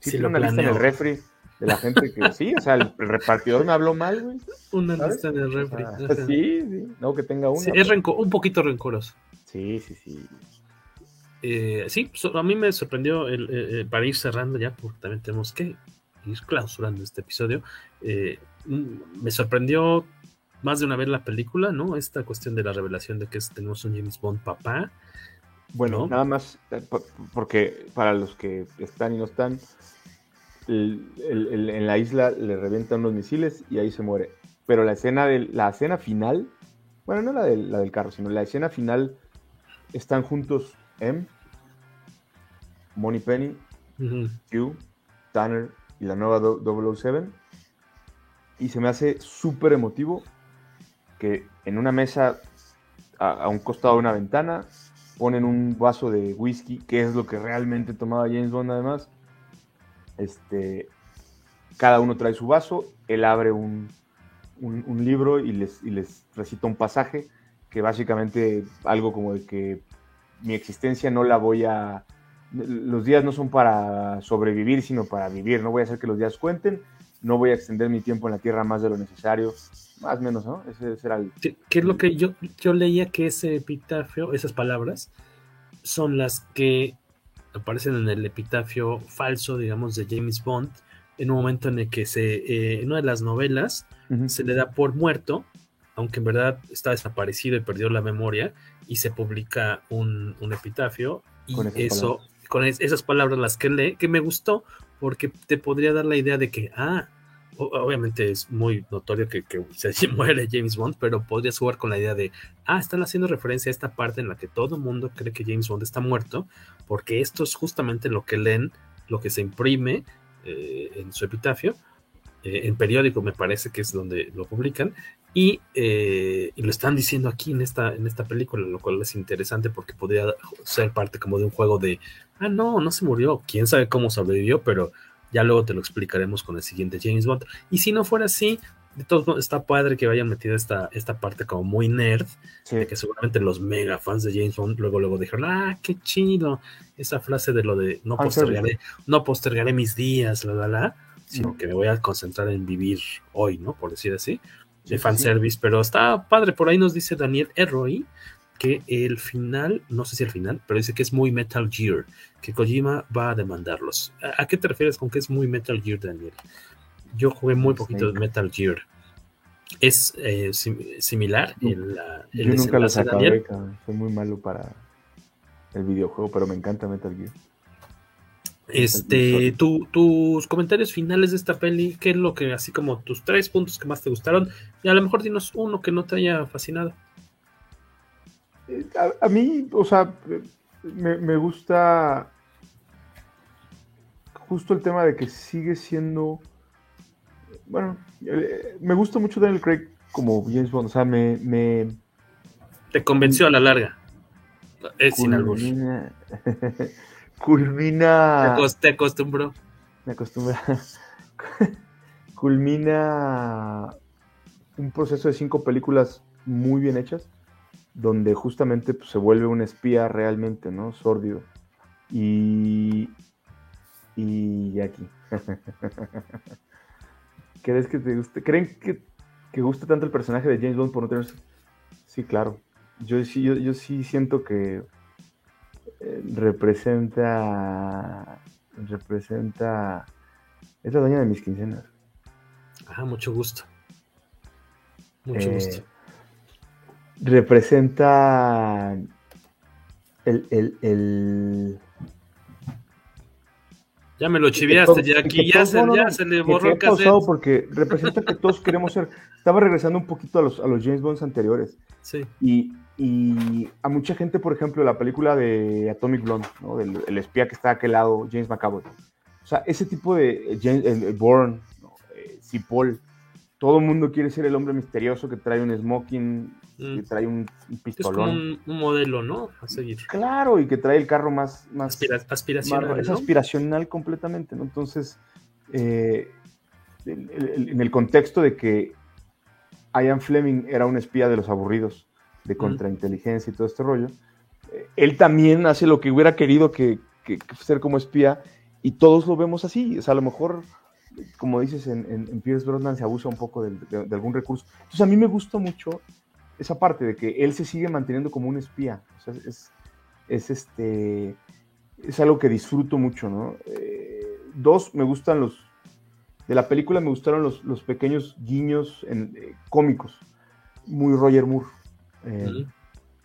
sí, tiene una lista en el refri de la gente que sí, o sea, el, repartidor me habló mal, güey. Una lista en el refri. sí, sí, no que tenga una. es un poquito rencoroso. Sí, sí, sí. Eh, sí, a mí me sorprendió el, eh, eh, para ir cerrando ya, porque también tenemos que ir clausurando este episodio. Mm, me sorprendió más de una vez la película, ¿no? Esta cuestión de la revelación de que tenemos un James Bond papá. Bueno, nada más, porque para los que están y no están, en la isla le revientan unos misiles y ahí se muere. Pero la escena, de, la escena final, bueno, no la, la del carro, sino la escena final, están juntos M, Money Penny, Q, Tanner y la nueva 007. Y se me hace súper emotivo que en una mesa a, un costado de una ventana ponen un vaso de whisky, que es lo que realmente tomaba James Bond además. Este, cada uno trae su vaso, él abre un, un, libro y les, y les recita un pasaje que básicamente algo como de que mi existencia no la voy a... Los días no son para sobrevivir, sino para vivir. No voy a hacer que los días cuenten, no voy a extender mi tiempo en la tierra más de lo necesario. Más o menos, ¿no? Ese será el... ¿Qué, es lo que yo, yo leía que ese epitafio, esas palabras, son las que aparecen en el epitafio falso, digamos, de James Bond, en un momento en el que se, eh, en una de las novelas se le da por muerto, aunque en verdad está desaparecido y perdió la memoria, y se publica un, epitafio y eso, con esas palabras las que lee, que me gustó porque te podría dar la idea de que, ah, obviamente es muy notorio que, se <laughs> muere James Bond, pero podrías jugar con la idea de, ah, están haciendo referencia a esta parte en la que todo el mundo cree que James Bond está muerto, porque esto es justamente lo que leen, lo que se imprime eh, en su epitafio, en periódico me parece que es donde lo publican, y, y, lo están diciendo aquí en esta, en esta película, lo cual es interesante porque podría ser parte como de un juego de, ah, no, no se murió, quién sabe cómo sobrevivió, pero ya luego te lo explicaremos con el siguiente James Bond. Y si no fuera así, de todos modos, está padre que vayan metido esta, esta parte como muy nerd, de que seguramente los mega fans de James Bond luego, luego dijeron, ah, qué chido, esa frase de lo de no postergaré, no postergaré mis días, la, la, la, sino que me voy a concentrar en vivir hoy, ¿no? Por decir así, de fanservice, pero está padre, por ahí nos dice Daniel Erroy que el final, no sé si el final, pero dice que es muy Metal Gear, que Kojima va a demandarlos. ¿A, qué te refieres con que es muy Metal Gear, Daniel? Yo jugué muy poquito de Metal Gear. ¿Es eh, similar el Yo nunca lo acabé, Fue muy malo para el videojuego, pero me encanta Metal Gear. Este, tus comentarios finales de esta peli, ¿qué es lo que, así como tus tres puntos que más te gustaron? Y a lo mejor dinos uno que no te haya fascinado. Eh, a, mí, o sea, me, me, gusta justo el tema de que sigue siendo bueno, me gusta mucho Daniel Craig como James Bond, o sea, me... me... Te convenció a la larga. Es sin culmina, <laughs> culmina... Te acostumbró. Me acostumbra. <laughs> culmina un proceso de cinco películas muy bien hechas, donde justamente pues, se vuelve un espía realmente, ¿no? Sórdido. Y... Y aquí. <laughs> ¿Crees que te guste? ¿Creen que, que gusta tanto el personaje de James Bond por no tener... Sí, claro. Yo sí, yo, sí siento que eh, representa... Representa... Es la dueña de mis quincenas. Ah, mucho gusto. Mucho eh, gusto. Representa el, el, el, ya me lo chiviaste, ya aquí ya, se, ya se le borró el cassette. porque representa que todos queremos ser. Estaba regresando un poquito a los, a los James Bonds anteriores. Sí. Y, y, a mucha gente, por ejemplo, la película de Atomic Blonde, ¿no? Del, el espía que está a aquel lado, James McAvoy. O sea, ese tipo de James eh, Bourne, ¿no? eh, Cipoll, todo el mundo quiere ser el hombre misterioso que trae un smoking, que mm. trae un, pistolón. Es como un, modelo, ¿no? A seguir. Claro, y que trae el carro más... más aspiracional. es aspiracional completamente, ¿no? Entonces, eh, en el contexto de que Ian Fleming era un espía de los aburridos, de mm. contrainteligencia y todo este rollo, eh, él también hace lo que hubiera querido que, que, que ser como espía y todos lo vemos así. O sea, a lo mejor como dices, en, en, Pierce Brosnan se abusa un poco de, algún recurso. Entonces a mí me gusta mucho esa parte de que él se sigue manteniendo como un espía. es, es, este, es algo que disfruto mucho, ¿no? Eh, dos, me gustan los, de la película me gustaron los, los pequeños guiños en, eh, cómicos, muy Roger Moore. Eh,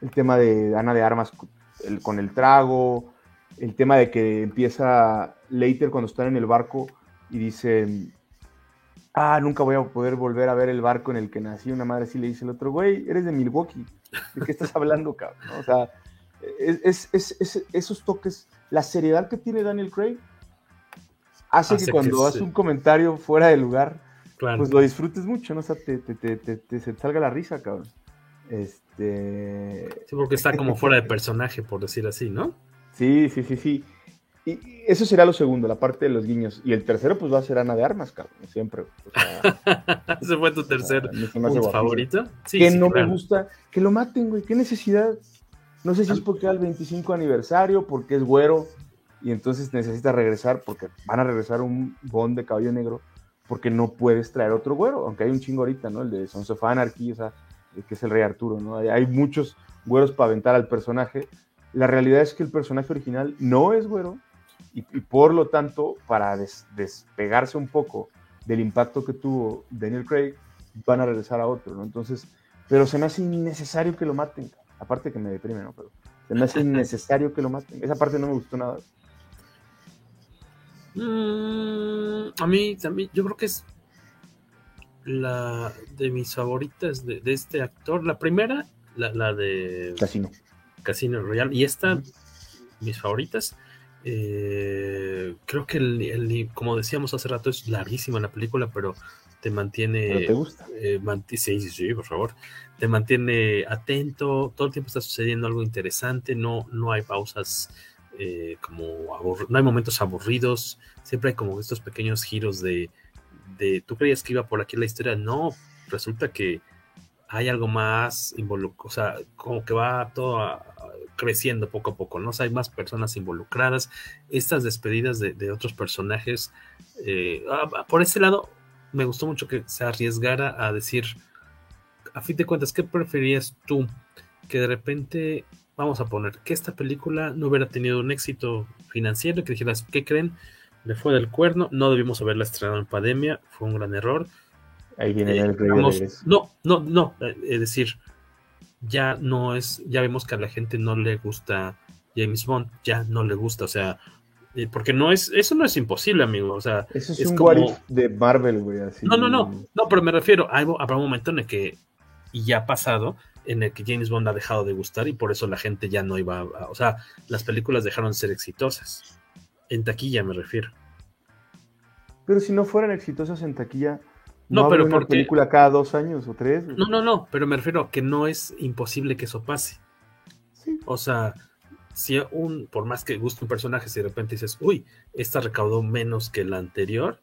el tema de Ana de Armas con el trago, el tema de que empieza Later cuando están en el barco y dice, ah, nunca voy a poder volver a ver el barco en el que nací. Una madre así le dice el otro, güey, eres de Milwaukee. ¿De qué estás hablando, <laughs> cabrón? O sea, es, esos toques, la seriedad que tiene Daniel Craig hace, que cuando hace un comentario fuera de lugar, pues lo disfrutes mucho, ¿no? O sea, te, te, te, te, se salga la risa, cabrón. Este... Sí, porque está como fuera de personaje, por decir así, ¿no? Sí, sí, sí, sí. Y eso será lo segundo, la parte de los guiños. Y el tercero, pues va a ser Ana de Armas, cabrón, siempre. <laughs> ¿Ese fue tu tercer favorito? Sí, que no me gusta, que lo maten, güey, qué necesidad. No sé si es porque al 25 aniversario, porque es güero, y entonces necesita regresar, porque van a regresar un Bond de caballo negro, porque no puedes traer otro güero, aunque hay un chingo ahorita, ¿no? El de Sons of Anarchy, o sea, que es el rey Arturo, ¿no? Hay muchos güeros para aventar al personaje. La realidad es que el personaje original no es güero, y, por lo tanto, para despegarse un poco del impacto que tuvo Daniel Craig, van a regresar a otro, ¿no? Entonces, pero se me hace innecesario que lo maten, aparte que me deprime, ¿no? Pero se me hace <laughs> innecesario que lo maten. Esa parte no me gustó nada. Mm, a mí también, yo creo que es la de mis favoritas de, este actor. La primera, la, de Casino. Casino Royal. Y esta, mis favoritas. Eh, creo que el, como decíamos hace rato, es larguísima la película, pero te mantiene. te gusta? Eh, sí, sí, sí, por favor. Te mantiene atento, todo el tiempo está sucediendo algo interesante, no, no hay pausas eh, como no hay momentos aburridos, siempre hay como estos pequeños giros de, de, tú creías que iba por aquí la historia, no, resulta que hay algo más involucrado, o sea, como que va todo creciendo poco a poco, ¿no? hay más personas involucradas, estas despedidas de, otros personajes, eh, ah, por ese lado, me gustó mucho que se arriesgara a decir, a fin de cuentas, ¿qué preferías tú? Que de repente, vamos a poner, que esta película no hubiera tenido un éxito financiero que dijeras, ¿qué creen? Le fue del cuerno, no debimos haberla estrenado en pandemia, fue un gran error Ahí viene el eh, No, no, no. Eh, es decir, ya no es, ya vemos que a la gente no le gusta James Bond, ya no le gusta, o sea, eh, porque no es, eso no es imposible, amigo, o sea, eso es, un como... de Marvel, güey, así. No, no, no, no, pero me refiero, habrá un momento en el que, y ya ha pasado, en el que James Bond ha dejado de gustar y por eso la gente ya no iba, a, o sea, las películas dejaron de ser exitosas, en taquilla me refiero. Pero si no fueran exitosas en taquilla, no, pero una película cada dos años o tres. No, no, no, pero me refiero a que no es imposible que eso pase. O sea, si un, por más que guste un personaje, si de repente dices, uy, esta recaudó menos que la anterior,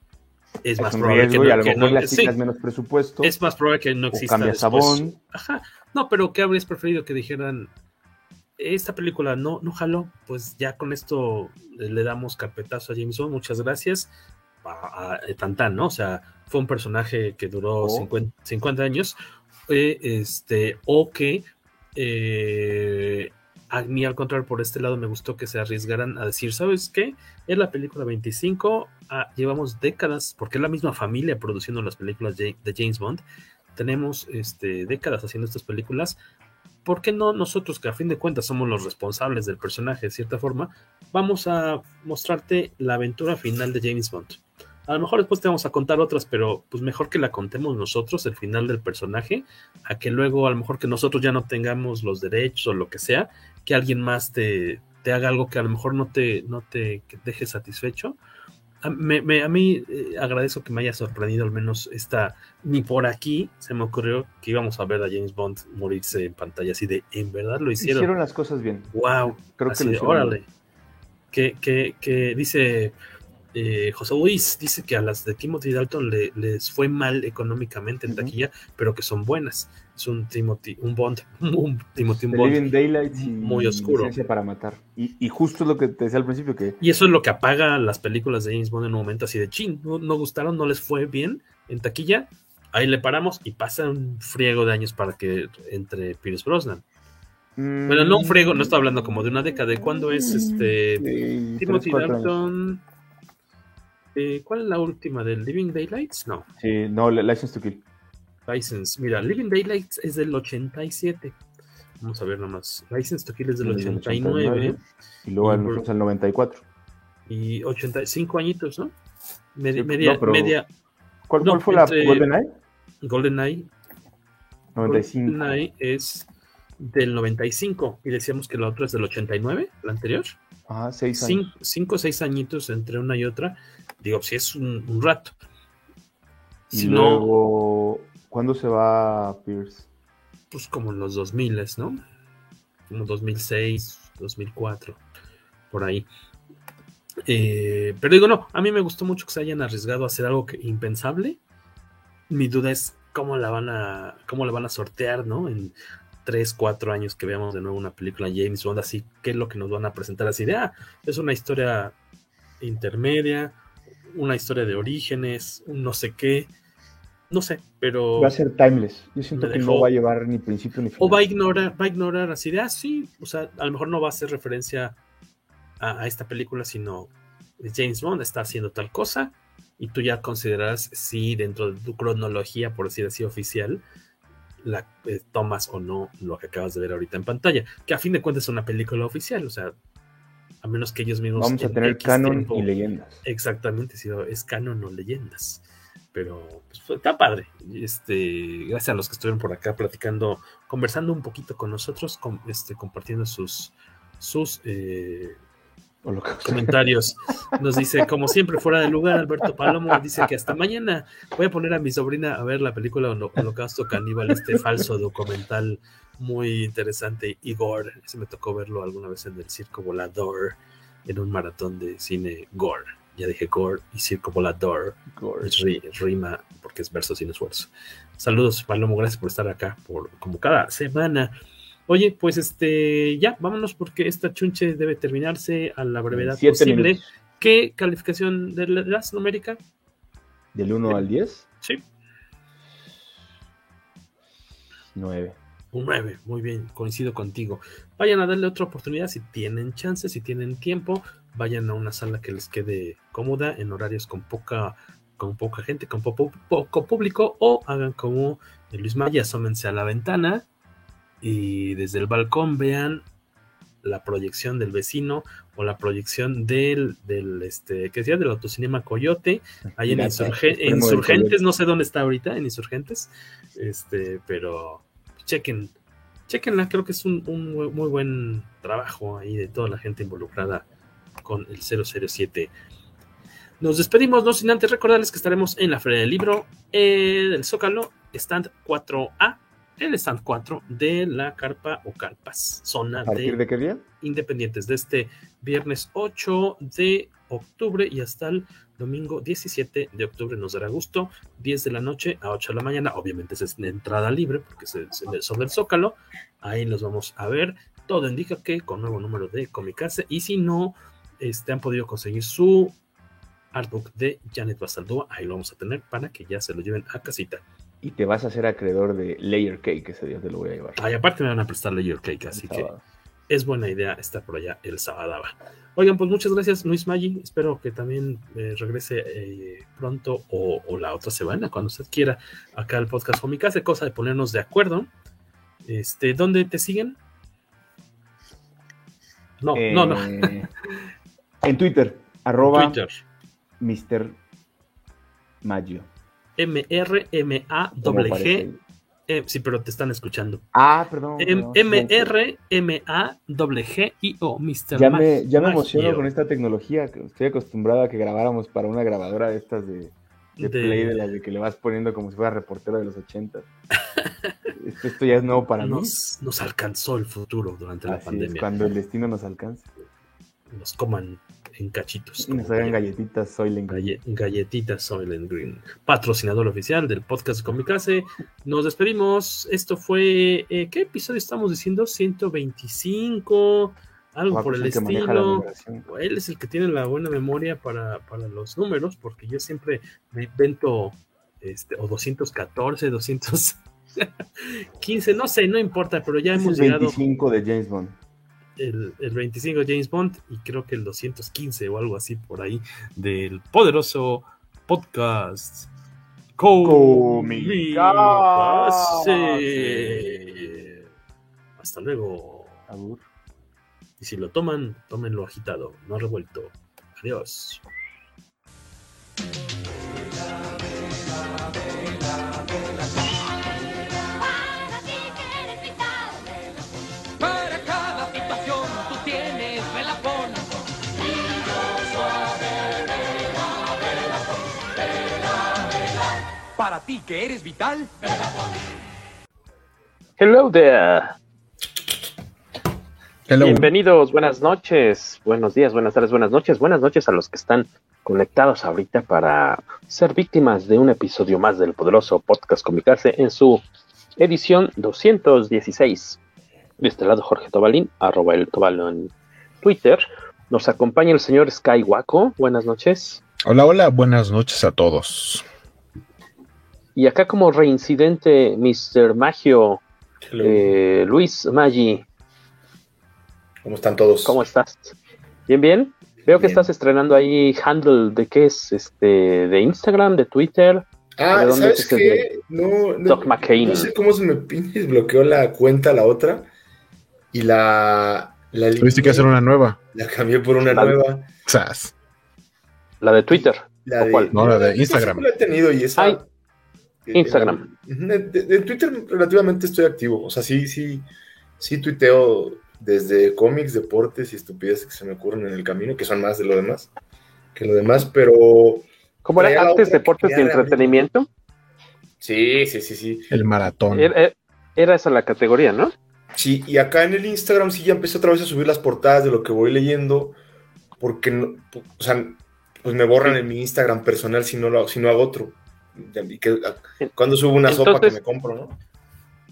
es, más probable que no, que no menos presupuesto. Es más probable que no exista. Cambia sabón. Ajá. No, pero ¿qué habrías preferido que dijeran? Esta película no, no jaló, pues ya con esto le damos carpetazo a Jameson, muchas gracias a, Tantan, ¿no? O sea, fue un personaje que duró 50, años, eh, este, o que eh, a mí al contrario, por este lado me gustó que se arriesgaran a decir, ¿sabes qué? En la película 25 ah, llevamos décadas, porque es la misma familia produciendo las películas de, James Bond, tenemos este, décadas haciendo estas películas, ¿por qué no nosotros, que a fin de cuentas somos los responsables del personaje de cierta forma, vamos a mostrarte la aventura final de James Bond? A lo mejor después te vamos a contar otras, pero pues mejor que la contemos nosotros, el final del personaje, a que luego a lo mejor que nosotros ya no tengamos los derechos o lo que sea, que alguien más te, te haga algo que a lo mejor no te, no te deje satisfecho. A, me, a mí eh, agradezco que me haya sorprendido al menos esta, ni por aquí se me ocurrió que íbamos a ver a James Bond morirse en pantalla así de, en verdad lo hicieron. Hicieron las cosas bien. Wow. Creo que lo órale. Que, que, que dice eh, José Luis dice que a las de Timothy Dalton les fue mal económicamente en taquilla, pero que son buenas. Es un Timothy, un Bond, <laughs> un Timothy un Bond muy oscuro. para matar. Y, justo lo que te decía al principio que. Y eso es lo que apaga las películas de James Bond en un momento así de chin, no, gustaron, no les fue bien en taquilla. Ahí le paramos y pasa un friego de años para que entre Pierce Brosnan. Bueno, no un friego, no estoy hablando como de una década. ¿De cuándo es este Timothy Dalton? Eh, ¿Cuál es la última? ¿Del Living Daylights? No. Sí, no, License to Kill. License, mira, Living Daylights es del 87. Vamos a ver nomás. License to Kill es del 89. Y luego el, el 94. Y 85 añitos, ¿no? Media. media ¿Cuál, fue la GoldenEye? GoldenEye. 95. GoldenEye es del 95 y decíamos que la otra es del 89, la anterior. Ah, seis años. Cinco o seis añitos entre una y otra. Digo, si es un, rato. Si y luego, ¿cuándo se va Pierce? Pues como en los 2000, ¿no? Como 2006, 2004, por ahí. Eh, pero digo, no, a mí me gustó mucho que se hayan arriesgado a hacer algo que, impensable. Mi duda es cómo la van a, cómo la van a sortear, ¿no? En tres, cuatro años que veamos de nuevo una película James Bond, así, ¿qué es lo que nos van a presentar? Así de, ah, es una historia intermedia, una historia de orígenes, un no sé qué, no sé, pero... Va a ser timeless. Yo siento que no va a llevar ni principio ni final. O va a ignorar, va a ignorar así de, ah, sí, o sea, a lo mejor no va a hacer referencia a, esta película, sino James Bond está haciendo tal cosa y tú ya consideras si dentro de tu cronología, por decir así, oficial, la eh, tomas o no lo que acabas de ver ahorita en pantalla, que a fin de cuentas es una película oficial, o sea, a menos que ellos mismos. Vamos a tener canon y leyendas. Exactamente, si es canon o leyendas. Pero pues, está padre. Este, gracias a los que estuvieron por acá platicando, conversando un poquito con nosotros, este, compartiendo sus, sus, eh, comentarios. Nos dice, <laughs> como siempre, fuera de lugar, Alberto Palomo dice que hasta mañana voy a poner a mi sobrina a ver la película Holocausto Caníbal, este <laughs> falso documental muy interesante. Igor, ese me tocó verlo alguna vez en el Circo Volador, en un maratón de cine Gore. Ya dije Gore y Circo Volador. Gore. rima porque es verso sin esfuerzo. Saludos, Palomo, gracias por estar acá, por como cada semana. Oye, pues este, ya, vámonos porque esta chunche debe terminarse a la brevedad posible. ¿Qué calificación de la numérica? ¿Del 1 al 10? Sí. 9. Un 9, muy bien, coincido contigo. Vayan a darle otra oportunidad si tienen chance, si tienen tiempo, vayan a una sala que les quede cómoda en horarios con poca con poca gente, con poco, poco público, o hagan como Luis Maya, asómense a la ventana y desde el balcón vean la proyección del vecino o la proyección del, del este, que decía, del autocinema Coyote, ahí en Insurgentes, no sé dónde está ahorita, en Insurgentes, este, pero chequen, chequenla, creo que es un, muy buen trabajo ahí de toda la gente involucrada con el 007. Nos despedimos, no sin antes recordarles que estaremos en la Feria del Libro eh, del Zócalo, stand 4A, el stand 4 de la carpa o carpas, zona ¿A partir de, qué día? Independientes, de este viernes 8 de octubre y hasta el domingo 17 de octubre. Nos dará gusto, 10 de la noche a 8 de la mañana, obviamente es entrada libre porque es sobre el Zócalo, ahí los vamos a ver, todo indica que con nuevo número de Comicase y si no este, han podido conseguir su artbook de Janet Basaldúa, ahí lo vamos a tener para que ya se lo lleven a casita y te vas a hacer acreedor de Layer Cake ese día, te lo voy a llevar. Ay, aparte me van a prestar Layer Cake, así que es buena idea estar por allá el sábado. Oigan, pues muchas gracias Luis Maggi, espero que también eh, regrese eh, pronto o, la otra semana, cuando usted quiera, acá al podcast Hace cosa de ponernos de acuerdo. Este, ¿Dónde te siguen? No, no, no. Eh, en Twitter, arroba Twitter. Mr. Maggio. M-R-M-A-G. Eh, sí, pero te están escuchando. Ah, perdón. M-R-M-A-G-I-O, Mr. Ya me, ya me emociono con esta tecnología. Estoy acostumbrado a que grabáramos para una grabadora de estas de, de, play, de las de que le vas poniendo como si fuera reportero de los 80. esto, ya es nuevo para mí. Nos alcanzó el futuro durante la pandemia. cuando el destino nos alcance. Nos coman en cachitos. Nos hagan galletitas Soylent Green. galletitas Soylent Green. Patrocinador oficial del podcast Comicase. Nos despedimos. Esto fue. Eh, ¿Qué episodio estamos diciendo? 125. Algo por el estilo. Él es el que tiene la buena memoria para, los números, porque yo siempre me invento. Este, o 214, 215, <laughs> no sé, no importa, pero ya hemos llegado. 25 de James Bond el, 25 James Bond y creo que el 215 o algo así por ahí del poderoso podcast Hasta luego. Y si lo toman, tómenlo agitado, no revuelto. Adiós. Ti que eres vital. Hello there. Bienvenidos, buenas noches, buenos días, buenas tardes, buenas noches, buenas noches a los que están conectados ahorita para ser víctimas de un episodio más del poderoso podcast Comicarse en su edición 216. De este lado, Jorge Tobalín, arroba el Tobalo en Twitter. Nos acompaña el señor Skywaco. Buenas noches. Hola, hola, buenas noches a todos. Y acá como reincidente, Mr. Magio, eh, Luis Maggi. ¿Cómo están todos? ¿Cómo estás? Bien, bien. Veo que estás estrenando ahí handle de qué es, este, de Instagram, de Twitter. Ah, ¿sabes qué? No, no, no, sé cómo se me <laughs> bloqueó la cuenta la otra y la... la Tuviste que hacer una nueva. La cambié por una nueva. La de Twitter. La de, ¿Cuál? No, la de Instagram. La he tenido y esa... Instagram. En, Twitter relativamente estoy activo. O sea, sí, sí, sí tuiteo desde cómics, deportes y estupideces que se me ocurren en el camino, que son más de lo demás que lo demás, pero... ¿Cómo era antes deportes y entretenimiento? Sí, sí, sí, sí. El maratón. Era, era, esa la categoría, ¿no? Sí, y acá en el Instagram sí ya empecé otra vez a subir las portadas de lo que voy leyendo, porque, no, o sea, pues me borran en mi Instagram personal si no, lo, si no hago otro. Que, cuando subo una sopa que me compro, ¿no?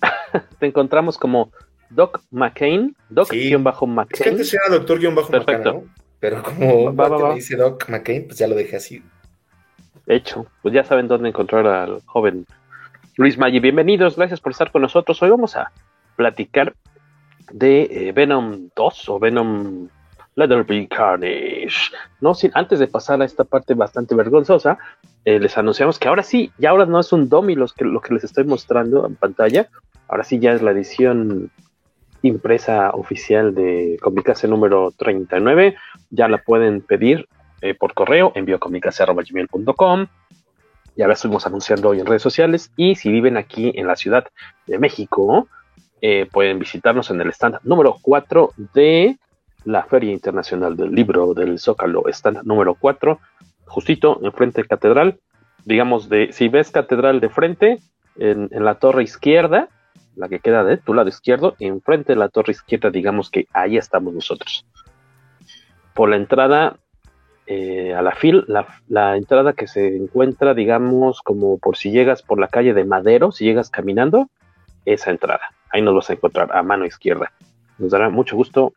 <laughs> te encontramos como Doc McCain, Doc-McCain. Es que antes era Doctor-McCain, ¿no? Pero como va, va, me dice Doc McCain, pues ya lo dejé así. Hecho, pues ya saben dónde encontrar al joven Luis Maggi. Bienvenidos, gracias por estar con nosotros. Hoy vamos a platicar de eh, Venom 2 o Venom Leatherby Carnage. No, sin, antes de pasar a esta parte bastante vergonzosa, eh, les anunciamos que ahora sí, ya ahora no es un domi los que, lo que les estoy mostrando en pantalla. Ahora sí ya es la edición impresa oficial de Comicase número 39. Ya la pueden pedir eh, por correo, enviocomicase.com. Ya la estuvimos anunciando hoy en redes sociales. Y si viven aquí en la Ciudad de México, eh, pueden visitarnos en el stand número 4 de la Feria Internacional del Libro del Zócalo, stand número 4, justito enfrente de Catedral. Digamos, de si ves Catedral de frente, en, la torre izquierda, la que queda de tu lado izquierdo, enfrente de la torre izquierda, digamos que ahí estamos nosotros. Por la entrada eh, a la fil, la, entrada que se encuentra, digamos, como por si llegas por la calle de Madero, si llegas caminando, esa entrada. Ahí nos vas a encontrar a mano izquierda. Nos dará mucho gusto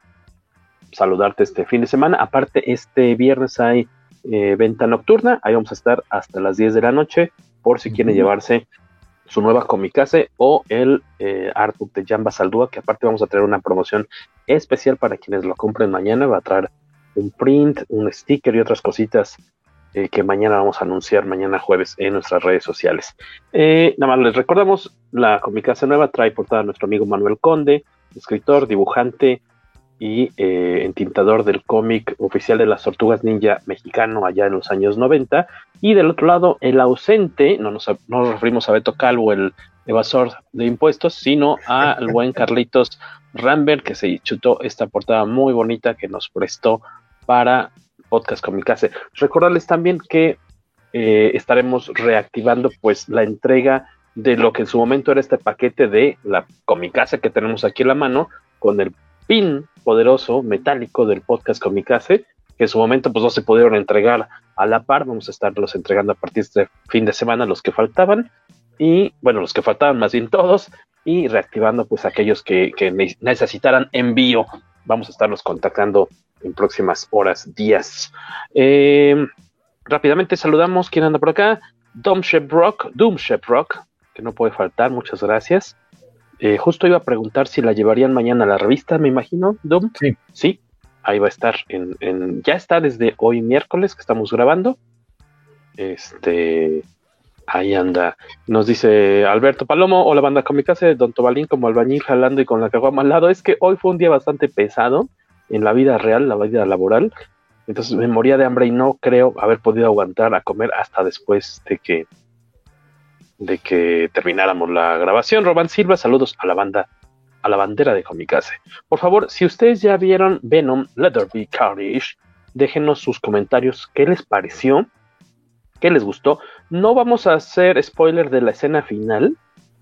saludarte este fin de semana. Aparte, este viernes hay eh, venta nocturna. Ahí vamos a estar hasta las 10 de la noche por si quieren llevarse su nueva Comicase o el eh, artbook de Jamba Saldúa, que aparte vamos a traer una promoción especial para quienes lo compren mañana. Va a traer un print, un sticker y otras cositas eh, que mañana vamos a anunciar, mañana jueves, en nuestras redes sociales. Eh, nada más les recordamos, la Comicase nueva trae portada a nuestro amigo Manuel Conde, escritor, dibujante, y eh, entintador del cómic oficial de las tortugas ninja mexicano allá en los años 90. Y del otro lado, el ausente, no nos, no referimos a Beto Calvo, el evasor de impuestos, sino al buen Carlitos Rambert, que se chutó esta portada muy bonita que nos prestó para Podcast Comicase. Recordarles también que eh, estaremos reactivando pues la entrega de lo que en su momento era este paquete de la Comicase que tenemos aquí en la mano, con el pin poderoso metálico del podcast Comicase, que en su momento pues no se pudieron entregar a la par, vamos a estarlos entregando a partir de fin de semana los que faltaban, y bueno, los que faltaban más bien todos, y reactivando pues aquellos que, necesitaran envío, vamos a estarlos contactando en próximas horas, días. Eh, rápidamente saludamos, ¿quién anda por acá? Doom Rock, Doom Rock, que no puede faltar, muchas gracias. Eh, justo iba a preguntar si la llevarían mañana a la revista, me imagino, Doom. Sí. Sí, ahí va a estar. En, ya está desde hoy miércoles que estamos grabando. Este, ahí anda. Nos dice Alberto Palomo, o la banda de Don Tobalín como albañil jalando y con la caguama al lado. Es que hoy fue un día bastante pesado en la vida real, la vida laboral. Entonces me moría de hambre y no creo haber podido aguantar a comer hasta después de que de que termináramos la grabación. Roban Silva, saludos a la banda, a la bandera de Comicase. Por favor, si ustedes ya vieron Venom, Leatherby Carnage, déjenos sus comentarios, qué les pareció, qué les gustó. No vamos a hacer spoiler de la escena final,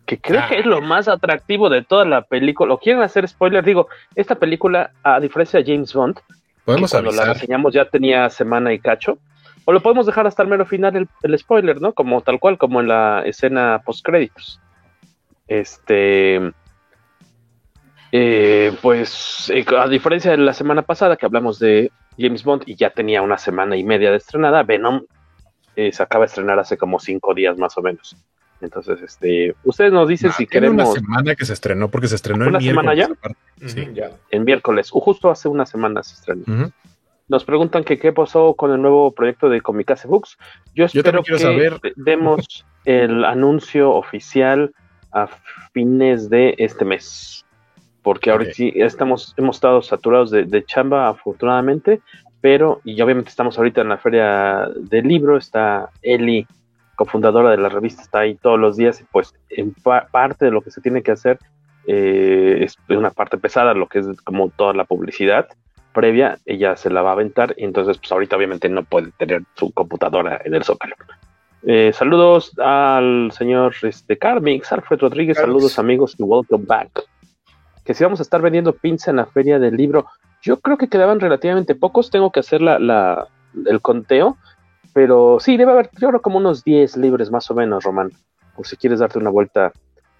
que creo que es lo más atractivo de toda la película. ¿O quieren hacer spoiler? Digo, esta película, a diferencia de James Bond, Podemos cuando la reseñamos ya tenía semana y cacho, o lo podemos dejar hasta el mero final el, spoiler, ¿no? Como tal cual, como en la escena post créditos. Este. Eh, pues eh, a diferencia de la semana pasada que hablamos de James Bond y ya tenía una semana y media de estrenada, Venom eh, se acaba de estrenar hace como cinco días más o menos. Entonces, este, ustedes nos dicen si queremos. Una semana que se estrenó porque se estrenó el miércoles. ¿Una semana ya? Sí. ya. En miércoles, o justo hace una semana se estrenó. Nos preguntan que qué pasó con el nuevo proyecto de Comicase Books. Yo espero que saber. demos <laughs> el anuncio oficial a fines de este mes. Porque ahora sí estamos, hemos estado saturados de, chamba, afortunadamente, pero, y obviamente estamos ahorita en la feria del libro, está Eli, cofundadora de la revista, está ahí todos los días, y pues en parte de lo que se tiene que hacer eh, es una parte pesada, lo que es como toda la publicidad previa, ella se la va a aventar y entonces pues ahorita obviamente no puede tener su computadora en el zócalo. Eh, saludos al señor este, Carmix, Alfred Rodríguez, saludos amigos y welcome back. Que si vamos a estar vendiendo pinza en la feria del libro, yo creo que quedaban relativamente pocos, tengo que hacer la, la, el conteo, pero sí, debe haber, yo creo como unos 10 libres más o menos, Román, por si quieres darte una vuelta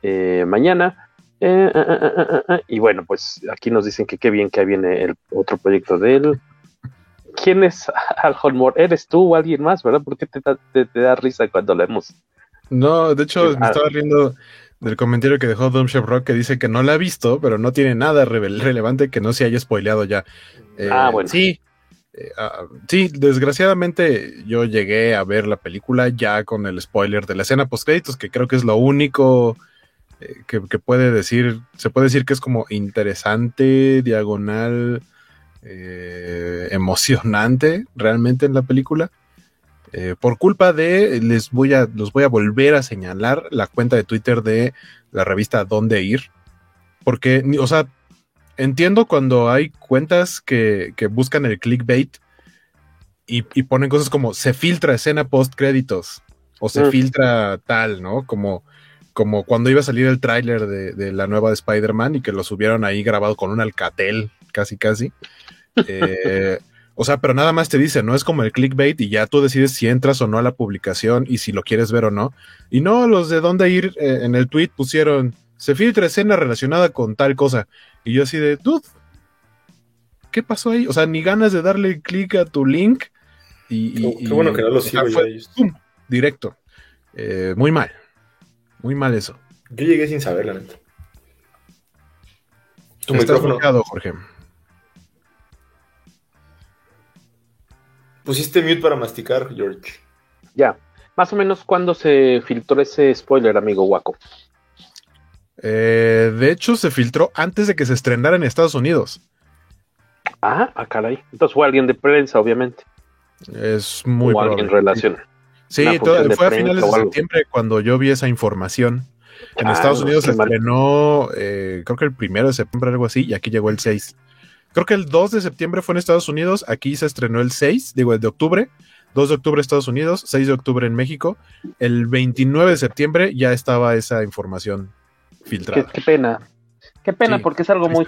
eh, mañana. Eh, y bueno, pues aquí nos dicen que qué bien que viene el otro proyecto de él. ¿Quién es <laughs> Al Holmore? ¿Eres tú o alguien más, verdad? ¿Por qué te, da risa cuando leemos? No, de hecho, me estaba riendo del comentario que dejó Dom Rock que dice que no la ha visto, pero no tiene nada relevante que no se haya spoileado ya. ah, bueno. Sí, ah, sí, desgraciadamente yo llegué a ver la película ya con el spoiler de la escena post créditos, que creo que es lo único eh, que, puede decir, se puede decir que es como interesante, diagonal, eh, emocionante realmente en la película. Eh, por culpa de, les voy a, los voy a volver a señalar la cuenta de Twitter de la revista Dónde Ir. Porque, o sea, entiendo cuando hay cuentas que, buscan el clickbait y, ponen cosas como se filtra escena post créditos o se mm. filtra tal, ¿no? Como como cuando iba a salir el tráiler de, la nueva de Spider-Man y que lo subieron ahí grabado con un alcatel, casi casi. Eh, <laughs> o sea, pero nada más te dice, no es como el clickbait y ya tú decides si entras o no a la publicación y si lo quieres ver o no. Y no, los de dónde ir eh, en el tweet pusieron, se filtra escena relacionada con tal cosa. Y yo así de, dude, ¿qué pasó ahí? O sea, ni ganas de darle clic a tu link. Y, qué, bueno que no lo sigo Directo. Eh, muy mal. Muy mal eso. Yo llegué sin saber, la neta. Tu Estás micrófono. Jorge. Pusiste mute para masticar, George. Ya. Más o menos cuando se filtró ese spoiler, amigo Waco. Eh, de hecho, se filtró antes de que se estrenara en Estados Unidos. Ah, ah caray. Entonces fue alguien de prensa, obviamente. Es muy o alguien en Sí, fue a finales de septiembre cuando yo vi esa información. En ah, Estados Unidos se estrenó, eh, creo que el primero de septiembre, algo así, y aquí llegó el 6. Creo que el 2 de septiembre fue en Estados Unidos, aquí se estrenó el 6, digo, el de octubre. 2 de octubre Estados Unidos, 6 de octubre en México. El 29 de septiembre ya estaba esa información filtrada. Qué, pena. Qué pena, porque es algo muy...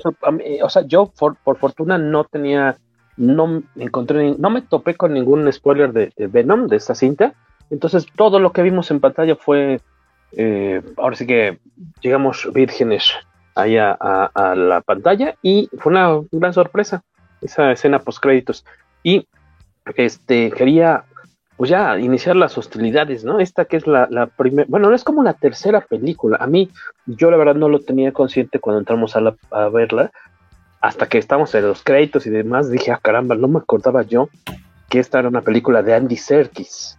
O sea, yo por, por fortuna no tenía no encontré, no me topé con ningún spoiler de, Venom, de esta cinta. Entonces todo lo que vimos en pantalla fue, eh, ahora sí que llegamos vírgenes ahí a, la pantalla y fue una gran sorpresa esa escena post créditos. Y este quería pues ya iniciar las hostilidades, ¿no? Esta que es la, primera, bueno, no es como la tercera película. A mí, yo la verdad no lo tenía consciente cuando entramos a, a verla, hasta que estamos en los créditos y demás, dije, ah, caramba, no me acordaba yo que esta era una película de Andy Serkis,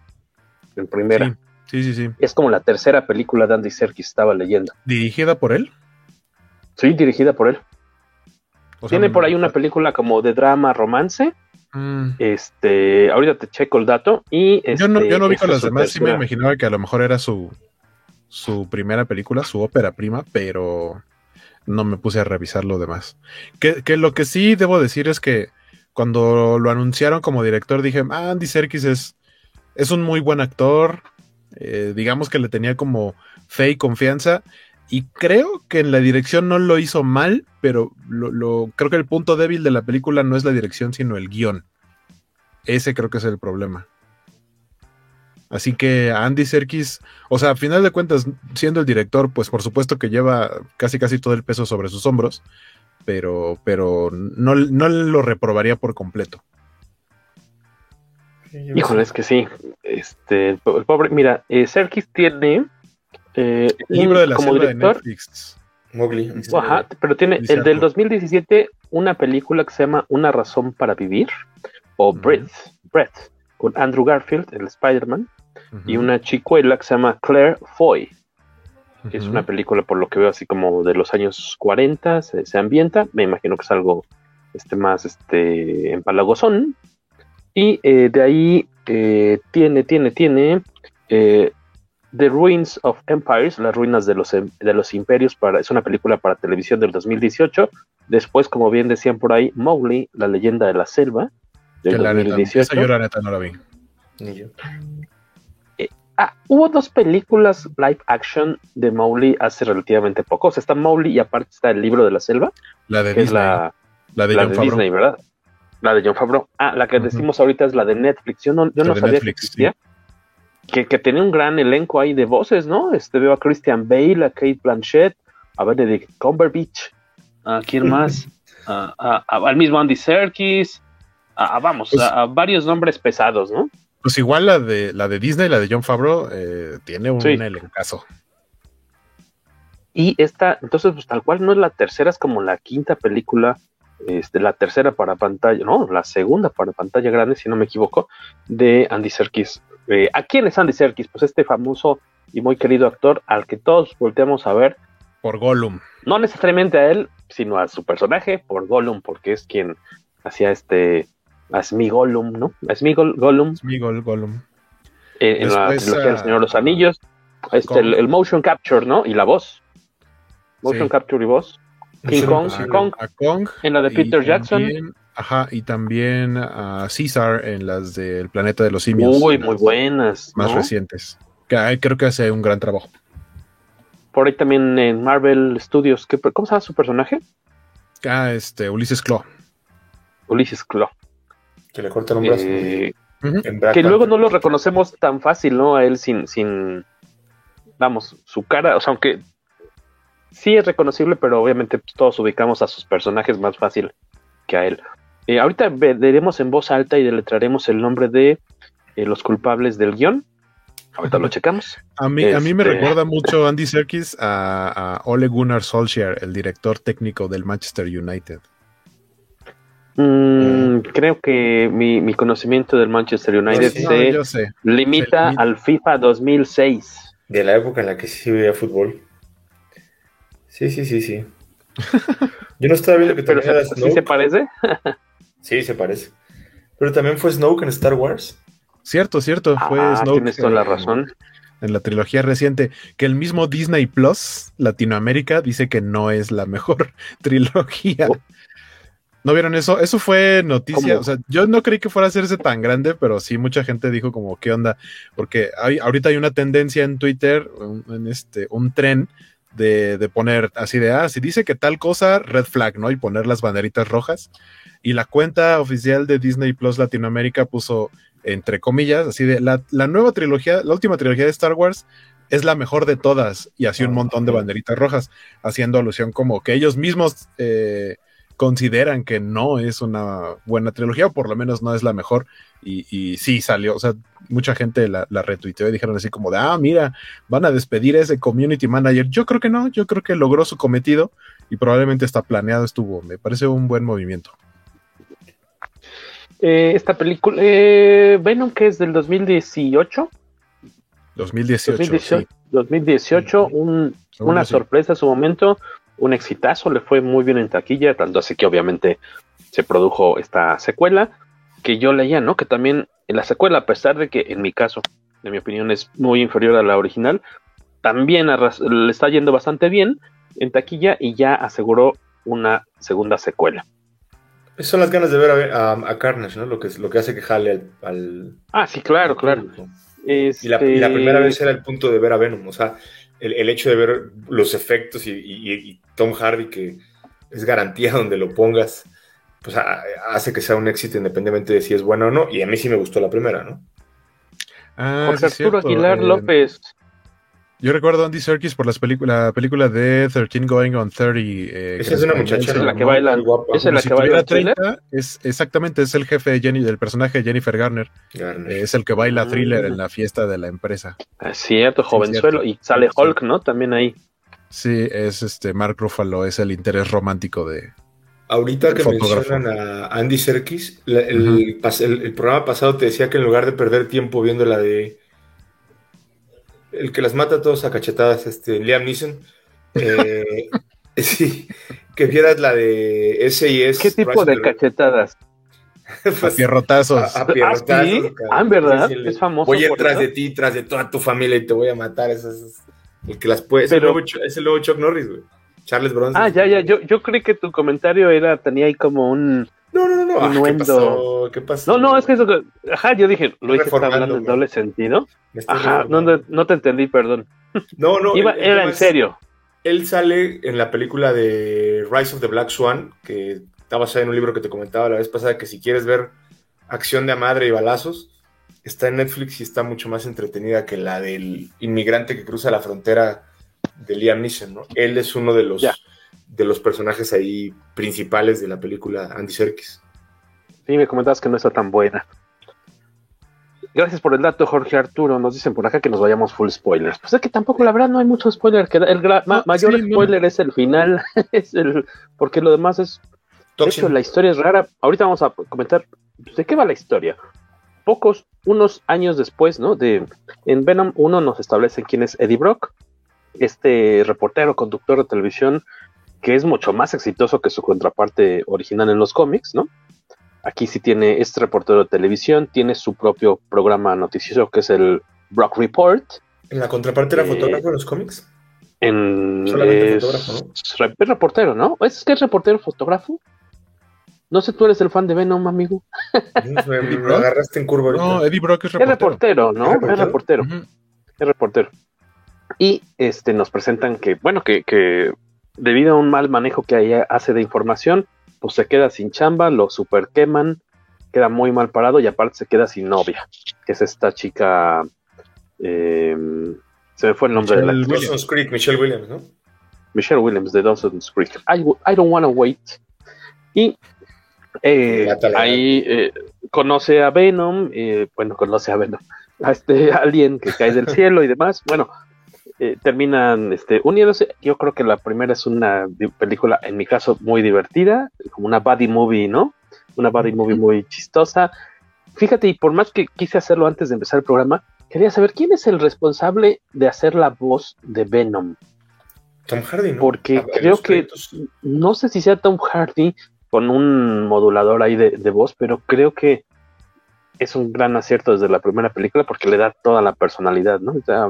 en primera. Sí, sí, sí. Es como la tercera película de Andy Serkis, estaba leyendo. ¿Dirigida por él? Sí, dirigida por él. Tiene por ahí una película como de drama romance. Mm. Este, ahorita te checo el dato. Y yo no, yo no vi con las demás, sí me imaginaba que a lo mejor era su, su primera película, su ópera prima, pero no me puse a revisar lo demás. Que, lo que sí debo decir es que cuando lo anunciaron como director dije, ah, Andy Serkis es, es un muy buen actor, eh, digamos que le tenía como fe y confianza. Y creo que en la dirección no lo hizo mal, pero lo, creo que el punto débil de la película no es la dirección, sino el guion. Ese creo que es el problema. Así que Andy Serkis, o sea, a final de cuentas, siendo el director, pues por supuesto que lleva casi casi todo el peso sobre sus hombros, pero, pero no, lo reprobaría por completo. Híjole, es que sí. Este, el pobre, mira, eh, Serkis tiene eh, el libro de la como director, de Netflix. Mowgli. Ajá, pero tiene el del 2017 una película que se llama Una razón para vivir o Breath, Breath con Andrew Garfield, el Spider-Man y una chicuela que se llama Claire Foy. Es una película, por lo que veo, así como de los años 40, se, ambienta. Me imagino que es algo este, más este, empalagosón. Y eh, de ahí eh, tiene, tiene, tiene eh, The Ruins of Empires, las ruinas de los, de los imperios, para, es una película para televisión del 2018. Después, como bien decían por ahí, Mowgli, la leyenda de la selva, del 2018. yo la neta no la vi. Ni yo. Eh, ah, hubo dos películas live action de Mowgli hace relativamente poco. O sea, está Mowgli y aparte está el libro de la selva. La de que Disney. es la, la de, la John de Favreau. Disney, ¿verdad? La de John Favreau. Ah, la que decimos ahorita es la de Netflix. Yo no, yo La no sabía Netflix, que existía. Que, que tenía un gran elenco ahí de voces, ¿no? Este veo a Christian Bale, a Kate Blanchett, a Benedict Cumberbatch, a quién más, <laughs> a- a- a- al mismo Andy Serkis, a, a- vamos, Pues- a, a varios nombres pesados, ¿no? Pues igual la de la de Disney, la de John Favreau, eh, tiene un Sí. elencazo. Y esta, entonces, pues tal cual no es la tercera, es como la quinta película, este, la tercera para pantalla, no, la segunda para pantalla grande, si no me equivoco, de Andy Serkis. Eh, ¿A quién es Andy Serkis? Pues este famoso y muy querido actor al que todos volteamos a ver, Por Gollum. no necesariamente a él, sino a su personaje, por Gollum, porque es quien hacía este, a Gollum, ¿no? A Smigol Gollum Smigol, Gollum. eh, en la trilogía del ah, Señor de los Anillos. Este, el, el motion capture, ¿no? Y la voz. Motion Sí. capture y voz. King Kong. A, Kong, a Kong. en la de y Peter Jackson. también- Ajá, y también a Caesar en las del planeta de los simios. Uy, muy buenas. Más ¿no? recientes. Que ahí creo que hace un gran trabajo. Por ahí también en Marvel Studios. ¿qué- ¿Cómo se llama su personaje? Ah, este, Ulises Claw. Ulises Claw. Que le cortan un brazo. Eh, que luego no lo reconocemos tan fácil, ¿no? A él sin, sin, vamos, su cara, o sea, aunque sí es reconocible, pero obviamente pues, todos ubicamos a sus personajes más fácil que a él. Eh, ahorita ve- veremos en voz alta y deletrearemos el nombre de eh, los culpables del guion. Ahorita lo checamos. A mí, a mí me Este- recuerda mucho Andy Serkis a, a Ole Gunnar Solskjaer, el director técnico del Manchester United. Mm, creo que mi, mi conocimiento del Manchester United No, se limita se limita. al FIFA 2006. De la época en la que sí veía fútbol. Sí, sí, sí, sí. Yo no estaba viendo que <laughs> Pero también era ¿sí se parece? <laughs> Sí, se parece. Pero también fue Snoke en Star Wars. Cierto, cierto. Fue Ah, Snoke tienes toda la en- razón. En la trilogía reciente, que el mismo Disney Plus Latinoamérica dice que no es la mejor <laughs> trilogía. Oh. ¿No vieron eso? Eso fue noticia. ¿Cómo? O sea, yo no creí que fuera a hacerse tan grande, pero sí mucha gente dijo como, ¿qué onda? Porque hay, ahorita hay una tendencia en Twitter, un, en este, un tren de, de poner así de, ah, si dice que tal cosa, red flag, ¿no? Y poner las banderitas rojas. Y la cuenta oficial de Disney Plus Latinoamérica puso, entre comillas, así de, la, la nueva trilogía, la última trilogía de Star Wars es la mejor de todas. Y así un montón de banderitas rojas, haciendo alusión como que ellos mismos eh, consideran que no es una buena trilogía, o por lo menos no es la mejor. Y, y sí salió, o sea, mucha gente la, la retuiteó y dijeron así como de, ah, mira, van a despedir a ese community manager. Yo creo que no, yo creo que logró su cometido y probablemente está planeado estuvo. Me parece un buen movimiento. Eh, esta película, eh, Venom, que es del 2018. 2018. 2018, sí. 2018 un- una sorpresa en su momento, un exitazo, le fue muy bien en taquilla, tanto así que obviamente se produjo esta secuela, que yo leía, ¿no? Que también en la secuela, a pesar de que en mi caso, en mi opinión, es muy inferior a la original, también le está yendo bastante bien en taquilla y ya aseguró una segunda secuela. Son las ganas de ver a, a- a Carnage, ¿no? Lo que, es- lo que hace que jale al. al- Ah, sí, claro, claro. Y la, y la primera vez era el punto de ver a Venom. O sea, el, el hecho de ver los efectos y, y- y Tom Hardy, que es garantía <laughs> donde lo pongas, pues a- hace que sea un éxito independientemente de si es bueno o no. Y a mí sí me gustó la primera, ¿no? Ah, es Arturo cierto, Aguilar eh, López. Yo recuerdo a Andy Serkis por las la película de 13 Going on 30. eh, Esa es una muchacha, es la que baila, guapa. esa es la si que baila tuviera el thriller. 30, es exactamente, es el jefe de Jenny, del personaje de Jennifer Garner. Garner. Eh, es el que baila Ah. thriller en la fiesta de la empresa. Ah, Cierto, jovenzuelo. cierto. Y sale. Hulk, ¿no? También ahí. Sí, es este Mark Ruffalo, es el interés romántico de. Ahorita que fotógrafo. mencionan a Andy Serkis, la- el, el- el programa pasado te decía que en lugar de perder tiempo viendo la de el que las mata a todos a cachetadas, este Liam Neeson, eh, <laughs> <laughs> sí, que vieras la de S.I.S. ¿Qué tipo de the- cachetadas? <laughs> pues, a pierrotazos. A, pierrotazos. Ah, ¿sí? ah verdad, sí, sí, es famoso. Voy a ir tras de ti, tras de toda tu familia y te voy a matar. Eso es, el que las puede. Pero, es, el nuevo, Chuck Norris, güey. Charles Bronson. Ah, ya, ya. Yo, yo creí que tu comentario era, tenía ahí como un. No, no, no, no. ¿Qué pasó? ¿Qué pasó? No, no, es que eso. Ajá, yo dije, lo hice hablando en doble sentido. Ajá, no, no, te entendí, perdón. No, no. Iba, era en serio. Él sale en la película de Rise of the Black Swan, que está basada en un libro que te comentaba la vez pasada, que si quieres ver acción de madre y balazos, está en Netflix y está mucho más entretenida que la del inmigrante que cruza la frontera de Liam Neeson, ¿no? Él es uno de los, de los personajes ahí principales de la película Andy Serkis. Sí, me comentabas que no está tan buena. Gracias por el dato, Jorge Arturo. Nos dicen por acá que nos vayamos full spoilers. Pues es que tampoco, la verdad, no hay mucho spoiler. Que el mayor spoiler es el final, <laughs> es el porque lo demás es de hecho, la historia es rara. Ahorita vamos a comentar de qué va la historia. Pocos, unos años después, ¿no? De, en Venom 1 nos establecen quién es Eddie Brock, este reportero, conductor de televisión, que es mucho más exitoso que su contraparte original en los cómics, ¿no? Aquí sí tiene este reportero de televisión, tiene su propio programa noticioso que es el Brock Report. ¿En la contraparte era eh, fotógrafo en los cómics? En, Solamente fotógrafo, ¿no? Es reportero, ¿no? ¿Es que es reportero fotógrafo? No sé, tú eres el fan de Venom, amigo. Me, agarraste en curva. No, Eddie Brock es reportero. Es reportero, ¿no? Es reportero. Es reportero. Y este, nos presentan que, bueno, que, que debido a un mal manejo que hace de información, pues se queda sin chamba, lo super queman, queda muy mal parado y aparte se queda sin novia, que es esta chica. Eh, se me fue el nombre de la. Dawson's Creek, Michelle Williams, ¿no? Michelle Williams de Dawson's Creek. I, I don't wanna wait. Y eh, ahí eh, conoce a Venom, eh, bueno, conoce a Venom, a este <laughs> alguien que cae del cielo y demás. Bueno, terminan este, uniéndose. Yo creo que la primera es una película, en mi caso, muy divertida, como una buddy movie, ¿no? Una buddy movie muy chistosa. Fíjate, y por más que quise hacerlo antes de empezar el programa, quería saber quién es el responsable de hacer la voz de Venom. Tom Hardy, ¿no? Porque creo que no sé si sea Tom Hardy, con un modulador ahí de, voz, pero creo que es un gran acierto desde la primera película porque le da toda la personalidad, ¿no? O sea,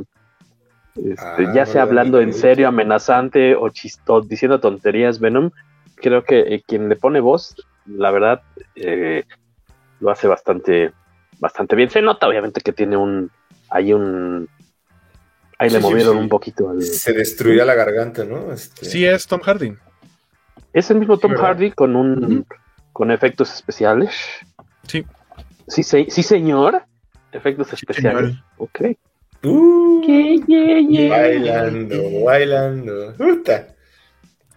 este, ah, ya sea hablando en serio, amenazante o chisto, diciendo tonterías, Venom, creo que eh, quien le pone voz, la verdad, eh, lo hace bastante, bastante bien. Se nota, obviamente, que tiene un, hay un, ahí le movieron un poquito. Se destruía la garganta, ¿no? Este... Sí, es Tom Hardy. Es el mismo Tom Hardy con un con efectos especiales. Sí. Sí, sí señor. Efectos especiales. Ok. Uh, Bailando, bailando. Puta.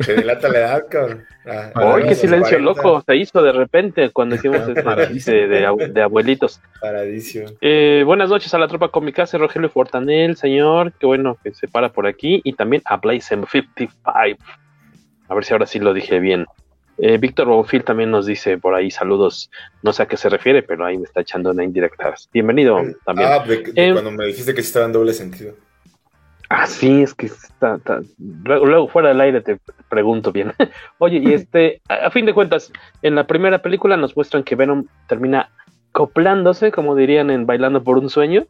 Se delata la edad, cabrón. Ah, qué silencio loco se hizo de repente cuando hicimos este de, de, abuelitos. Paradísimo. Eh, buenas noches a la tropa cómica, Rogelio Fortanel, señor. Qué bueno que se para por aquí. Y también a Blaze 55. A ver si ahora sí lo dije bien. Eh, Víctor Bonfil también nos dice por ahí saludos, no sé a qué se refiere, pero ahí me está echando una indirecta. Bienvenido también. Ah, eh, cuando me dijiste que estaba en doble sentido. Ah, sí, es que está, Luego, fuera del aire te pregunto bien. <laughs> Oye, y este, a, fin de cuentas, en la primera película nos muestran que Venom termina coplándose, como dirían en Bailando por un sueño,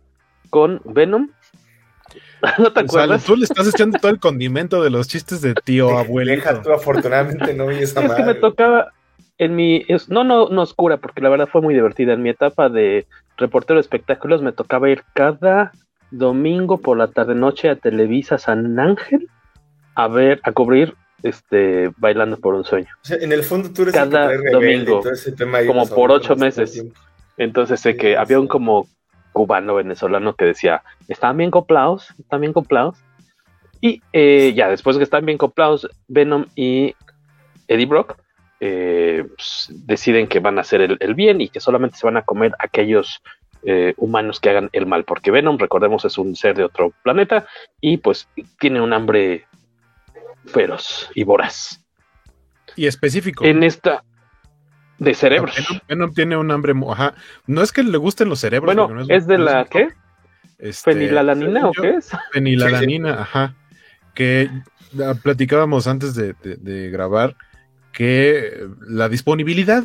con Venom <laughs> ¿No te acuerdas? tú le estás echando todo el condimento de los chistes de tío abuelo. Deja tú, afortunadamente no vi esa Es que me tocaba en mi. no, no, no oscura, porque la verdad fue muy divertida. En mi etapa de reportero de espectáculos me tocaba ir cada domingo por la tarde-noche a Televisa San Ángel a ver, a cubrir este bailando por un sueño. O sea, en el fondo tú eres cada domingo, como por ocho meses. Entonces sé que había un como cubano venezolano que decía, están bien coplados, están bien coplados. Y eh, ya después de que están bien coplados, Venom y Eddie Brock eh, pues, deciden que van a hacer el, bien y que solamente se van a comer aquellos eh, humanos que hagan el mal, porque Venom, recordemos, es un ser de otro planeta y pues tiene un hambre feroz y voraz. Y específico. En esta, de cerebros. Venom, tiene un hambre. Ajá. No es que le gusten los cerebros. Bueno, es, de la. ¿Qué? Este, ¿Fenilalanina o qué es? <laughs> Fenilalanina, ajá. Que platicábamos antes de, grabar que la disponibilidad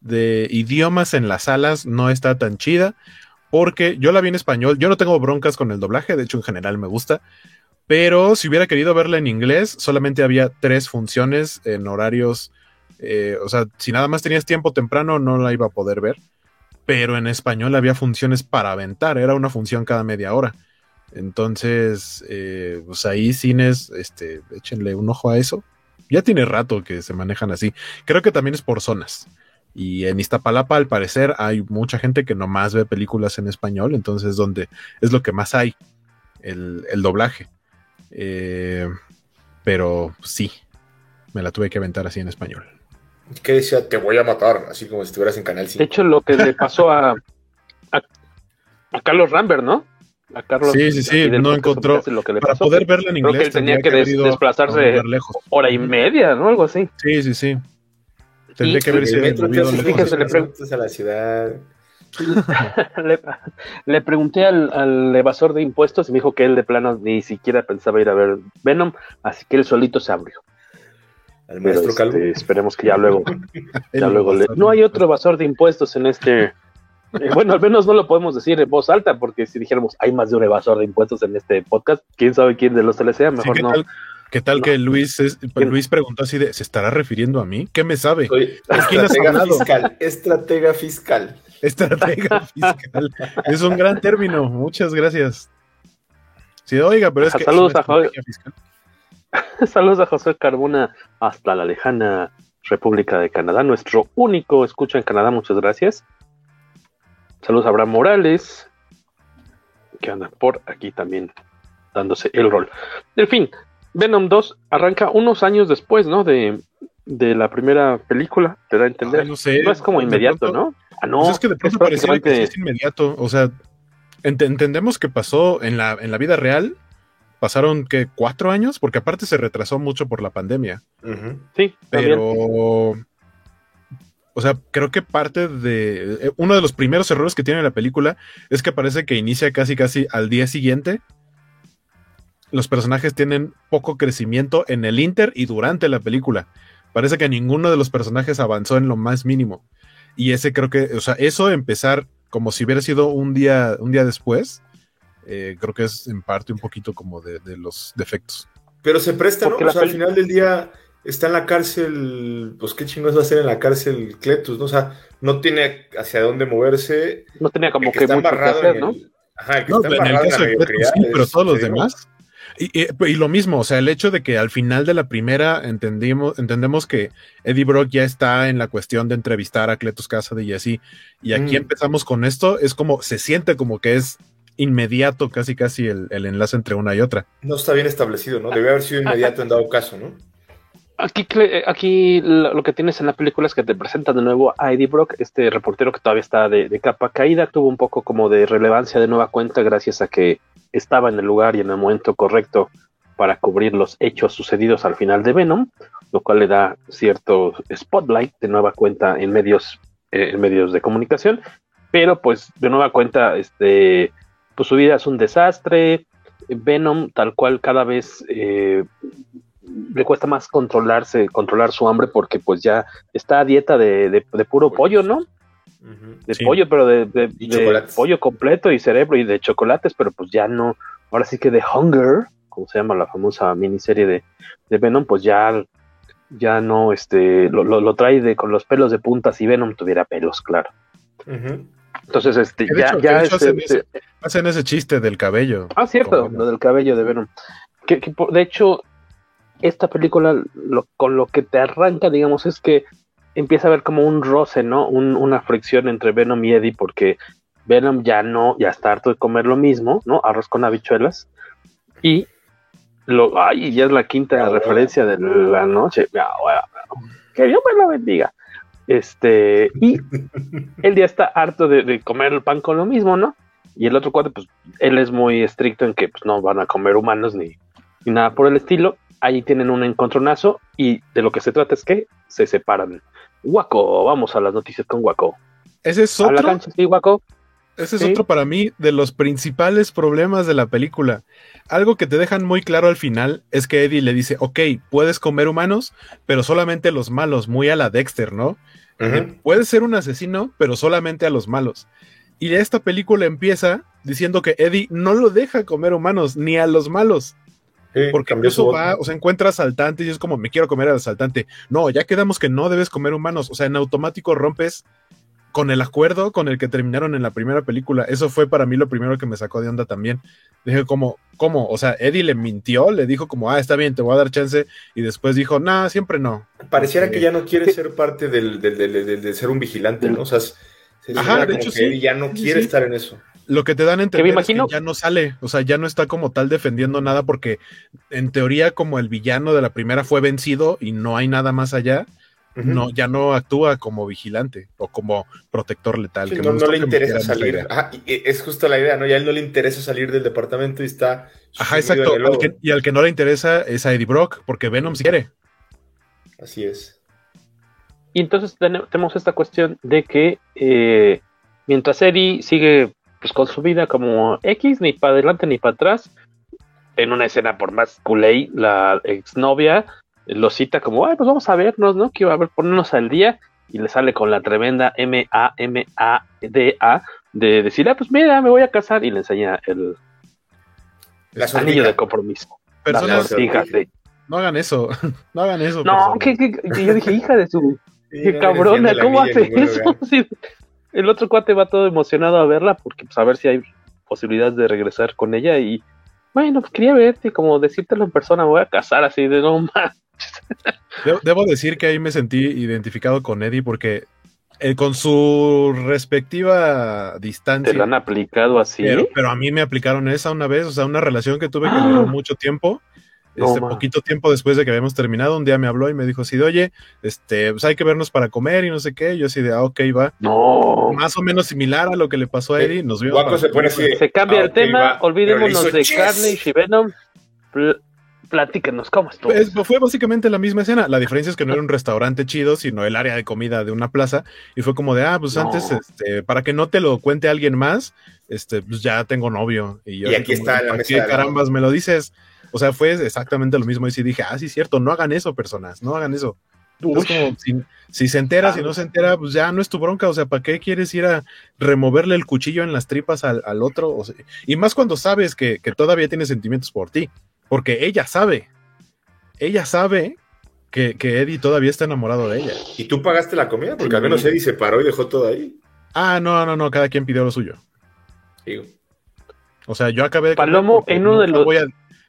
de idiomas en las salas no está tan chida, porque yo la vi en español, yo no tengo broncas con el doblaje, de hecho en general me gusta, pero si hubiera querido verla en inglés, solamente había tres funciones en horarios, eh, o sea, si nada más tenías tiempo temprano no la iba a poder ver, pero en español había funciones para aventar, era una función cada media hora. Entonces, eh, pues ahí cines, este, échenle un ojo a eso. Ya tiene rato que se manejan así. Creo que también es por zonas. Y en Iztapalapa, al parecer, hay mucha gente que nomás ve películas en español, entonces donde es lo que más hay, el, doblaje. Eh, pero sí, me la tuve que aventar así en español. ¿Qué decía? Te voy a matar, así como si estuvieras en Canal 5. De hecho, lo que le pasó a, a Carlos Rambert, ¿no? A Carlos, sí, sí, sí, no encontró. Lo que le para poder verla en inglés. Creo que tenía que, desplazarse hora y media, ¿no? Algo así. Sí, sí, sí. Tendría que verse Fíjese, le preguntas a la ciudad. <laughs> le, pregunté al, evasor de impuestos y me dijo que él de plano ni siquiera pensaba ir a ver Venom, así que él solito se abrió. Al maestro este, esperemos que ya luego, <laughs> ya luego no hay otro evasor de impuestos en este eh, bueno, al menos no lo podemos decir en voz alta, porque si dijéramos hay más de un evasor de impuestos en este podcast, quién sabe quién de los tres sea, mejor no. ¿Qué tal que Luis, Luis preguntó así de, ¿se estará refiriendo a mí? ¿Qué me sabe? estratega fiscal, estratega fiscal. <laughs> Estratega fiscal. es un gran término, muchas gracias. Sí, oiga, pero es que... Saludos a José. <laughs> Saludos a José Carbona hasta la lejana República de Canadá, nuestro único escucha en Canadá, muchas gracias. Saludos a Abraham Morales, que anda por aquí también dándose el rol. En fin, Venom 2 arranca unos años después, ¿no? De, la primera película, te da a entender. no, sé, no es como inmediato, ¿no? Ah, no. Pues es que de pronto parecía que es inmediato. O sea, entendemos que pasó en la, en la vida real. Pasaron que cuatro años, porque aparte se retrasó mucho por la pandemia. Sí, pero o sea, creo que parte de. Eh, uno de los primeros errores que tiene la película es que parece que inicia casi casi al día siguiente. Los personajes tienen poco crecimiento en el Inter y durante la película. Parece que ninguno de los personajes avanzó en lo más mínimo. Y ese creo que, o sea, eso empezar como si hubiera sido un día, un día después, eh, creo que es en parte un poquito como de, los defectos. Pero se presta, ¿no? O sea, al final del día está en la cárcel, pues qué chingos va a hacer en la cárcel Cletus, ¿no? O sea, no tiene hacia dónde moverse. No tenía como que, está embarrado en ¿no? Ajá, el que está en, la Cletus, sí, pero todos los demás. Y, lo mismo, o sea, el hecho de que al final de la primera entendimos, entendemos que Eddie Brock ya está en la cuestión de entrevistar a Cletus Cassidy y así, y aquí mm. empezamos con esto, es como, se siente como que es inmediato casi casi el, el, enlace entre una y otra. No está bien establecido, ¿no? Debe haber sido inmediato en dado caso, ¿no? Aquí, aquí lo que tienes en la película es que te presenta de nuevo a Eddie Brock, este reportero que todavía está de, capa caída, tuvo un poco como de relevancia de nueva cuenta gracias a que estaba en el lugar y en el momento correcto para cubrir los hechos sucedidos al final de Venom, lo cual le da cierto spotlight de nueva cuenta en medios, eh, en medios de comunicación, pero pues de nueva cuenta, este, pues su vida es un desastre, Venom tal cual cada vez eh, le cuesta más controlarse, controlar su hambre porque pues ya está a dieta de, puro pollo, ¿no? De pollo, pero de, pollo completo y cerebro y de chocolates, pero pues ya no, ahora sí que de Hunger, como se llama la famosa miniserie de, Venom, pues ya, ya no, este, lo, trae de, con los pelos de punta si Venom tuviera pelos, claro. Entonces, este, ya, ya este, hacen, ese, chiste del cabello. Ah, cierto, lo del cabello de Venom. Que, que, de hecho, esta película con lo que te arranca, digamos, es que empieza a haber como un roce, ¿no? una fricción entre Venom y Eddie, porque Venom ya no, ya está harto de comer lo mismo, ¿no? Arroz con habichuelas. Y lo, ay, ya es la quinta referencia de la noche. Que Dios me la bendiga. Este, y <laughs> él ya está harto de, comer el pan con lo mismo, ¿no? Y el otro cuate, pues, él es muy estricto en que pues, no van a comer humanos ni, ni nada por el estilo ahí tienen un encontronazo y de lo que se trata es que se separan. Waco, vamos a las noticias con Waco. Ese es otro. cancha, sí, Waco. Ese es otro para mí de los principales problemas de la película. Algo que te dejan muy claro al final es que Eddie le dice, ok, puedes comer humanos, pero solamente los malos, muy a la Dexter, ¿no? Puede ser un asesino, pero solamente a los malos. Y esta película empieza diciendo que Eddie no lo deja comer humanos, ni a los malos. porque eso va, o sea, encuentra asaltantes y es como, me quiero comer al asaltante. No, ya quedamos que no debes comer humanos. O sea, en automático rompes con el acuerdo con el que terminaron en la primera película. Eso fue para mí lo primero que me sacó de onda también. Dije como, ¿cómo? O sea, Eddie le mintió, le dijo como, ah, está bien, te voy a dar chance, y después dijo, nah, siempre no. Pareciera que ya no quiere ser parte del, de ser un vigilante, ¿no? O sea, Ajá, de hecho, sí. Eddie ya no quiere estar en eso. Lo que te dan a entender es que ya no sale, o sea, ya no está como tal defendiendo nada porque en teoría como el villano de la primera fue vencido y no hay nada más allá, no, ya no actúa como vigilante o como protector letal. que no, le interesa salir. es justo la idea, ¿no? Ya a él no le interesa salir del departamento y está. Ajá, exacto. y al que no le interesa es a Eddie Brock, porque Venom si quiere. Así es. Y entonces tenemos esta cuestión de que eh, mientras Eddie sigue pues, con su vida como X, ni para adelante ni para atrás, en una escena por más culé, la exnovia lo cita como, ay, pues vamos a vernos, ¿no? Que a ver, ponernos al día y le sale con la tremenda M-A-M-A-D-A de decir, ah, pues mira, me voy a casar y le enseña el, anillo de compromiso. Personas, <laughs> no hagan eso, no hagan eso. No, que, yo dije, hija de su qué cabrona, ¿cómo hace eso? <laughs> el otro cuate va todo emocionado a verla porque pues a ver si hay posibilidades de regresar con ella y bueno, pues quería verte y como decírtelo en persona, me voy a casar así de no más. <laughs> Debo, decir que ahí me sentí identificado con Eddie porque eh, con su respectiva distancia. ¿Te lo han aplicado así? Pero, a mí me aplicaron esa una vez, o sea, una relación que tuve que duró <gasps> mucho tiempo. Este, poquito tiempo después de que habíamos terminado, un día me habló y me dijo así de, oye, este, pues hay que vernos para comer y no sé qué. Yo así de, ah, ok, va. No. Más o menos similar a lo que le pasó a Eddie. Nos vimos. se, cambia ah, el tema, olvidémonos de Carnage y Venom. Platíquenos, ¿cómo estuvo? Pues, fue básicamente la misma escena. La diferencia es que no era un restaurante chido, sino el área de comida de una plaza. Y fue como de, ah, pues antes, este, para que no te lo cuente alguien más, este, pues ya tengo novio. Y, yo, aquí está la mesa. carambas me lo dices? O sea, fue exactamente lo mismo. Y sí dije, ah, sí, cierto, no hagan eso, personas, no hagan eso. Es como, si, se entera, si no se entera, pues ya no es tu bronca. O sea, ¿para qué quieres ir a removerle el cuchillo en las tripas al, otro? y más cuando sabes que, que, todavía tiene sentimientos por ti. Porque ella sabe. Ella sabe que, Eddie todavía está enamorado de ella. ¿Y tú pagaste la comida? Porque al menos Eddie se paró y dejó todo ahí. Ah, no, no, no, cada quien pidió lo suyo. Digo. O sea, yo acabé de. Palomo, en uno de los.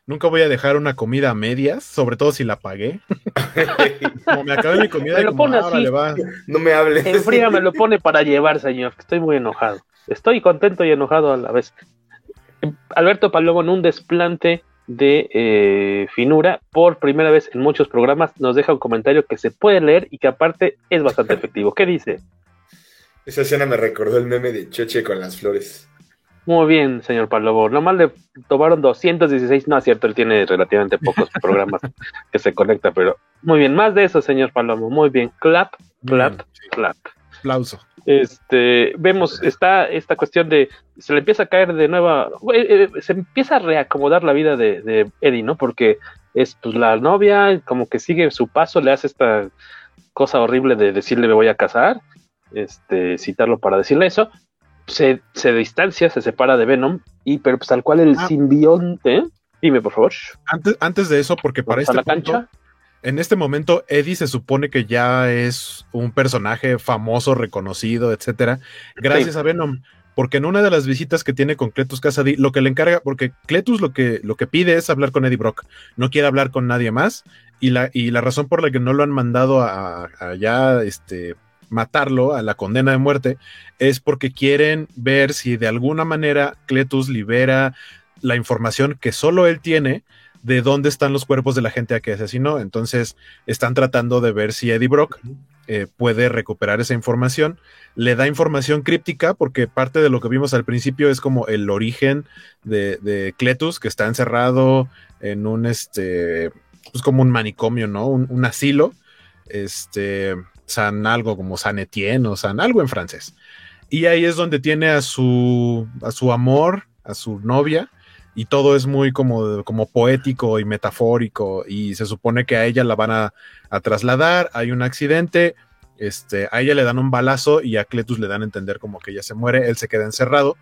Nunca voy a dejar una comida a medias, sobre todo si la pagué. <laughs> como me acabé mi comida, me lo pone así. No me hables. En fría me lo pone para llevar, señor. Estoy muy enojado. Estoy contento y enojado a la vez. Alberto Palomo en un desplante de eh, finura por primera vez en muchos programas nos deja un comentario que se puede leer y que aparte es bastante efectivo. ¿Qué dice? Esa escena me recordó el meme de Choche con las flores. Muy bien, señor Palomo. Nomás le tomaron 216. No es cierto, él tiene relativamente pocos <laughs> programas que se conecta, pero muy bien. Más de eso, señor Palomo. Muy bien. Clap, clap, clap. Aplauso este, vemos está esta cuestión de se le empieza a caer de nueva, eh, eh, se empieza a reacomodar la vida de, Eddie, ¿no? Porque es pues la novia, como que sigue su paso, le hace esta cosa horrible de decirle me voy a casar, este, citarlo para decirle eso, se, se distancia, se separa de Venom, y pero pues tal cual el ah. simbionte, dime por favor. Antes, antes de eso, porque para este la cancha en este momento, Eddie se supone que ya es un personaje famoso, reconocido, etcétera, gracias a Venom. Porque en una de las visitas que tiene con Cletus Cassidy, lo que le encarga, porque Cletus lo que, lo que pide es hablar con Eddie Brock, no quiere hablar con nadie más, y la, y la razón por la que no lo han mandado a, ya este, matarlo, a la condena de muerte, es porque quieren ver si de alguna manera Cletus libera la información que solo él tiene de dónde están los cuerpos de la gente a que asesinó. Entonces están tratando de ver si Eddie Brock eh, puede recuperar esa información. Le da información críptica porque parte de lo que vimos al principio es como el origen de, Cletus, que está encerrado en un, este, pues como un manicomio, ¿no? Un, asilo. Este, San algo como San Etienne o San algo en francés. Y ahí es donde tiene a su, a su amor, a su novia, y todo es muy como, como poético y metafórico y se supone que a ella la van a, trasladar, hay un accidente Este, a ella le dan un balazo y a Cletus le dan a entender como que ella se muere, él se queda encerrado,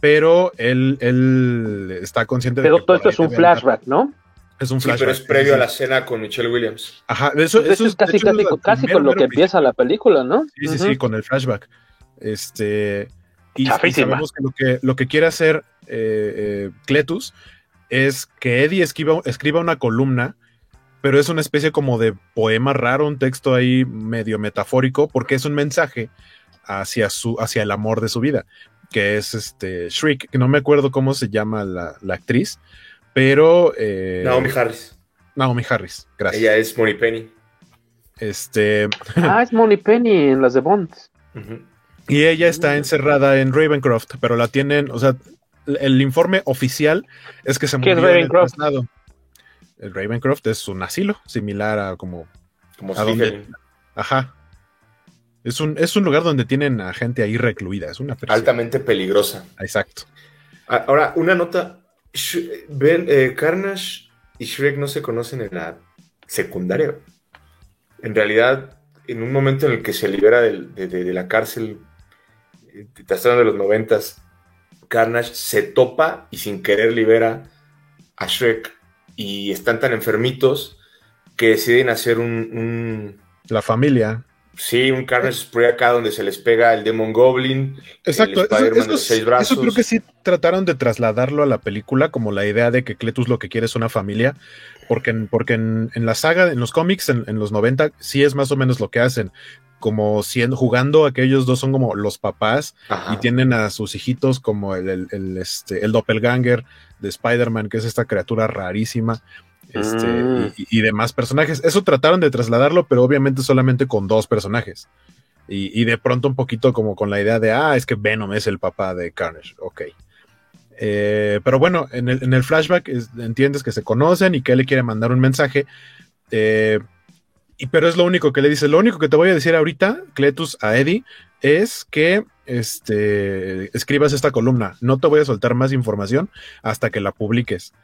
pero él, él está consciente pero de que. todo esto es un flashback, ¿no? Es un Sí, flashback. pero es previo a la cena con Michelle Williams. Ajá, eso, Eso, eso es casi, hecho, casi, es con lo que empieza la película, ¿no? Sí, sí, sí, con el flashback. Este. Y, sabemos que lo que, lo que quiere hacer eh, eh, Cletus es que Eddie escriba, escriba una columna, pero es una especie como de poema raro, un texto ahí medio metafórico, porque es un mensaje hacia, su, hacia el amor de su vida, que es este Shriek, que no me acuerdo cómo se llama la, la actriz, pero. eh, Naomi Harris. Naomi Harris, gracias. Ella es Moni Penny. Este. <laughs> Ah, es Money Penny en las de Bond. Y ella está encerrada en Ravencroft, pero la tienen, o sea, el informe oficial es que se ¿Qué es murió en el Ravencroft? El Ravencroft es un asilo similar a como Como a donde, ajá. Es un, es un lugar donde tienen a gente ahí recluida, es una prisión. Altamente peligrosa. Exacto. Ah, Ahora, una nota. Ben, eh, Carnage y Shrek no se conocen en la secundaria. En realidad, en un momento en el que se libera de, de- la cárcel, eh, de los noventas, Carnage se topa y sin querer libera a Shrek. Y están tan enfermitos que deciden hacer un- La familia. Sí, un Carnage Spray acá donde se les pega el Demon Goblin. Exacto, el eso, de los seis brazos. eso creo que sí trataron de trasladarlo a la película como la idea de que Cletus lo que quiere es una familia, porque en, porque en, en la saga, en los cómics, en, en los 90, sí es más o menos lo que hacen, como siendo, jugando a que ellos dos son como los papás Ajá. y tienen a sus hijitos como el, el, el, este, el doppelganger de Spider-Man, que es esta criatura rarísima. Este, Mm. y, y demás personajes. Eso trataron de trasladarlo, pero obviamente solamente con dos personajes. Y, y de pronto un poquito como con la idea de, ah, es que Venom es el papá de Carnage. Ok. Eh, pero bueno, en el, en el flashback es- entiendes que se conocen y que él le quiere mandar un mensaje. eh, y, pero es lo único que le dice. Lo único que te voy a decir ahorita, Cletus, a Eddie, es que este, escribas esta columna. No te voy a soltar más información hasta que la publiques.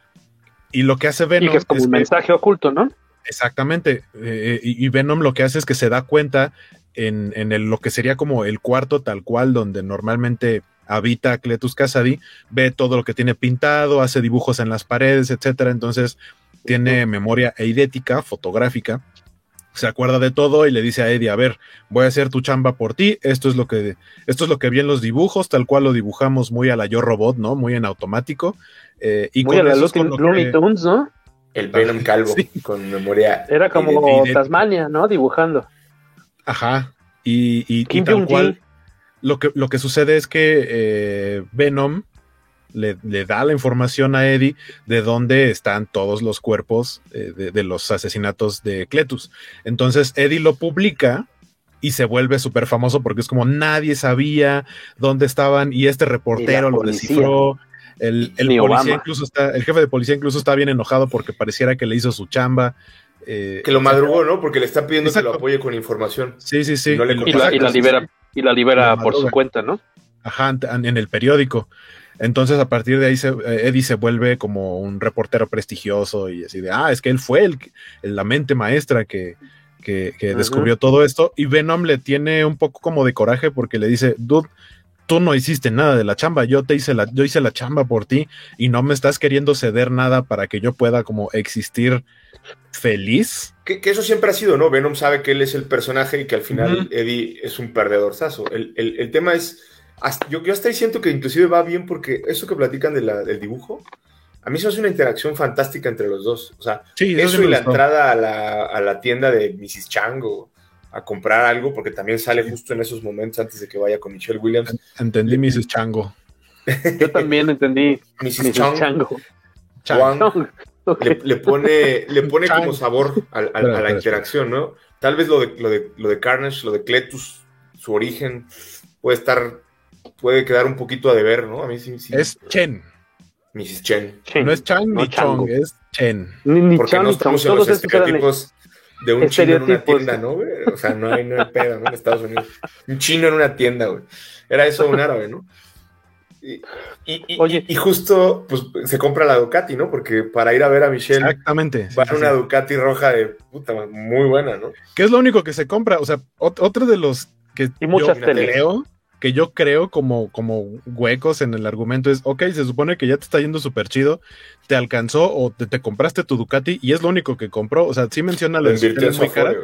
Y lo que hace Venom Y que es como un que- mensaje oculto, ¿no? Exactamente. eh, y, y Venom lo que hace es que se da cuenta en, en el- lo que sería como el cuarto tal cual, donde normalmente habita Cletus Kasady, ve todo lo que tiene pintado, hace dibujos en las paredes, etcétera. Entonces tiene memoria eidética, fotográfica. Se acuerda de todo y le dice a Eddie, a ver, voy a hacer tu chamba por ti, esto es lo que, esto es lo que vi en los dibujos, tal cual lo dibujamos muy a la yo robot, ¿no? Muy en automático. eh, y Muy con a la Looney que- Tunes, ¿no? El Venom calvo, <laughs> con memoria. Era como. Tasmania, ¿no? Dibujando. Ajá. Y, y- y tal cual, lo que, lo que sucede es que eh, Venom le, le da la información a Eddie de dónde están todos los cuerpos eh, de, de los asesinatos de Cletus. Entonces Eddie lo publica y se vuelve súper famoso porque es como nadie sabía dónde estaban y este reportero lo descifró. El, el policía Obama. incluso está, el jefe de policía incluso está bien enojado porque pareciera que le hizo su chamba. eh, Que lo madrugó, ¿no? Porque le está pidiendo que lo apoye con información. Sí, sí, sí. No le Y- la, y libera, y la libera La por su cuenta, ¿no? Ajá, en el periódico. Entonces, a partir de ahí, se, eh, Eddie se vuelve como un reportero prestigioso y así de, ah, es que él fue el, la mente maestra que, que- descubrió todo esto. Y Venom le tiene un poco como de coraje porque le dice, dude, tú no hiciste nada de la chamba, yo te hice la, yo hice la chamba por ti y no me estás queriendo ceder nada para que yo pueda como existir feliz. Que, que eso siempre ha sido, ¿no? Venom sabe que él es el personaje y que al final. Eddie es un perdedorzazo. El, el, el tema es, hasta- yo, yo hasta ahí siento que inclusive va bien porque eso que platican de la- del dibujo, a mí eso es una interacción fantástica entre los dos. O sea, Sí, eso eso sí me y la entrada a la, a la tienda de Mrs. Chango a comprar algo, porque también sale justo en esos momentos antes de que vaya con Michelle Williams. Entendí, Mrs. Chango. <laughs> Yo también entendí Mrs. Mrs. Chang, Chango. <laughs> Ok. le, le pone, le pone como sabor a, a- a Espera, la interacción, ¿no? Tal vez lo de, lo, de, lo de Carnage, lo de Cletus, su origen, puede estar, puede quedar un poquito a deber, ¿no? A mí sí, sí. Es Chen. Mrs. Chen. No es Chang no ni Chango. Chong, es Chen. Ni, ni Porque Chan no Chong, estamos en los todos estereotipos de un chino en una tienda, ¿no, güey? O sea, no hay, no hay pedo, ¿no? En Estados Unidos. Un chino en una tienda, güey. Era eso un árabe, ¿no? Y, Oye. y, justo pues, se compra la Ducati, ¿no? Porque para ir a ver a Michelle. Exactamente. Va a una Ducati roja de puta, muy buena, ¿no? Que es lo único que se compra. O sea, otro de los que y muchas yo creo, que yo creo como, como huecos en el argumento es, ok, se supone que ya te está yendo súper chido, te alcanzó o te, compraste tu Ducati y es lo único que compró. O sea, sí menciona la muy cara,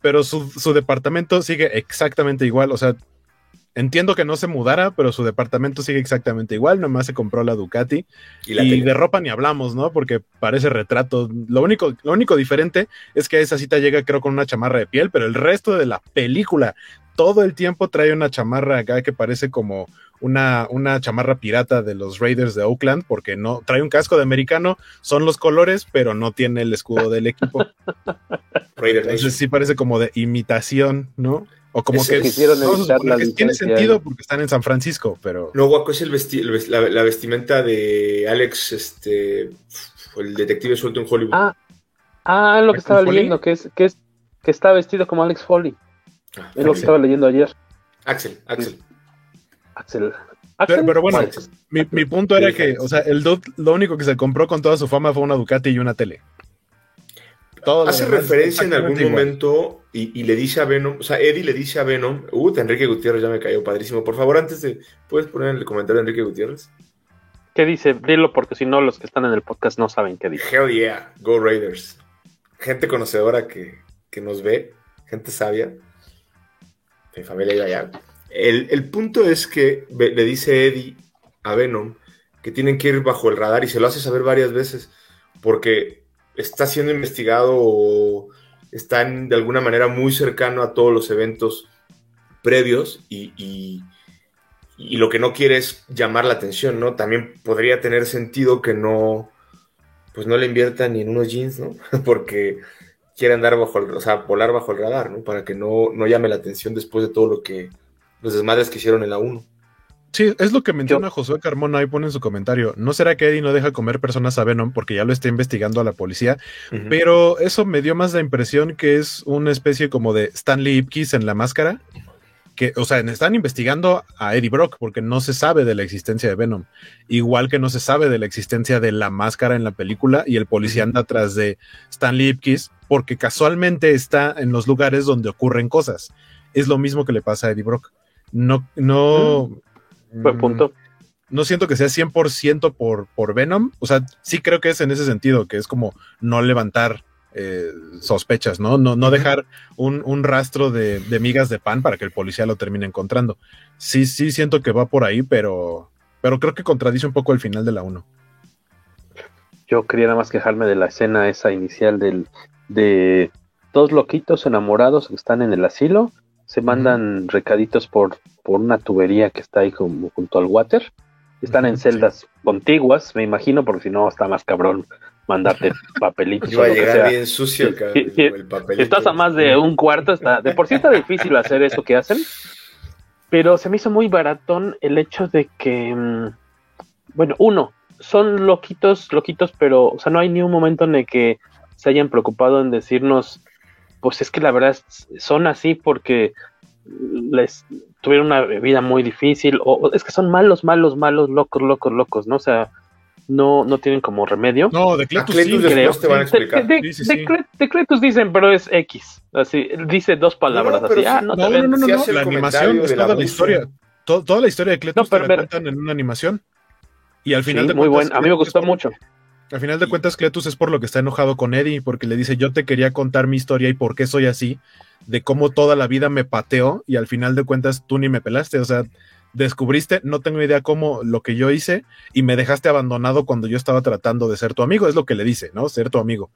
pero su, su departamento sigue exactamente igual. O sea, Entiendo que no se mudara, pero su departamento sigue exactamente igual, nomás se compró la Ducati. Y, de ropa ni hablamos, ¿no? Porque parece retrato. Lo único, lo único diferente es que esa cita llega, creo, con una chamarra de piel, pero el resto de la película, todo el tiempo trae una chamarra acá que parece como una, una chamarra pirata de los Raiders de Oakland, porque no trae un casco de americano, son los colores, pero no tiene el escudo del equipo. <laughs> Entonces sí parece como de imitación, ¿no? O como que, tiene sentido porque están en San Francisco, pero. No, Guaco, es el la, vestimenta de Alex, este, el detective suelto en Hollywood. Ah, ah lo que estaba leyendo, que es, que es, que está vestido como Alex Foley. Ah, es lo que estaba leyendo ayer. Axel, Axel. Axel. Pero, bueno, mi, mi, punto era que, o sea, el dude lo único que se compró con toda su fama fue una Ducati y una tele. Hace referencia en algún momento y, le dice a Venom, o sea, Eddie le dice a Venom, uh, Enrique Gutiérrez ya me cayó padrísimo. Por favor, antes de, ¿puedes poner en el comentario de Enrique Gutiérrez? ¿Qué dice? Dilo porque si no los que están en el podcast no saben qué dice. Hell yeah, Go Raiders. Gente conocedora que, nos ve, gente sabia. El, el punto es que le dice Eddie a Venom que tienen que ir bajo el radar y se lo hace saber varias veces porque está siendo investigado o está de alguna manera muy cercano a todos los eventos previos y, lo que no quiere es llamar la atención, ¿no? También podría tener sentido que no, pues no le invierta ni en unos jeans, ¿no? <laughs> Porque quiere andar bajo el, o sea, volar bajo el radar, ¿no? Para que no, no llame la atención después de todo lo que los desmadres que hicieron en la 1. Sí, es lo que menciona Josué Carmona ahí pone en su comentario. ¿No será que Eddie no deja comer personas a Venom porque ya lo está investigando a la policía? Pero eso me dio más la impresión que es una especie como de Stanley Ipkiss en la máscara. Que, o sea, están investigando a Eddie Brock porque no se sabe de la existencia de Venom. Igual que no se sabe de la existencia de la máscara en la película y el policía anda atrás de Stanley Ipkiss porque casualmente está en los lugares donde ocurren cosas. Es lo mismo que le pasa a Eddie Brock. No, no. Mm. Buen punto. No siento que sea 100% por, por Venom. O sea, sí creo que es en ese sentido, que es como no levantar eh, sospechas, ¿no? No, no dejar un, rastro de, migas de pan para que el policía lo termine encontrando. Sí, sí siento que va por ahí, pero, pero creo que contradice un poco el final de la 1. Yo quería nada más quejarme de la escena esa inicial del, de dos loquitos enamorados que están en el asilo se mandan recaditos por, por una tubería que está ahí como junto al water. Están en celdas contiguas, me imagino, porque si no está más cabrón mandarte papelitos. Iba a llegar bien sucio el, papelito. estás a más de un cuarto, está, de por sí está difícil hacer eso que hacen, pero se me hizo muy baratón el hecho de que, mm, bueno, uno, son loquitos, loquitos, pero, o sea, no hay ni un momento en el que se hayan preocupado en decirnos pues es que la verdad son así porque les tuvieron una vida muy difícil, o, es que son malos, malos, malos, locos, locos, locos, ¿no? O sea, no, no tienen como remedio. No, de Cletus, sí, creo. te van a explicar. De, Cletus dicen, pero es X. Así, dice dos palabras así. Ah, no, no, no, no, no, la animación es toda la historia. toda la historia de Cletus te la cuentan en una animación. Y al final de muy bueno. A mí me gustó mucho. Al final de cuentas, Cletus es por lo que está enojado con Eddie, porque le dice, yo te quería contar mi historia y por qué soy así, de cómo toda la vida me pateó y al final de cuentas tú ni me pelaste, o sea, descubriste, no tengo idea cómo lo que yo hice y me dejaste abandonado cuando yo estaba tratando de ser tu amigo, es lo que le dice, ¿no? Ser tu amigo.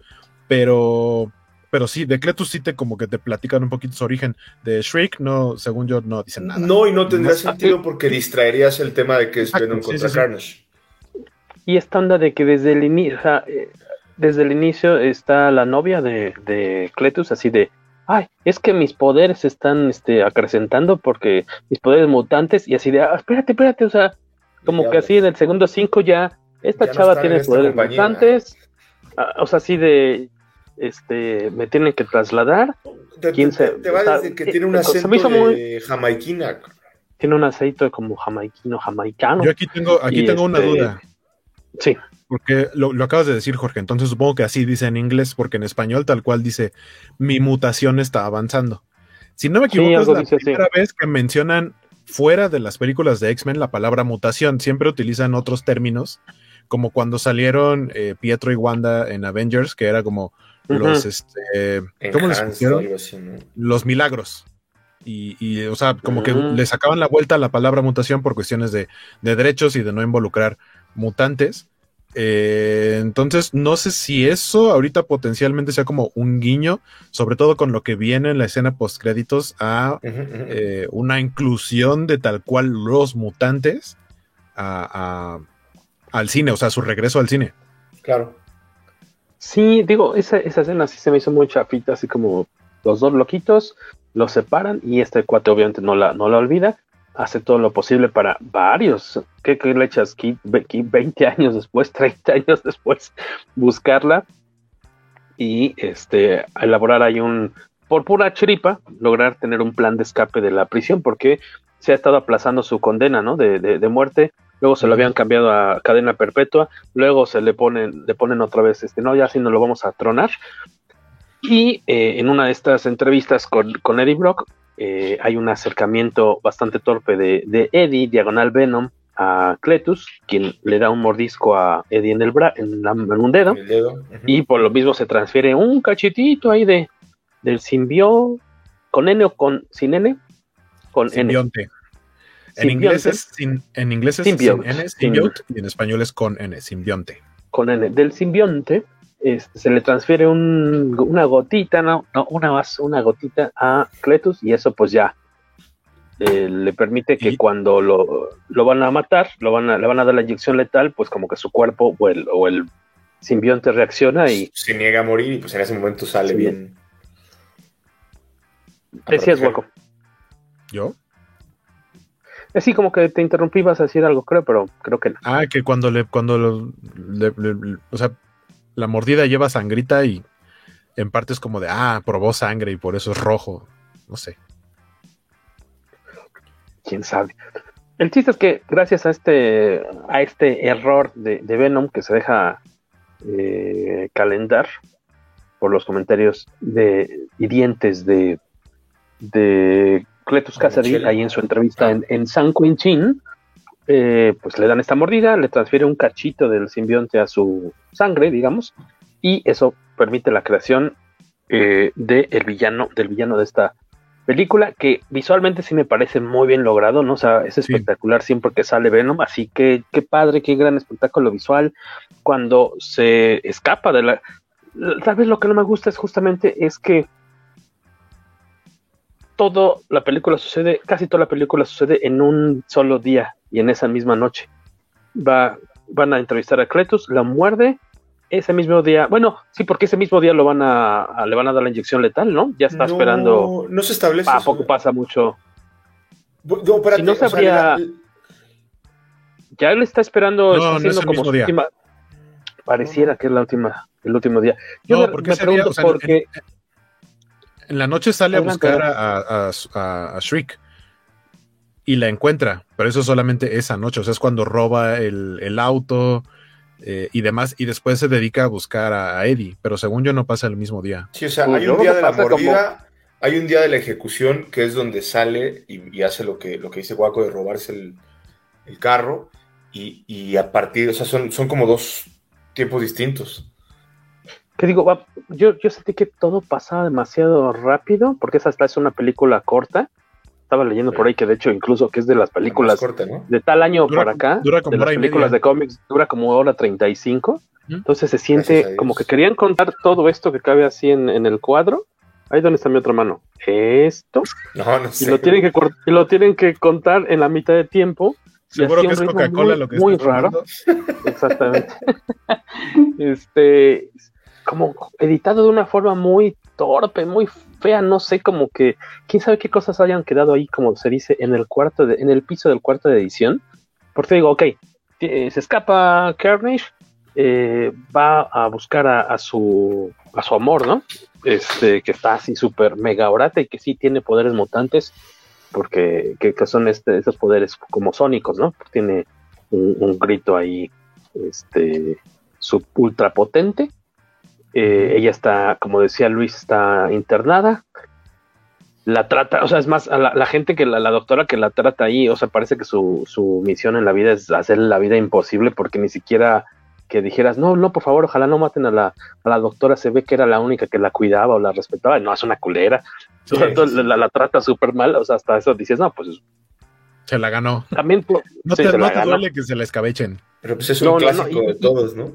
Pero, pero sí, de Cletus sí te como que te platican un poquito su origen. De Shriek, no, según yo, no dicen nada. No, y no tendría sentido porque distraerías el tema de que es Venom contra Carnage. Y esta onda de que desde el inicio, eh, desde el inicio está la novia de, de Cletus así de, ay, es que mis poderes están este, acrecentando porque mis poderes mutantes y así de, ah, espérate, espérate, o sea, como que así en el segundo cinco ya, esta chava tiene poderes mutantes, ah, o sea, así de, este, me tienen que trasladar. Te, va a decir que tiene una acento de jamaiquina. tiene un aceite como jamaiquino, jamaicano. Yo aquí tengo, aquí tengo una este, duda. Sí. Porque lo, lo, acabas de decir, Jorge. Entonces supongo que así dice en inglés, porque en español tal cual dice mi mutación está avanzando. Si no me equivoco, sí, es la primera así. vez que mencionan fuera de las películas de X-Men la palabra mutación. Siempre utilizan otros términos, como cuando salieron eh, Pietro y Wanda en Avengers, que era como uh -huh. los, este, ¿cómo les pusieron? Los milagros. Y, y, o sea, como uh -huh. que le sacaban la vuelta a la palabra mutación por cuestiones de, de derechos y de no involucrar mutantes. Eh, entonces, no sé si eso ahorita potencialmente sea como un guiño, sobre todo con lo que viene en la escena post créditos a uh -huh, eh, una inclusión de tal cual los mutantes a, a, al cine, o sea, su regreso al cine. Claro. Sí, digo, esa, esa escena sí se me hizo muy chafita, así como los dos loquitos los separan y este cuate obviamente no la, no la olvida hace todo lo posible para varios, ¿qué, le echas? 20 años después, <laughs> 30 años después, buscarla y este, elaborar ahí un, por pura chiripa, lograr tener un plan de escape de la prisión, porque se ha estado aplazando su condena, ¿no? De, de, muerte, luego se lo habían cambiado a cadena perpetua, luego se le ponen, le ponen otra vez, este, no, ya sí no lo vamos a tronar. Y eh, en una de estas entrevistas con, con Eddie Brock, eh, hay un acercamiento bastante torpe de, de, Eddie, diagonal Venom, a Cletus, quien le da un mordisco a Eddie en, el bra en, la, en un dedo, dedo. Uh -huh. y por lo mismo se transfiere un cachitito ahí de del simbio con N o con sin N, con Simbionte. N. En inglés es, sin, en inglés es sin N, symbiote, y en español es con N, simbionte. Con N. Del simbionte este, se le transfiere un, una gotita, no, no, una, una gotita a Cletus y eso pues ya eh, le permite que ¿Y? cuando lo, lo, van a matar, lo van a, le van a dar la inyección letal, pues como que su cuerpo o el, o el simbionte reacciona y... Se niega a morir y pues en ese momento sale sí. bien. Decías, Guaco. ¿Yo? Así como que te interrumpí, vas a decir algo, creo, pero creo que no. Ah, que cuando le, cuando lo, le, le, o sea, la mordida lleva sangrita y en parte es como de, ah, probó sangre y por eso es rojo. No sé. Quién sabe. El chiste es que gracias a este, a este error de, de Venom que se deja eh, calendar por los comentarios de hirientes de, de Cletus Cassidy ahí en su entrevista en, en San Quentin, eh, pues le dan esta mordida, le transfiere un cachito del simbionte a su sangre, digamos, y eso permite la creación eh, de el villano, del villano de esta película, que visualmente sí me parece muy bien logrado, ¿no? O sea, es espectacular sí. siempre que sale Venom, así que qué padre, qué gran espectáculo visual, cuando se escapa de la... Tal vez lo que no me gusta es justamente es que todo la película sucede, casi toda la película sucede en un solo día y en esa misma noche. Va, van a entrevistar a Cletus, la muerde, ese mismo día, bueno, sí, porque ese mismo día lo van a, a le van a dar la inyección letal, ¿no? Ya está no, esperando. No se establece. ¿A poco pasa mucho? No, espérate, si no sabría. O sea, la... Ya él está esperando, no, está haciendo no como día. última. Pareciera que es la última, el último día. Yo no, porque me pregunto día, o sea, por qué. En, en, la noche sale Adelante. a buscar a, a, a, a Shriek y la encuentra, pero eso solamente esa noche, o sea, es cuando roba el, el auto eh, y demás, y después se dedica a buscar a, a, Eddie, pero según yo no pasa el mismo día. Sí, o sea, hay un día de la mordida, como... hay un día de la ejecución que es donde sale y, y hace lo que, lo que dice Guaco de robarse el, el carro, y, y, a partir, o sea, son, son como dos tiempos distintos. Que digo, yo, yo sentí que todo pasaba demasiado rápido, porque esa es una película corta, estaba leyendo por ahí que de hecho incluso que es de las películas corta, ¿no? de tal año dura, para acá, dura como de las películas de cómics, dura como hora 35, ¿Mm? entonces se siente como que querían contar todo esto que cabe así en, en, el cuadro, ahí donde está mi otra mano, esto, no, no sé. y, lo tienen que, y lo tienen que contar en la mitad de tiempo, Seguro que es Coca-Cola lo que muy raro, <laughs> exactamente, <laughs> este, como editado de una forma muy torpe, muy fea, no sé, como que quién sabe qué cosas hayan quedado ahí, como se dice, en el cuarto, de, en el piso del cuarto de edición. Porque digo, ok, se escapa Carnage, eh, va a buscar a, su a su amor, ¿no? Este, que está así súper mega orate y que sí tiene poderes mutantes, porque que, son este, esos poderes como sónicos, ¿no? Tiene un, grito ahí, este, ultra potente. Eh, ella está, como decía Luis, está internada. La trata, o sea, es más, la, gente que la, doctora que la trata ahí, o sea, parece que su, su misión en la vida es hacer la vida imposible porque ni siquiera que dijeras, no, no, por favor, ojalá no maten a la, a la doctora, se ve que era la única que la cuidaba o la respetaba, no, es una culera, La, trata súper mal, o sea, hasta eso dices, no, pues... Se la ganó. También, no te, duele que se la escabechen. Pero pues es un clásico de todos, ¿no?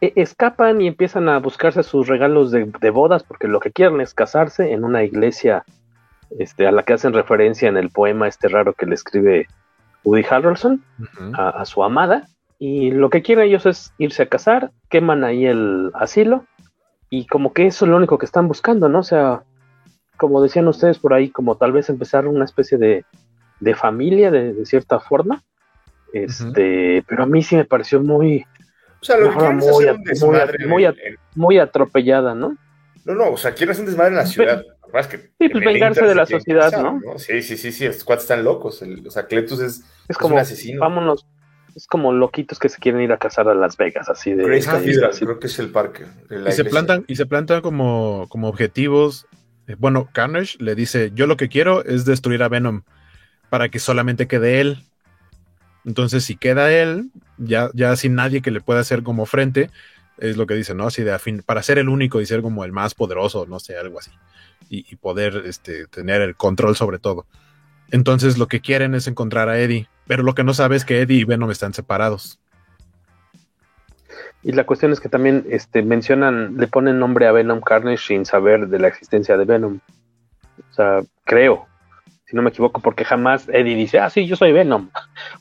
E, escapan y empiezan a buscarse sus regalos de, bodas porque lo que quieren es casarse en una iglesia este, a la que hacen referencia en el poema este raro que le escribe Woody Harrelson a, su amada y lo que quieren ellos es irse a casar, queman ahí el asilo y como que eso es lo único que están buscando, ¿no? O sea, como decían ustedes por ahí, como tal vez empezar una especie de, familia de, cierta forma. Este, pero a mí sí me pareció muy, o sea, lo que muy, es un desmadre muy, atropellada, ¿no? No, no, o sea, quieren hacer un desmadre en la ciudad. que sí, pues vengarse de la sociedad, ¿no? Sí, sí, sí, sí, estos cuates están locos. o sea, Cletus es, es, como, un asesino. Vámonos, es como loquitos que se quieren ir a casar a Las Vegas, así de. Grace Cathedral, creo que es el parque. Y se plantan, y se plantan como, como objetivos. Eh, bueno, Carnage le dice: Yo lo que quiero es destruir a Venom para que solamente quede él. Entonces, si queda él, ya, ya sin nadie que le pueda hacer como frente, es lo que dice, ¿no? Así de afín, para ser el único y ser como el más poderoso, no sé, algo así. Y, poder este, tener el control sobre todo. Entonces lo que quieren es encontrar a Eddie, pero lo que no sabe es que Eddie y Venom están separados. Y la cuestión es que también este, mencionan, le ponen nombre a Venom Carnage sin saber de la existencia de Venom. O sea, creo, si no me equivoco, porque jamás Eddie dice, ah, sí, yo soy Venom.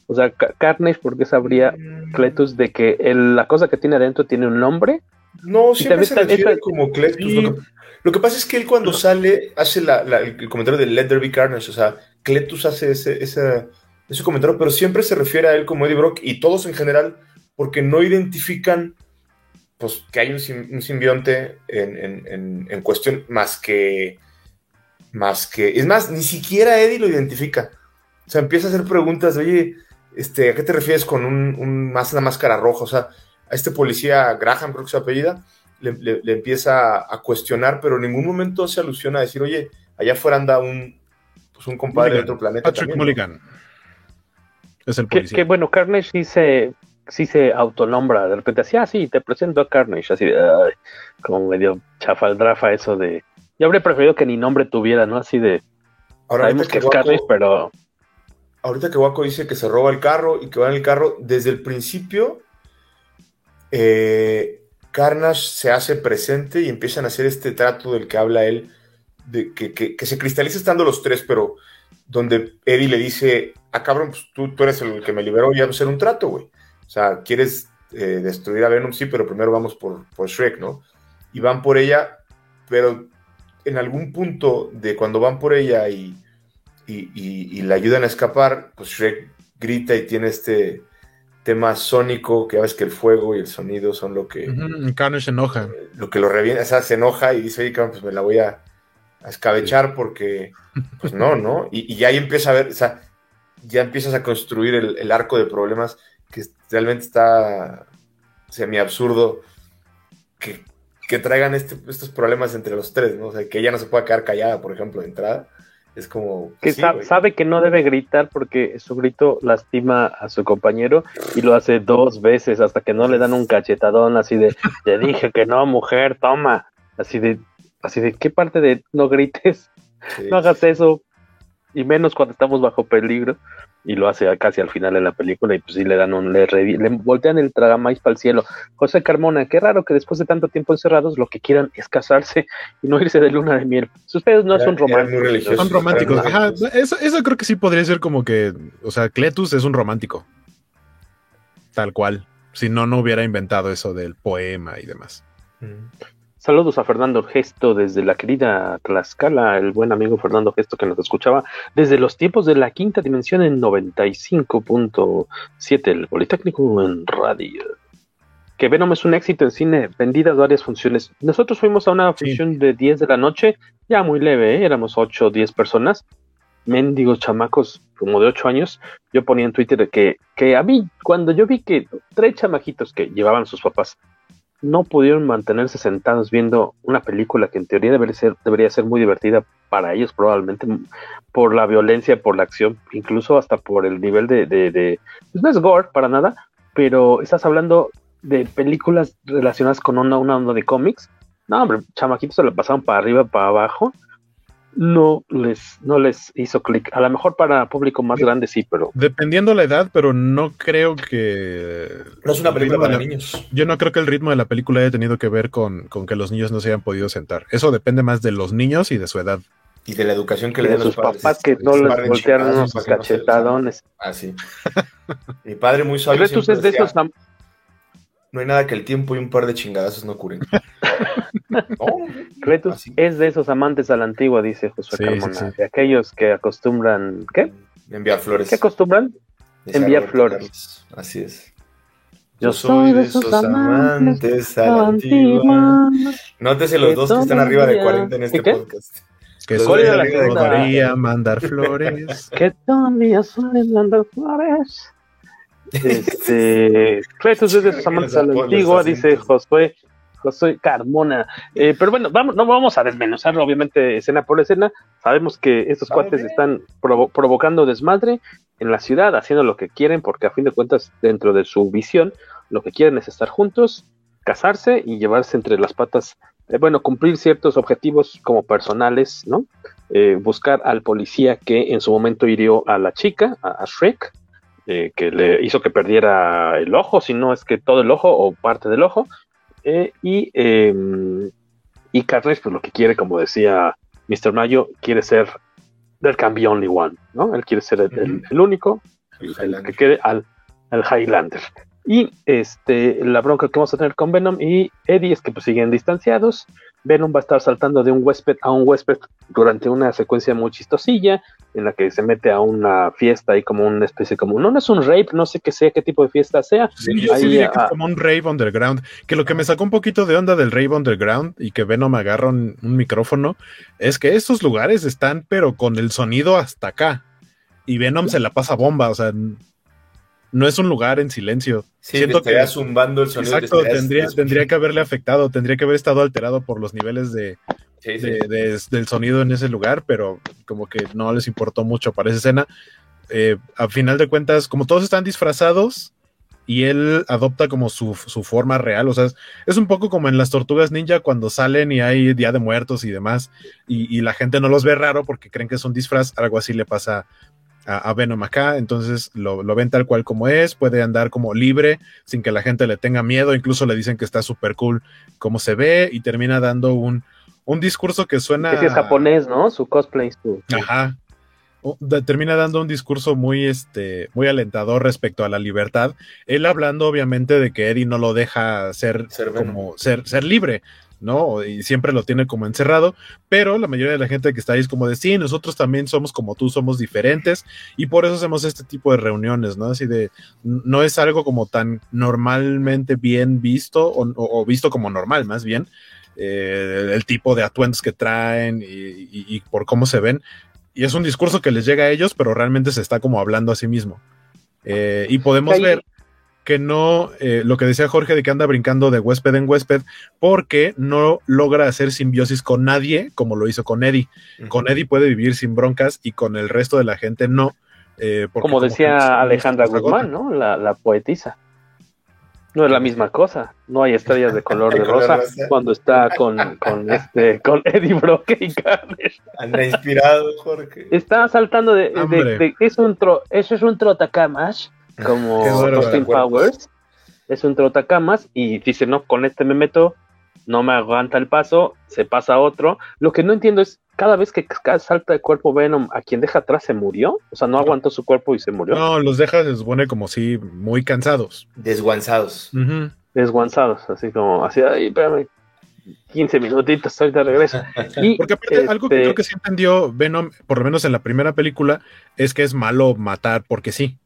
O sea, Carnage, porque sabría mm. Cletus de que la cosa que tiene adentro tiene un nombre. No, siempre se refiere como Cletus. Lo, que, pasa es que él cuando sale hace el comentario de Let There Be Carnage, o sea, Cletus hace ese, ese, comentario, pero siempre se refiere a él como Eddie Brock y todos en general, porque no identifican pues, que hay un, simbionte en, en, cuestión más que, más que. Es más, ni siquiera Eddie lo identifica. O sea, empieza a hacer preguntas oye, este, ¿a qué te refieres con un, más una máscara roja? O sea, a este policía Graham, creo que su apellida, le, le, empieza a cuestionar, pero en ningún momento hace alusión a decir, oye, allá afuera anda un, pues un compadre de otro planeta. Patrick Mulligan. Es el policía. Que, bueno, Carnage sí se, sí se autonombra. De repente así, ah, sí, te presento a Carnage. Así de, como medio chafaldrafa eso de. Yo habría preferido que ni nombre tuviera, ¿no? Así de. Ahora, sabemos que, es Carnage, pero. Ahorita que Waco dice que se roba el carro y que va en el carro, desde el principio. Eh, Carnage se hace presente y empiezan a hacer este trato del que habla él de, que, se cristaliza estando los tres, pero donde Eddie le dice, ah, cabrón, pues tú, tú eres el que me liberó y vamos a hacer un trato, güey. O sea, quieres eh, destruir a Venom, sí, pero primero vamos por, por Shrek, ¿no? Y van por ella, pero en algún punto de cuando van por ella y, y, y, la ayudan a escapar, pues Shrek grita y tiene este tema sónico, que ves que el fuego y el sonido son lo que... Uh se enoja. Lo que lo reviene, o sea, se enoja y dice, oye, pues me la voy a, a escabechar porque, pues no, ¿no? Y, y, ahí empieza a ver, o sea, ya empiezas a construir el, arco de problemas que realmente está semi absurdo que, traigan este, estos problemas entre los tres, ¿no? O sea, que ella no se pueda quedar callada, por ejemplo, de entrada. Es como. Pues que sabe que no debe gritar porque su grito lastima a su compañero y lo hace dos veces hasta que no le dan un cachetadón así de: Te dije que no, mujer, toma. Así de: Así de, ¿qué parte de no grites? No hagas eso. Y menos cuando estamos bajo peligro. Y lo hace casi al final de la película. Y pues sí le dan un. Le, le voltean el tragamais para el cielo. José Carmona, qué raro que después de tanto tiempo encerrados lo que quieran es casarse y no irse de luna de miel. Ustedes no son románticos. Son románticos. eso, eso creo que sí podría ser como que. O sea, Cletus es un romántico. Tal cual. Si no, no hubiera inventado eso del poema y demás. Mm. Saludos a Fernando Gesto desde la querida Tlaxcala, el buen amigo Fernando Gesto que nos escuchaba desde los tiempos de la quinta dimensión en 95.7, el Politécnico en radio. Que Venom es un éxito en cine, vendidas varias funciones. Nosotros fuimos a una función de 10 de la noche, ya muy leve, ¿eh? éramos 8 o 10 personas. mendigos chamacos como de 8 años, yo ponía en Twitter que, que a mí, cuando yo vi que tres chamajitos que llevaban sus papás no pudieron mantenerse sentados viendo una película que en teoría debería ser, debería ser muy divertida para ellos probablemente por la violencia, por la acción, incluso hasta por el nivel de, de, de pues no es gore para nada, pero estás hablando de películas relacionadas con una, onda de cómics. No, hombre, chamaquitos se lo pasaron para arriba, para abajo no les, no les hizo clic. A lo mejor para público más grande sí, pero. Dependiendo la edad, pero no creo que. No es una película para niños. Yo no creo que el ritmo de la película haya tenido que ver con, con, que los niños no se hayan podido sentar. Eso depende más de los niños y de su edad. Y de la educación que le den sus papás que no les voltearon unos cachetadones. Ah, sí. Mi padre muy sabio. es de esos no hay nada que el tiempo y un par de chingadazos no curen. <laughs> <laughs> Cletus es de esos amantes a la antigua, dice Josué Carmona. De aquellos que acostumbran. ¿Qué? Enviar flores. ¿Qué acostumbran? Enviar flores. Así es. Yo soy de esos amantes a la antigua. Nótese los dos que están arriba de 40 en este podcast. Que todavía mandar flores. <laughs> que todavía suelen mandar flores. <laughs> Este, Cletus es de sus amantes a la antigua, dice Josué, Josué Carmona. Eh, pero bueno, vamos, no vamos a desmenuzarlo, obviamente, escena por escena. Sabemos que estos cuates están provocando desmadre en la ciudad, haciendo lo que quieren, porque a fin de cuentas, dentro de su visión, lo que quieren es estar juntos, casarse y llevarse entre las patas, eh, bueno, cumplir ciertos objetivos como personales, ¿no? Eh, buscar al policía que en su momento hirió a la chica, a Shrek, eh, que le hizo que perdiera el ojo, si no es que todo el ojo o parte del ojo. Eh, y, eh, y Carnes, pues lo que quiere, como decía Mr. Mayo, quiere ser del cambio only one, ¿no? Él quiere ser el, único, el, que quede al, al Highlander. Y este, la bronca que vamos a tener con Venom y Eddie es que pues siguen distanciados. Venom va a estar saltando de un huésped a un huésped durante una secuencia muy chistosilla en la que se mete a una fiesta y como una especie como no, no es un rape, no sé qué sea, qué tipo de fiesta sea. Sí, yo sí diría que es como un rave underground, que lo que me sacó un poquito de onda del rave underground y que Venom agarra un, un micrófono es que estos lugares están pero con el sonido hasta acá y Venom se la pasa bomba, o sea, no es un lugar en silencio. Siento que zumbando el sonido. Exacto, tendría, tendría que haberle afectado, tendría que haber estado alterado por los niveles de, del sonido en ese lugar, pero como que no les importó mucho para esa escena. Eh, a final de cuentas, como todos están disfrazados y él adopta como su, forma real, o sea, es, un poco como en las tortugas ninja cuando salen y hay Día de Muertos y demás, y, y la gente no los ve raro porque creen que es un disfraz, algo así le pasa a, Venom acá, entonces lo, ven tal cual como es, puede andar como libre sin que la gente le tenga miedo, incluso le dicen que está súper cool como se ve y termina dando un, un discurso que suena... Es, que es japonés, ¿no? Su cosplay. Ajá. Termina dando un discurso muy, este, muy alentador respecto a la libertad. Él hablando obviamente de que Eddie no lo deja ser, como ser, ser libre, ¿no? Y siempre lo tiene como encerrado, pero la mayoría de la gente que está ahí es como de, sí, nosotros también somos como tú, somos diferentes, y por eso hacemos este tipo de reuniones, ¿no? Así de, no es algo como tan normalmente bien visto, o, visto como normal, más bien, eh, el, tipo de atuendos que traen y, por cómo se ven, y es un discurso que les llega a ellos, pero realmente se está como hablando a sí mismo. Eh, y podemos ver que no, eh, lo que decía Jorge de que anda brincando de huésped en huésped, porque no logra hacer simbiosis con nadie como lo hizo con Eddie. Con Eddie puede vivir sin broncas y con el resto de la gente no. Eh, como, decía Alejandra Guzmán, ¿no? La, poetisa. No es la misma cosa. No hay estrellas de color de rosa, cuando está con, este con Eddie Brock y. Anda inspirado, Jorge. Está saltando de, es un eso es un trotacamas como Austin Powers, es un trotacamas y dice, no, con este me meto, no me aguanta el paso, se pasa a otro. Lo que no entiendo es, cada vez que salta el cuerpo Venom, ¿a quien deja atrás se murió? O sea, no aguantó su cuerpo y se murió. No, los deja, se supone como si muy cansados. Desguanzados. Desguanzados, así como, así, ay, espérame, 15 minutitos, ahorita regreso. <laughs> Porque aparte, algo que este creo que sí entendió Venom, por lo menos en la primera película, es que es malo matar porque sí.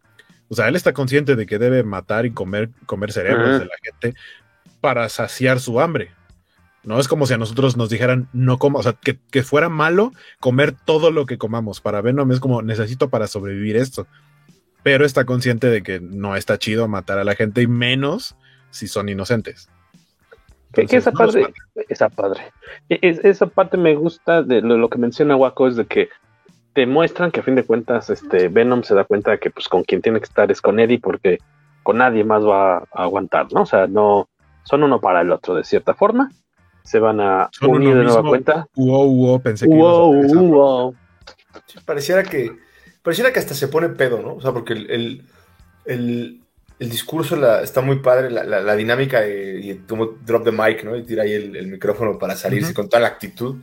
O sea, él está consciente de que debe matar y comer, comer cerebros de la gente para saciar su hambre. No es como si a nosotros nos dijeran no coma, o sea, que, que, fuera malo comer todo lo que comamos. Para Venom es como necesito para sobrevivir esto. Pero está consciente de que no está chido matar a la gente y menos si son inocentes. que, esa, parte, esa padre. esa parte me gusta de lo, que menciona Waco es de que te muestran que a fin de cuentas este Venom se da cuenta de que pues con quien tiene que estar es con Eddie porque con nadie más va a aguantar, ¿no? O sea, no son uno para el otro de cierta forma se van a unir de nueva cuenta. pensé que pareciera que pareciera que hasta se pone pedo, ¿no? O sea, porque el, el, discurso está muy padre, la, dinámica de, y como drop the mic, ¿no? Y tira ahí el, micrófono para salirse con toda la actitud.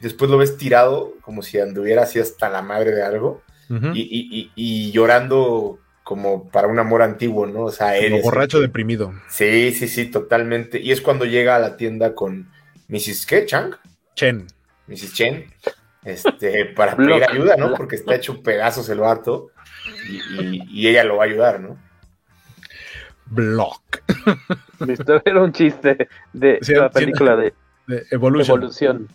Y después lo ves tirado como si anduviera así hasta la madre de algo y, y, llorando como para un amor antiguo, ¿no? O sea, él. Como borracho deprimido. Sí, sí, sí, totalmente. Y es cuando llega a la tienda con Mrs. ¿qué? ¿Chang? Chen. Mrs. Chen. Este, <laughs> para pedir ayuda, ¿no? Porque está hecho pedazos el vato y, ella lo va a ayudar, ¿no? Block. <laughs> Era un chiste de la película de, Evolution.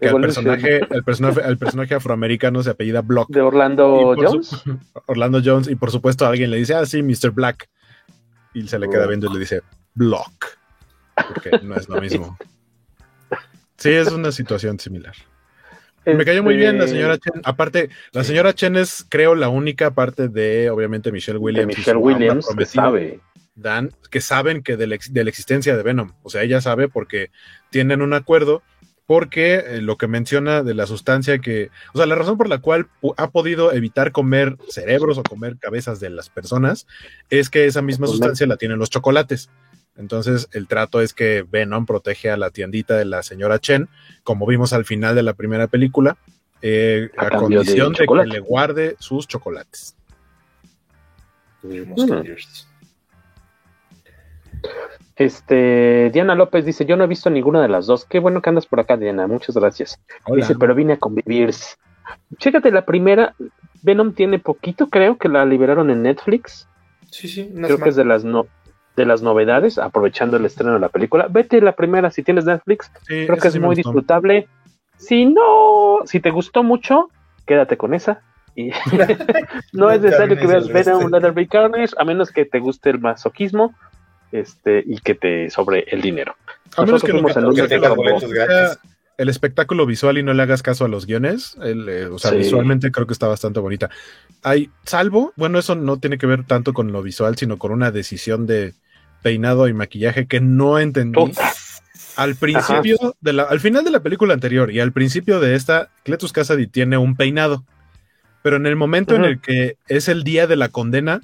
El, personaje, el, personaje, el personaje afroamericano se apellida Block. ¿De Orlando Jones? <laughs> Orlando Jones, y por supuesto alguien le dice, ah, sí, Mr. Black. Y se le queda viendo y le dice, Block. Porque no es lo mismo. <laughs> Sí, es una situación similar. Me cayó muy bien la este, señora Chen. Aparte, la señora Chen es, creo, la única parte de, obviamente, Michelle Williams. Michelle Williams, que sabe. Dan, que saben que de la, existencia de Venom. O sea, ella sabe porque tienen un acuerdo, porque eh, lo que menciona de la sustancia que. O sea, la razón por la cual ha podido evitar comer cerebros o comer cabezas de las personas es que esa misma sustancia la tienen los chocolates. Entonces, el trato es que Venom protege a la tiendita de la señora Chen, como vimos al final de la primera película, eh, a, condición de, que le guarde sus chocolates. Mm. Este, Diana López dice, yo no he visto ninguna de las dos. Qué bueno que andas por acá, Diana. Muchas gracias. Dice, pero vine a convivir. Chécate, la primera, Venom tiene poquito, creo que la liberaron en Netflix. Sí, sí, creo que es de las no, de las novedades, aprovechando el estreno de la película. Vete la primera si tienes Netflix. Creo que es muy disfrutable. Si no, si te gustó mucho, quédate con esa. Y <laughs> no es necesario que veas Venom Leatherby Carnage, a menos que te guste el masoquismo este, y que te sobre el dinero. A menos que, el espectáculo visual y no le hagas caso a los guiones, eh, o sea, visualmente creo que está bastante bonita. Hay, salvo, bueno, eso no tiene que ver tanto con lo visual, sino con una decisión de, peinado y maquillaje que no entendí. Al principio, de la, al final de la película anterior y al principio de esta, Cletus Cassidy tiene un peinado. Pero en el momento en el que es el día de la condena,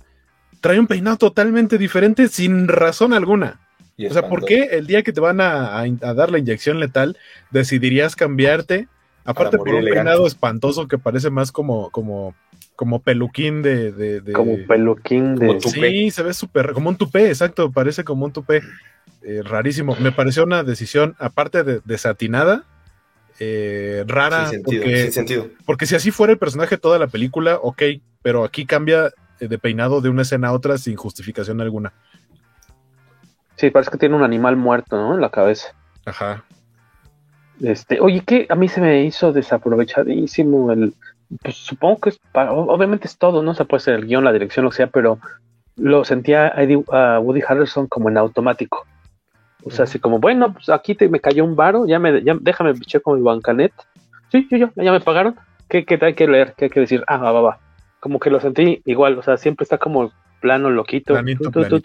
trae un peinado totalmente diferente sin razón alguna. o sea, ¿por qué el día que te van a, dar la inyección letal decidirías cambiarte? Aparte por un peinado espantoso que parece más como, como como peluquín de, Como peluquín de... sí, se ve súper... Como un tupé, exacto, parece como un tupé. Eh, rarísimo. Me pareció una decisión, aparte de desatinada, eh, rara. Sin sentido, porque, sin sentido. Porque si así fuera el personaje toda la película, ok, pero aquí cambia de peinado de una escena a otra sin justificación alguna. Sí, parece que tiene un animal muerto, ¿no? En la cabeza. Ajá. Este, oye, que a mí se me hizo desaprovechadísimo el, pues supongo que es obviamente es todo, ¿no? se puede ser el guion, la dirección, lo que sea, pero lo sentía a Woody Harrelson como en automático. O sea, así como, bueno, pues aquí te, me cayó un varo, ya me, ya, déjame con mi bancanet. Sí, yo, yo, ya me pagaron. ¿Qué, qué hay que leer? ¿Qué hay que decir? Ah, va, va, va. Como que lo sentí igual, o sea, siempre está como plano, loquito. Planito, planito.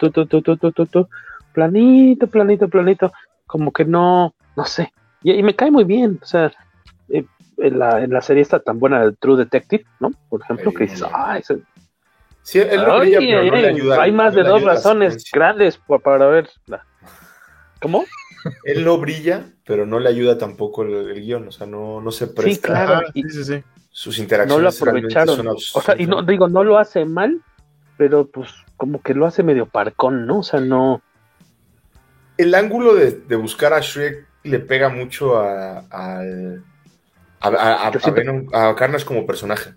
planito, planito, Como que no, no sé. Y, y me cae muy bien, o sea, eh, en la, en la serie está tan buena de True Detective, ¿no? Por ejemplo, que dices, ay, sí, él no brilla, hay más de dos razones grandes para verla. ¿Cómo? Él no brilla, pero no le ayuda tampoco el, guion, o sea, no, no se presta. Sí, claro. sí, sí, sí. Sus interacciones. No lo aprovecharon. O sea, y no digo, no lo hace mal, pero pues como que lo hace medio parcón, ¿no? O sea, no. El ángulo de, de buscar a Shrek le pega mucho al a, a, Carnage como personaje.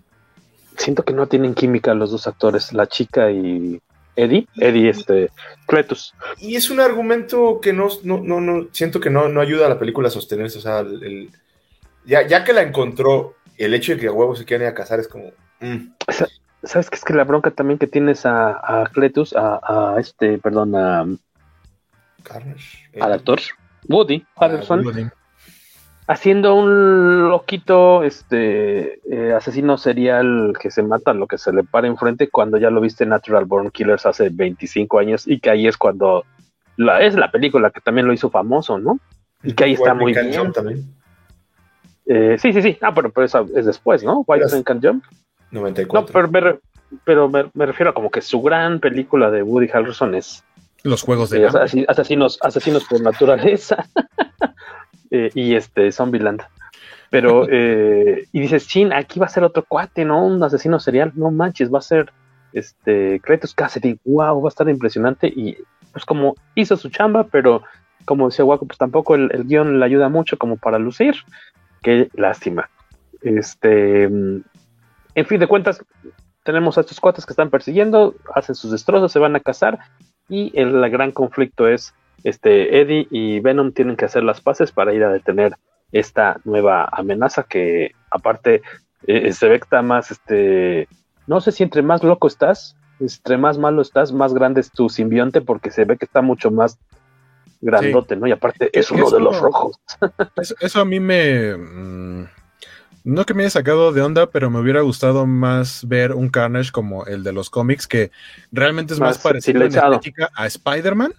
Siento que no tienen química los dos actores, la chica y, Eddie, Eddie, este, Cletus. Y es un argumento que no, no, no, no siento que no, no ayuda a la película a sostenerse. O sea, el, ya, ya que la encontró, el hecho de que a huevos se quieran ir a casar es como. Mm. ¿Sabes qué es que la bronca también que tienes a, a Cletus, a, a, este, perdón, a. Carnage. Al actor, Woody Harrelson. Haciendo un loquito, este, eh, asesino serial que se mata lo que se le para enfrente cuando ya lo viste en Natural Born Killers hace 25 años y que ahí es cuando la, es la película que también lo hizo famoso, ¿no? Y que ahí está muy bien. También. Eh, sí, sí, sí. Ah, pero, pero eso es después, ¿no? White Man Can Jump. 94. No, pero, me, pero me, refiero a como que su gran película de Woody Harrelson es. Los juegos de. Eh, asesinos, asesinos por naturaleza. <laughs> eh, y este, Zombieland. Pero, <laughs> eh, y dices, chin, aquí va a ser otro cuate, ¿no? Un asesino serial. No manches, va a ser este Kratos Cassidy. Wow, va a estar impresionante. Y pues como hizo su chamba, pero como decía Waco, pues tampoco el, el guion le ayuda mucho como para lucir. Qué lástima. Este, en fin de cuentas, tenemos a estos cuates que están persiguiendo, hacen sus destrozos, se van a casar y el, gran conflicto es este Eddie y Venom tienen que hacer las paces para ir a detener esta nueva amenaza que aparte eh, se ve que está más este no sé si entre más loco estás, entre más malo estás, más grande es tu simbionte porque se ve que está mucho más grandote, ¿no? Y aparte es uno de los rojos. <laughs> Eso, a mí me... Mm, no que me haya sacado de onda, pero me hubiera gustado más ver un Carnage como el de los cómics, que realmente es más, parecido en estética a Spider-Man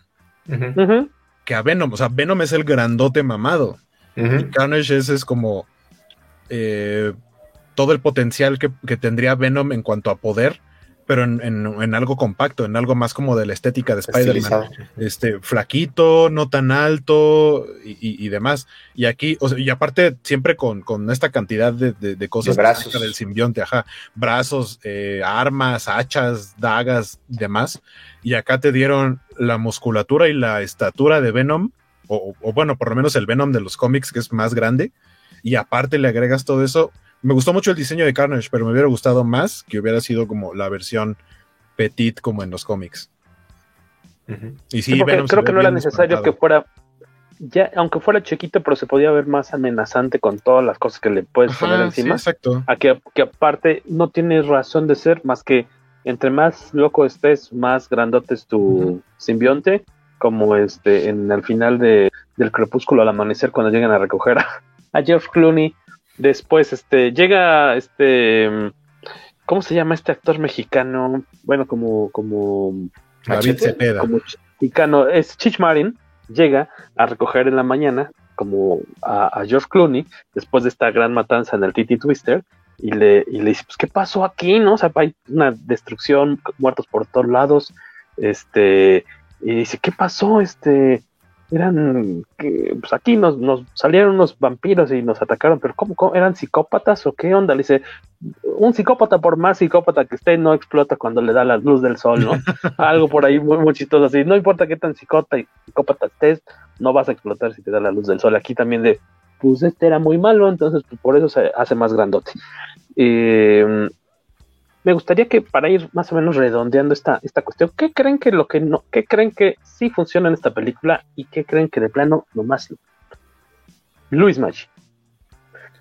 que a Venom. O sea, Venom es el grandote mamado. Y Carnage es, es como eh, todo el potencial que, que, tendría Venom en cuanto a poder pero en, algo compacto, en algo más como de la estética de Spider-Man. Este, flaquito, no tan alto y, demás. Y aquí, o sea, y aparte, siempre con, esta cantidad de, cosas brazos. del simbionte, ajá, brazos, eh, armas, hachas, dagas, demás. Y acá te dieron la musculatura y la estatura de Venom, o, o bueno, por lo menos el Venom de los cómics, que es más grande. Y aparte le agregas todo eso, me gustó mucho el diseño de Carnage, pero me hubiera gustado más que hubiera sido como la versión petit como en los cómics. Y sí, creo que no era necesario que fuera, ya, aunque fuera chiquito, pero se podía ver más amenazante con todas las cosas que le puedes poner encima. exacto. A que, aparte no tiene razón de ser más que entre más loco estés, más grandote es tu simbionte, como este en el final de, del crepúsculo al amanecer cuando llegan a recoger a George Clooney Después, este, llega este, ¿cómo se llama este actor mexicano? Bueno, como, como, David Cepeda. Como mexicano, es Chich Marin, llega a recoger en la mañana como a, George Clooney después de esta gran matanza en el Titi Twister y le, y le dice, pues, ¿qué pasó aquí? ¿No? O sea, hay una destrucción, muertos por todos lados, este, y dice, ¿qué pasó? Este, eran que pues aquí nos, nos salieron unos vampiros y nos atacaron, pero ¿cómo, eran psicópatas o qué onda? Le dice, un psicópata por más psicópata que esté no explota cuando le da la luz del sol, ¿no? <laughs> Algo por ahí muy, muy chistoso así, no importa qué tan psicópata y psicópata estés, no vas a explotar si te da la luz del sol. Aquí también de, pues este era muy malo, entonces pues, por eso se hace más grandote. Eh, me gustaría que para ir más o menos redondeando esta, esta cuestión, ¿qué creen que lo que no, qué creen que sí funciona en esta película y qué creen que de plano no más Luis Maggi,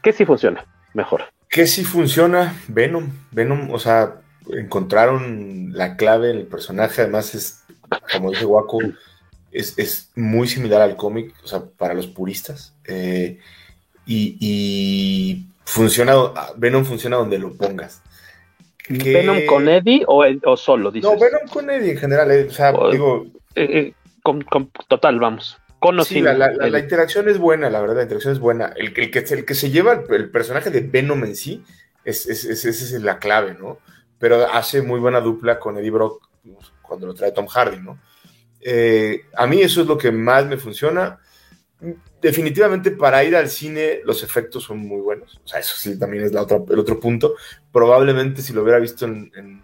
¿qué sí funciona mejor? ¿Qué sí funciona? Venom, Venom, o sea, encontraron la clave en el personaje, además es, como dice Waco, es, muy similar al cómic, o sea, para los puristas. Eh, y, y funciona, Venom funciona donde lo pongas. ¿Venom con Eddie o, solo? Dices? No, Venom con Eddie en general. Eh, o sea, digo. Eh, eh, con, total, vamos. Con sí, la, interacción es buena, la verdad, la interacción es buena. El, el, que, el que se lleva el, personaje de Venom en sí, es, es, es, es, la clave, ¿no? Pero hace muy buena dupla con Eddie Brock cuando lo trae Tom Hardy, ¿no? a mí eso es lo que más me funciona definitivamente para ir al cine los efectos son muy buenos. O sea, eso sí también es la otra, el otro punto. Probablemente si lo hubiera visto en,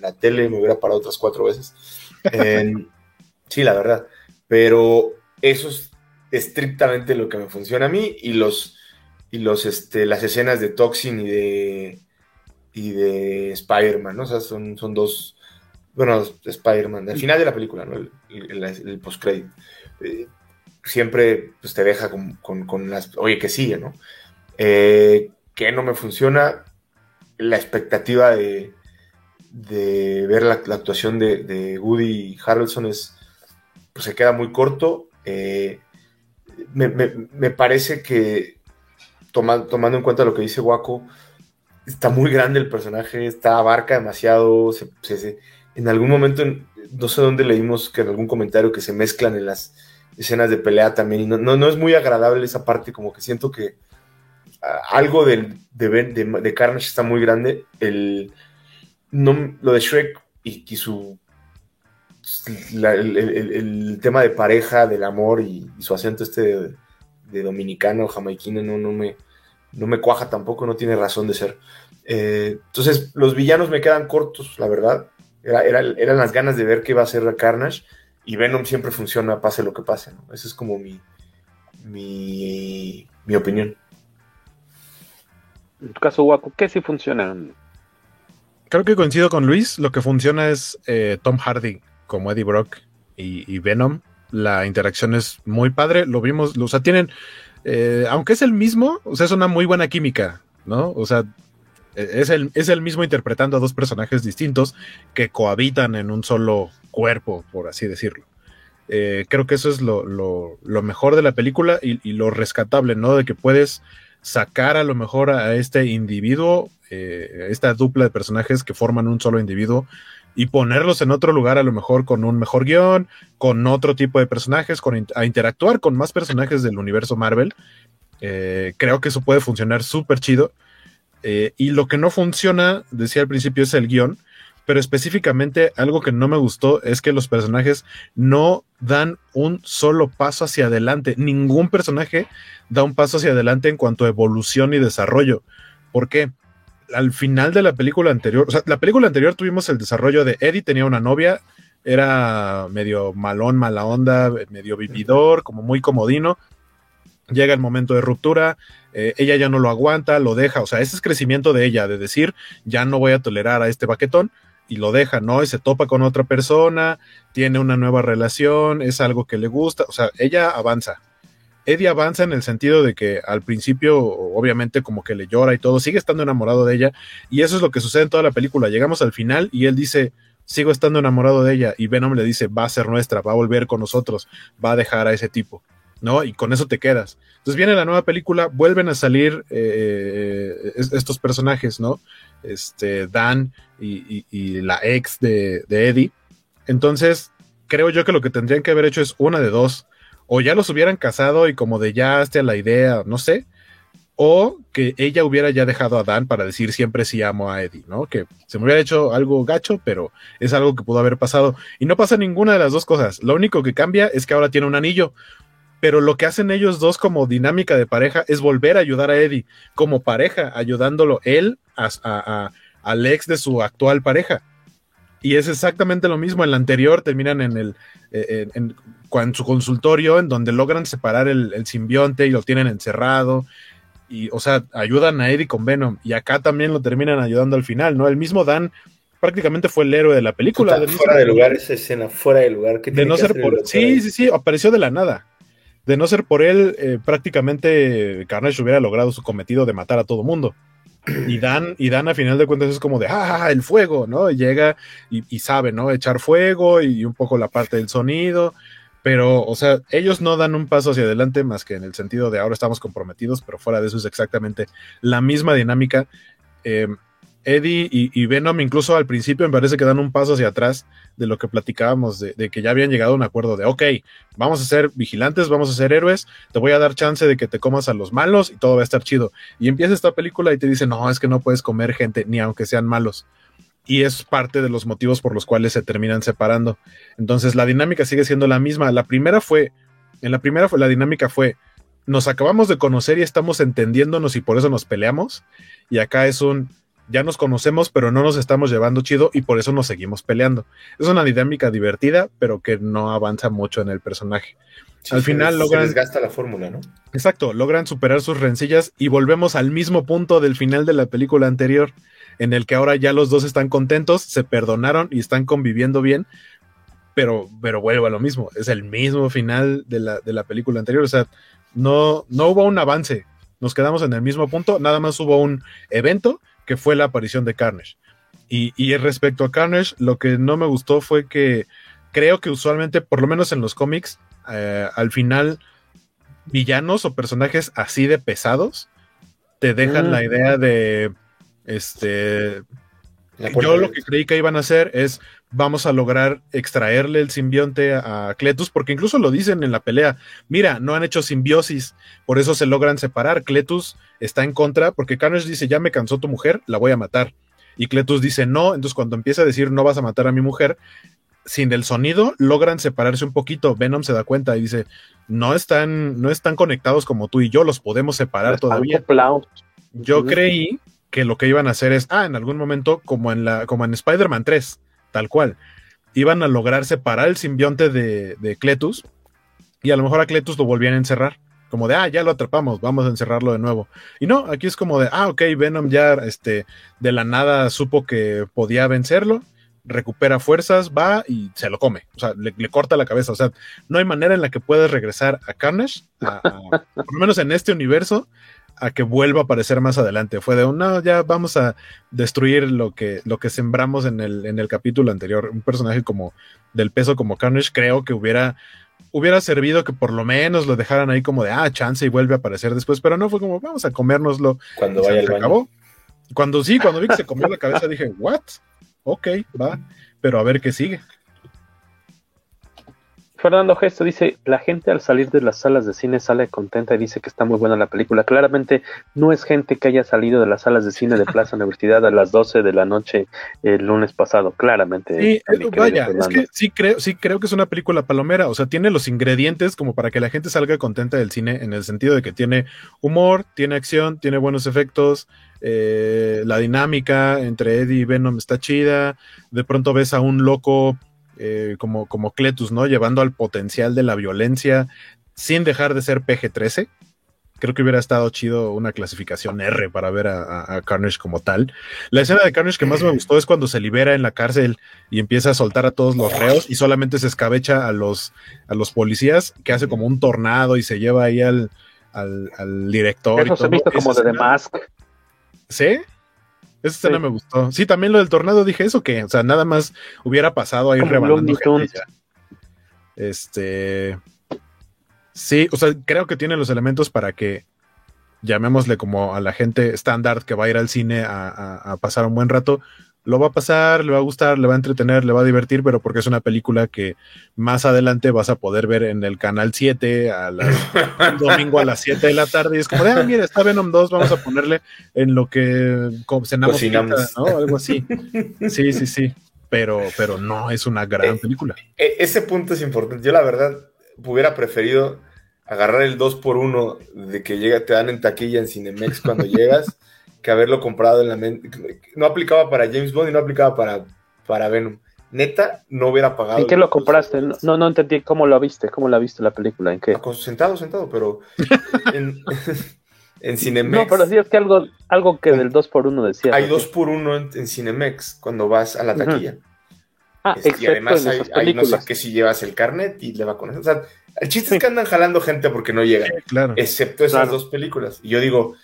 la tele me hubiera parado otras cuatro veces. <laughs> sí, la verdad. Pero eso es estrictamente lo que me funciona a mí y los y los este las escenas de Toxin y de y de Spider-Man, ¿no? O sea, son, son dos bueno, Spider-Man, al final de la película, ¿no? El, post-credit. Eh, siempre pues, te deja con, las, oye, que sigue, ¿no? Eh, que no me funciona, la expectativa de, de ver la, actuación de, Woody Harrelson es, pues se queda muy corto. Eh, me, parece que, tomando en cuenta lo que dice Waco, está muy grande el personaje, está abarca demasiado, en algún momento, no sé dónde leímos que en algún comentario que se mezclan en las escenas de pelea también, y no, no, es muy agradable esa parte, como que siento que ah, algo de, de, Carnage está muy grande, el, no, lo de Shrek y, su el, tema de pareja, del amor y, su acento este de, dominicano, jamaiquino, no, no, me, no me cuaja tampoco, no tiene razón de ser. Eh, entonces, los villanos me quedan cortos, la verdad. Era, eran las ganas de ver qué iba a hacer Carnage y Venom siempre funciona, pase lo que pase. ¿no? Esa es como mi, mi, mi opinión. En tu caso, Waco, ¿qué sí funciona? Creo que coincido con Luis. Lo que funciona es eh, Tom Hardy como Eddie Brock y, Venom. La interacción es muy padre. Lo vimos, o sea, tienen, eh, aunque es el mismo, o sea, es una muy buena química, ¿no? O sea, es el, es el mismo interpretando a dos personajes distintos que cohabitan en un solo cuerpo, por así decirlo. Eh, creo que eso es lo, mejor de la película y, lo rescatable, ¿no? De que puedes sacar a lo mejor a este individuo, eh, esta dupla de personajes que forman un solo individuo y ponerlos en otro lugar a lo mejor con un mejor guion, con otro tipo de personajes, con, a interactuar con más personajes del universo Marvel. Eh, creo que eso puede funcionar súper chido. Y lo que no funciona, decía al principio, es el guion, pero específicamente algo que no me gustó es que los personajes no dan un solo paso hacia adelante. Ningún personaje da un paso hacia adelante en cuanto a evolución y desarrollo. ¿Por qué? Al final de la película anterior, o sea, la película anterior tuvimos el desarrollo de Eddie tenía una novia, era medio malón, mala onda, medio vividor, como muy comodino. Llega el momento de ruptura, eh, ella ya no lo aguanta, lo deja, o sea, ese es crecimiento de ella, de decir, ya no voy a tolerar a este baquetón y lo deja, ¿no? Y se topa con otra persona, tiene una nueva relación, es algo que le gusta, o sea, ella avanza. Eddie avanza en el sentido de que al principio, obviamente, como que le llora y todo, sigue estando enamorado de ella, y eso es lo que sucede en toda la película. Llegamos al final y él dice, sigo estando enamorado de ella, y Venom le dice, va a ser nuestra, va a volver con nosotros, va a dejar a ese tipo. ¿no? Y con eso te quedas. Entonces viene la nueva película, vuelven a salir eh, estos personajes, ¿no? Este, Dan y, la ex de, Eddie. Entonces, creo yo que lo que tendrían que haber hecho es una de dos. O ya los hubieran casado y como de ya hasta la idea, no sé. O que ella hubiera ya dejado a Dan para decir siempre sí amo a Eddie, ¿no? Que se me hubiera hecho algo gacho, pero es algo que pudo haber pasado. Y no pasa ninguna de las dos cosas. Lo único que cambia es que ahora tiene un anillo pero lo que hacen ellos dos como dinámica de pareja es volver a ayudar a Eddie como pareja, ayudándolo él a, al ex de su actual pareja. Y es exactamente lo mismo. En la anterior terminan en el eh, en, su consultorio, en donde logran separar el, simbionte y lo tienen encerrado. Y, o sea, ayudan a Eddie con Venom. Y acá también lo terminan ayudando al final, ¿no? El mismo Dan prácticamente fue el héroe de la película. fuera de lugar esa escena, fuera de lugar. de no ser por. Sí, sí, sí, apareció de la nada. De no ser por él, eh, prácticamente Carnage hubiera logrado su cometido de matar a todo mundo. Y Dan, y Dan a final de cuentas es como de, ah, el fuego, ¿no? llega y, sabe, ¿no? Echar fuego y un poco la parte del sonido. Pero, o sea, ellos no dan un paso hacia adelante más que en el sentido de ahora estamos comprometidos, pero fuera de eso es exactamente la misma dinámica. Eh, Eddie y, Venom incluso al principio me parece que dan un paso hacia atrás de lo que platicábamos, de, que ya habían llegado a un acuerdo de, ok, vamos a ser vigilantes, vamos a ser héroes, te voy a dar chance de que te comas a los malos y todo va a estar chido. Y empieza esta película y te dice, no, es que no puedes comer gente, ni aunque sean malos. Y es parte de los motivos por los cuales se terminan separando. Entonces la dinámica sigue siendo la misma. La primera fue, en la primera fue, la dinámica fue, nos acabamos de conocer y estamos entendiéndonos y por eso nos peleamos. Y acá es un, ya nos conocemos, pero no nos estamos llevando chido y por eso nos seguimos peleando. Es una dinámica divertida, pero que no avanza mucho en el personaje. al final logran. Se gasta la fórmula, ¿no? Exacto, logran superar sus rencillas y volvemos al mismo punto del final de la película anterior, en el que ahora ya los dos están contentos, se perdonaron y están conviviendo bien, pero, pero vuelvo a lo mismo, es el mismo final de la, de la película anterior, o sea, no, no hubo un avance, nos quedamos en el mismo punto, nada más hubo un evento que fue la aparición de Carnage. Y, y respecto a Carnage, lo que no me gustó fue que creo que usualmente, por lo menos en los cómics, eh, al final, villanos o personajes así de pesados te dejan Mm. la idea de, este, yo lo que creí que iban a hacer es vamos a lograr extraerle el simbionte a Cletus, porque incluso lo dicen en la pelea, mira, no han hecho simbiosis, por eso se logran separar. Cletus está en contra, porque Carnage dice, ya me cansó tu mujer, la voy a matar. Y Cletus dice, no, entonces cuando empieza a decir, no vas a matar a mi mujer, sin el sonido logran separarse un poquito. Venom se da cuenta y dice, no están, no están conectados como tú y yo, los podemos separar Están todavía. Yo creí que lo que iban a hacer es, ah, en algún momento, como en la, como en Spider-Man 3, tal cual, iban a lograr separar el simbionte de, de Cletus y a lo mejor a Cletus lo volvían a encerrar. Como de, ah, ya lo atrapamos, vamos a encerrarlo de nuevo. Y no, aquí es como de, ah, ok, Venom ya este, de la nada supo que podía vencerlo, recupera fuerzas, va y se lo come. O sea, le, corta la cabeza. O sea, no hay manera en la que puedas regresar a Carnage, por lo menos en este universo, a que vuelva a aparecer más adelante. Fue de un, no, ya vamos a destruir lo que, lo que sembramos en el, en el capítulo anterior. Un personaje como del peso como Carnage, creo que hubiera, hubiera servido que por lo menos lo dejaran ahí como de, ah, chance y vuelve a aparecer después, pero no fue como, vamos a comérnoslo. Cuando vaya al acabó. Cuando sí, cuando vi que se comió la cabeza, dije, what? Ok, va, pero a ver qué sigue. Fernando Gesto dice, la gente al salir de las salas de cine sale contenta y dice que está muy buena la película. Claramente no es gente que haya salido de las salas de cine de Plaza Universidad a las 12 de la noche el lunes pasado. Claramente. Sí, eh, vaya, es que sí creo, sí creo que es una película palomera, o sea, tiene los ingredientes como para que la gente salga contenta del cine, en el sentido de que tiene humor, tiene acción, tiene buenos efectos, eh, la dinámica entre Eddie y Venom está chida, de pronto ves a un loco eh, como, como Cletus, ¿no? Llevando al potencial de la violencia sin dejar de ser PG-13. Creo que hubiera estado chido una clasificación R para ver a, Carnage como tal. La escena de Carnage que más me gustó es cuando se libera en la cárcel y empieza a soltar a todos los reos y solamente se escabecha a los, a los policías, que hace como un tornado y se lleva ahí al, al, al director. y Eso se todo. visto como Esa de The Mask. ¿Sí? Esa escena Sí. me gustó. Sí, también lo del tornado dije eso que, o sea, nada más hubiera pasado ahí rebanando gente ya. Este. Sí, o sea, creo que tiene los elementos para que llamémosle como a la gente estándar que va a ir al cine a, a- a pasar un buen rato. Lo va a pasar, le va a gustar, le va a entretener, le va a divertir, pero porque es una película que más adelante vas a poder ver en el canal 7 a las, un domingo a las 7 de la tarde. Y es como ah, mira, está Venom 2, vamos a ponerle en lo que cenamos, Cocinamos. pizza", ¿no? Algo así. Sí, sí, sí. Pero, pero no es una gran película. E- ese punto es importante. Yo la verdad hubiera preferido agarrar el 2 por 1 de que llega, te dan en taquilla en Cinemex cuando <laughs> llegas, que haberlo comprado en la mente. No aplicaba para James Bond y no aplicaba para, para Venom. Neta, no hubiera pagado. ¿En qué lo compraste? No, no, no entendí cómo lo viste, cómo la viste la película, ¿en qué? Sentado, sentado, pero <laughs> en, <laughs> en Cinemex. No, pero sí es que algo, algo que del 2x1 decía. hay ¿no? 2 por 1 en, en Cinemex cuando vas a la taquilla. Ah, Este, y además hay, no sé qué si llevas el carnet y le va con eso. O sea, el chiste es que andan jalando gente porque no llegan. Claro. Excepto esas Claro. dos películas. Y yo digo,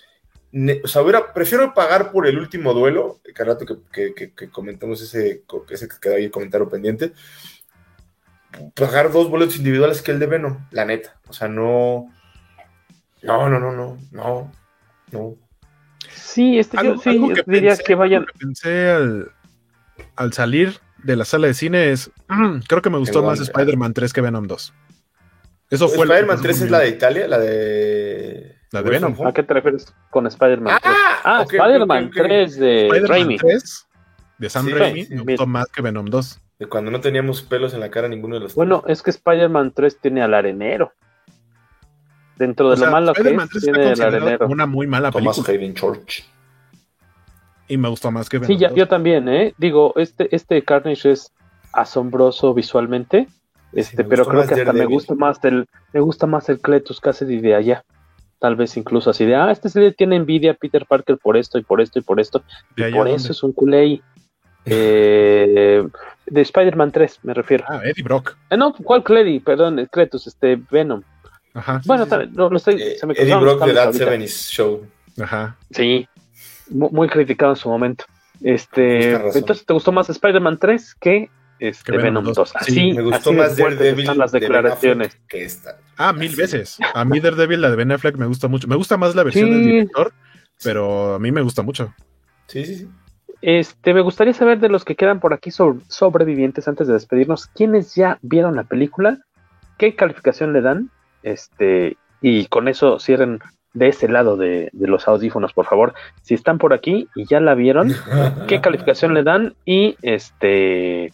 o sea, hubiera, prefiero pagar por el último duelo, que al rato que, que- que- que comentamos ese, que quedó ahí el comentario pendiente, pagar dos boletos individuales que el de Venom, la neta. O sea, no. No, no, no, no, no, no. Sí, este, yo Algo- sí algo que diría pensé- que vayan. algo que pensé al, al salir de la sala de cine es, "Mm, <clears throat> creo que me gustó más. Spider-Man 3 que Venom 2. Eso fue lo que Spider-Man pasó 3 es la de Italia, la de. La de Venom. ¿A qué te refieres con Spider-Man 3? Ah, Ah, ok, ok, Spider-Man ok, ok. 3 de Spider-Man Raimi. 3 de Sam Sí, Raimi sí, me gustó más que Venom 2. De cuando no teníamos pelos en la cara ninguno de los Bueno, es que Spider-Man 3 tiene al arenero. Dentro de O sea, lo malo que Spider-Man es, 3 está tiene el arenero. como una muy mala Thomas película Hayden Church. y me gustó más que Venom Sí, ya- 2. yo también, ¿eh? Digo, este, este Carnage es asombroso visualmente, este, me pero creo que hasta me gusta más el, me gusta más el Cletus Cassidy de allá. Tal vez incluso así de, ah, este sí le tiene envidia a Peter Parker por esto y por esto y por esto. Y por eso es un culé. <laughs> Eh, de Spider-Man 3, me refiero. Ah, Eddie Brock. Eh, no, ¿cuál Cledy? Perdón, Cretus, este, Venom. Ajá. Bueno, sí, sí. No, lo estoy. Eh, se me Eddie Brock de That 70 Show. Ajá. Sí, muy, muy, criticado en su momento. Este, entonces, ¿te gustó más Spider-Man 3 que este Venom 2? Así, sí, me gustó así más Daredevil están las declaraciones. De que esta. Ah, mil así. veces. A mí Daredevil, la de Ben Affleck, me gusta mucho. Me gusta más la versión sí. del director, pero a mí me gusta mucho. Sí, sí, sí. Este, me gustaría saber de los que quedan por aquí sobre, sobrevivientes antes de despedirnos, ¿quiénes ya vieron la película? ¿Qué calificación le dan? Este, y con eso cierren de ese lado de, de, los audífonos, por favor. Si están por aquí y ya la vieron, ¿qué <laughs> calificación le dan? Y este,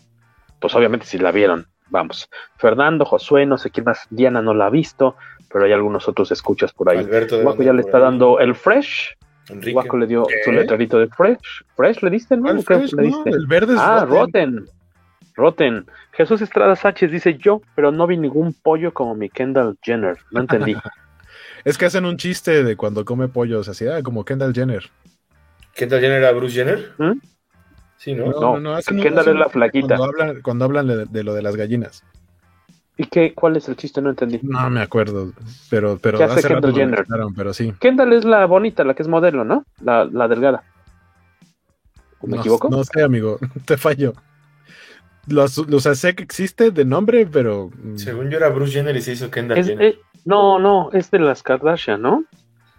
pues obviamente si la vieron, vamos. Fernando, Josué, no sé quién más, Diana no la ha visto, pero hay algunos otros escuchas por ahí. Alberto Guaco ya le está dando el fresh. Enrique. Guaco le dio ¿Qué? su letrerito de fresh. Fresh le diste, ¿no? ¿Cuál ¿Qué fresh? le No, diste? el verde es ah, rotten. Rotten. Rotten. Jesús Estrada Sánchez dice yo, pero no vi ningún pollo como mi Kendall Jenner. No entendí. <laughs> Es que hacen un chiste de cuando come pollos, así, ah, como Kendall Jenner. ¿Kendall Jenner era Bruce Jenner? ¿Mm? Sí, ¿no? No, Kendall hacen es la flaquita. Cuando hablan, cuando hablan de, de lo de las gallinas. ¿Y qué? ¿Cuál es el chiste? No entendí. No me acuerdo, pero, pero ¿Qué hace Kendall Jenner? pero sí. Kendall es la bonita, la que es modelo, ¿no? La, la delgada. ¿O ¿Me no, equivoco? No sé, amigo, <laughs> te fallo. Los, o sea, sé que existe de nombre, pero. mm, Según yo era Bruce Jenner y se hizo Kendall Es- Jenner. eh, no, no, es de las Kardashian, ¿no?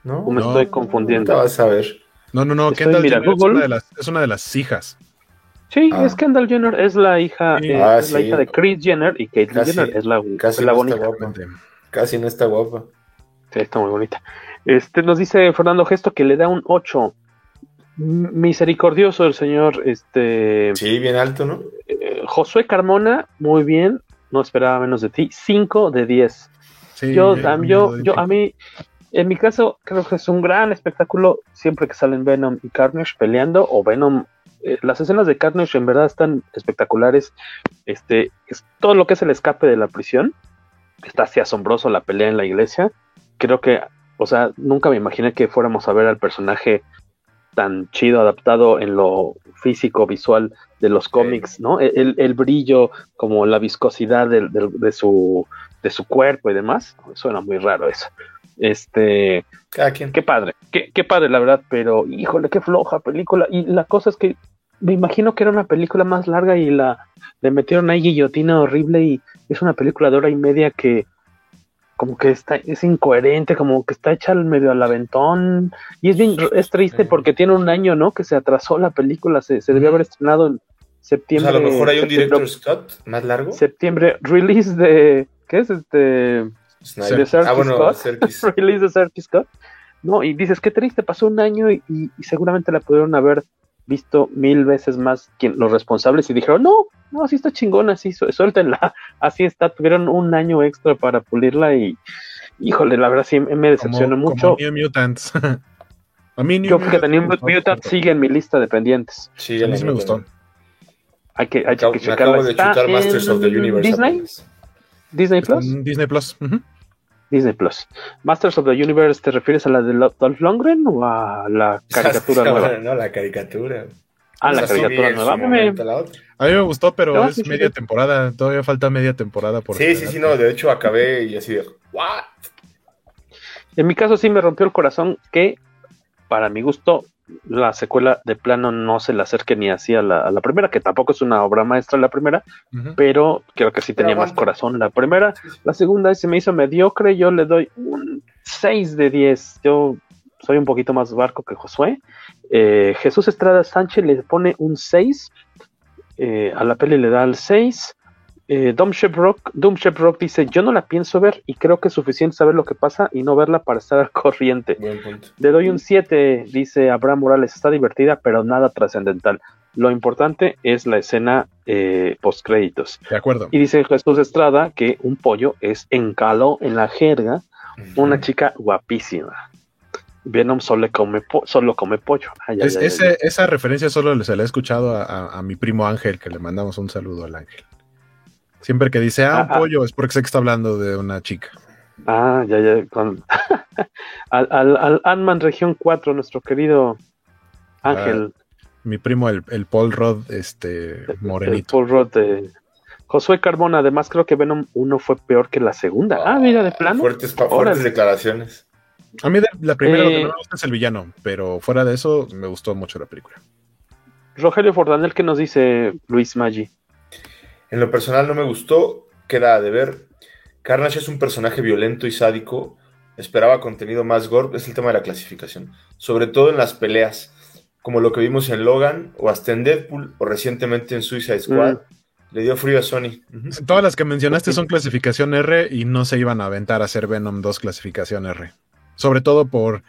¿No? ¿O me No. estoy Te confundiendo? vas a ver. No, no, no, Estoy, Kendall mira, Jenner es una, de las, es una de las hijas. Sí, Ah. es Kendall Jenner, es la hija, Sí. eh, Ah, es la hija de Chris Jenner y Caitlyn Jenner es la, Casi es la no bonita. está guapa. Casi no está guapa. Sí, está muy bonita. Este nos dice Fernando Gesto que le da un 8. M- Misericordioso el señor este Sí, bien alto, ¿no? eh, Josué Carmona, muy bien, no esperaba menos de ti, 5 de 10. Sí, yo, ya- a yo, yo, a mí, en mi caso, creo que es un gran espectáculo siempre que salen Venom y Carnage peleando, o Venom, eh, las escenas de Carnage en verdad están espectaculares. Este, es todo lo que es el escape de la prisión, está así asombroso la pelea en la iglesia. Creo que, o sea, nunca me imaginé que fuéramos a ver al personaje tan chido adaptado en lo físico, visual de los cómics, ¿no? El, el- el brillo, como la viscosidad del- de, su, de su cuerpo y demás. Suena muy raro eso. Este, Cada quien. qué padre, qué, qué padre la verdad, pero híjole, qué floja película. Y la cosa es que me imagino que era una película más larga y la le metieron ahí guillotina horrible y es una película de hora y media que como que está, es incoherente, como que está hecha al medio al aventón y es bien, es triste porque tiene un año, ¿no? Que se atrasó la película, se, se debió haber estrenado en O septiembre. sea, a lo mejor hay un director Scott más largo. septiembre, release de, ¿qué es este? De Serkis Ah, bueno, Scott. Serkis. <laughs> release de Serkis Scott. No, y dices, qué triste, pasó un año y, y- y seguramente la pudieron haber visto mil veces más quien, los responsables y dijeron, no, no, así está chingona, así, su- suéltenla, <laughs> así está, tuvieron un año extra para pulirla y, híjole, la verdad sí me decepcionó mucho. como New Mutants. <laughs> a mí New Yo Mutants- Mutant sigue en mi lista de pendientes. Sí, A mí sí me gustó. Hay que, hay Me acabo, que me checarla. acabo de Está chutar Masters of the en Universe. Disney, apenas. Disney Plus. Disney Plus. ujú. Disney Plus. Masters of the Universe, ¿te refieres a la de Dolph Lundgren o a la <laughs> caricatura nueva? No, la caricatura. Ah, la caricatura nueva. Me- momento la otra. A mí me gustó, pero No, es sí, media sí. temporada. Todavía falta media temporada por Sí, sí, sí, no, de hecho acabé y así de, ¿what? En mi caso sí me rompió el corazón que, para mi gusto, la secuela de plano no se le acerque ni así a la, a la primera, que tampoco es una obra maestra la primera, pero creo que sí Pero tenía más corazón la primera. La segunda se me hizo mediocre, yo le doy un 6 de 10. Yo soy un poquito más barco que Josué. Eh, Jesús Estrada Sánchez le pone un 6. eh, a la peli le da el 6. Eh, Dom Shebrock, Doom dice: Yo no la pienso ver y creo que es suficiente saber lo que pasa y no verla para estar al corriente. Le doy un 7, dice Abraham Morales. Está divertida, pero nada trascendental. Lo importante es la escena eh, post créditos. De acuerdo. Y dice Jesús Estrada que un pollo es encalo en la jerga, una chica guapísima. Venom solo come, po- solo come pollo. Ay, ay, Es- ay, ese- ay. esa referencia solo se la he escuchado a, a- a mi primo Ángel, que le mandamos un saludo al Ángel. Siempre que dice, ah, un Ah, pollo, es porque sé que está hablando de una chica. Ah, ya, ya. Con... <laughs> al, al, al Ant-Man Región 4, nuestro querido Ángel. Ah, mi primo, el, el, Paul Rod, este, morenito. El Paul Rod de Josué Carbón, además creo que Venom 1 fue peor que la segunda. ah, mira, de plano. Fuertes, fuertes declaraciones. A mí de, la primera eh, lo que me gusta es el villano, pero fuera de eso me gustó mucho la película. Rogelio Fordanel, ¿qué nos dice Luis Maggi? En lo personal no me gustó, queda de ver. Carnage es un personaje violento y sádico. Esperaba contenido más gore, es el tema de la clasificación. Sobre todo en las peleas, como lo que vimos en Logan, o hasta en Deadpool, o recientemente en Suicide Squad. Mm. Le dio frío a Sony. Todas las que mencionaste son clasificación R y no se iban a aventar a hacer Venom 2 clasificación R. Sobre todo por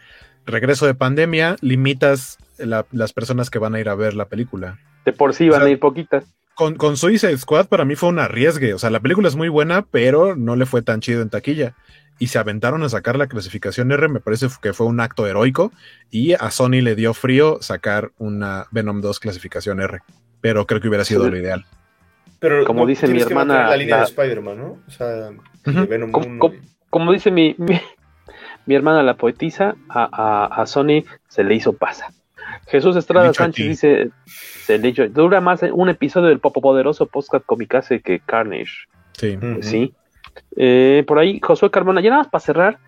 regreso de pandemia, limitas las personas que van a ir a ver la película. De por sí van a ir poquitas. Con, con Suicide Squad para mí fue un arriesgue. O sea, la película es muy buena, pero no le fue tan chido en taquilla. Y se aventaron a sacar la clasificación R, me parece que fue un acto heroico. Y a Sony le dio frío sacar una Venom 2 clasificación R. Pero creo que hubiera sido lo ideal. Pero como dice mi hermana. La línea de Spider-Man, ¿no? O sea, Venom como, dice mi, mi, <laughs> hermana, la poetisa, a, a, Sony se le hizo pasa. Jesús Estrada Sánchez dice: se le hizo, dura más un episodio del Poderoso Podcast Comicase que Carnage. Sí. Sí. Eh, por ahí, Josué Carmona, ya nada más para cerrar,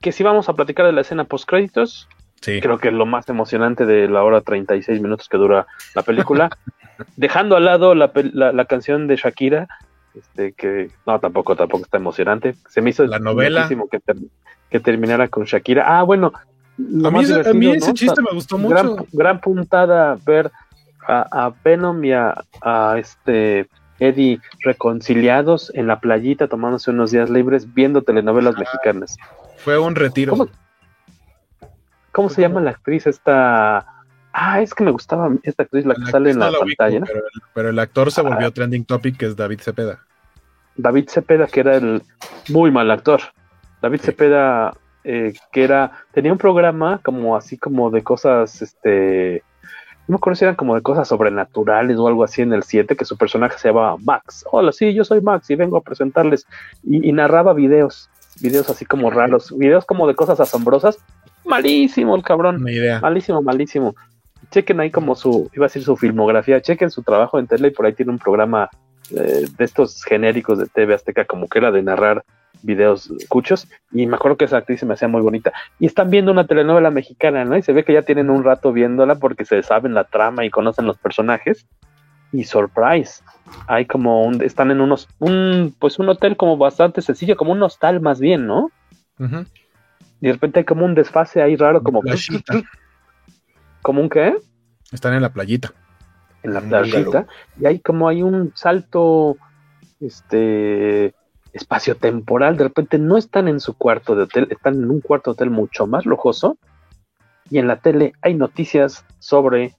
que si vamos a platicar de la escena post créditos. Sí. Creo que es lo más emocionante de la hora 36 minutos que dura la película. <laughs> dejando al lado la, la, canción de Shakira, este, que no, tampoco, tampoco está emocionante. Se me hizo la novela que, que terminara con Shakira. Ah, bueno. A mí, a mí, ese chiste me gustó mucho. Gran, puntada ver a, a Venom y a, este Eddie reconciliados en la playita tomándose unos días libres viendo telenovelas mexicanas. Fue un retiro. ¿Cómo, cómo se llama la actriz esta? Ah, es que me gustaba esta actriz, la que sale en la, pantalla. pero, el, actor se volvió ah. trending topic, que es David Cepeda. David Cepeda, que era el muy mal actor. David Cepeda, eh, que era, tenía un programa como así como de cosas, este, no me acuerdo si eran como de cosas sobrenaturales o algo así en el 7, que su personaje se llamaba Max. Hola, sí, yo soy Max y vengo a presentarles. Y, y narraba videos, videos así como raros, videos como de cosas asombrosas. Malísimo el cabrón. idea. Malísimo, malísimo chequen ahí como su, iba a decir su filmografía, chequen su trabajo en tele y por ahí tiene un programa eh, de estos genéricos de TV Azteca, como que era de narrar videos cuchos, y me acuerdo que esa actriz se me hacía muy bonita. Y están viendo una telenovela mexicana, ¿no? Y se ve que ya tienen un rato viéndola porque se saben la trama y conocen los personajes. Y surprise, hay como un, están en unos, un, pues un hotel como bastante sencillo, como un hostal más bien, ¿no? Y de repente hay como un desfase ahí raro, como... ¿Cómo un qué? Están en la playita. En la playita. Y hay como hay un salto este espacio-temporal. De repente no están en su cuarto de hotel, están en un cuarto de hotel mucho más lujoso. Y en la tele hay noticias sobre.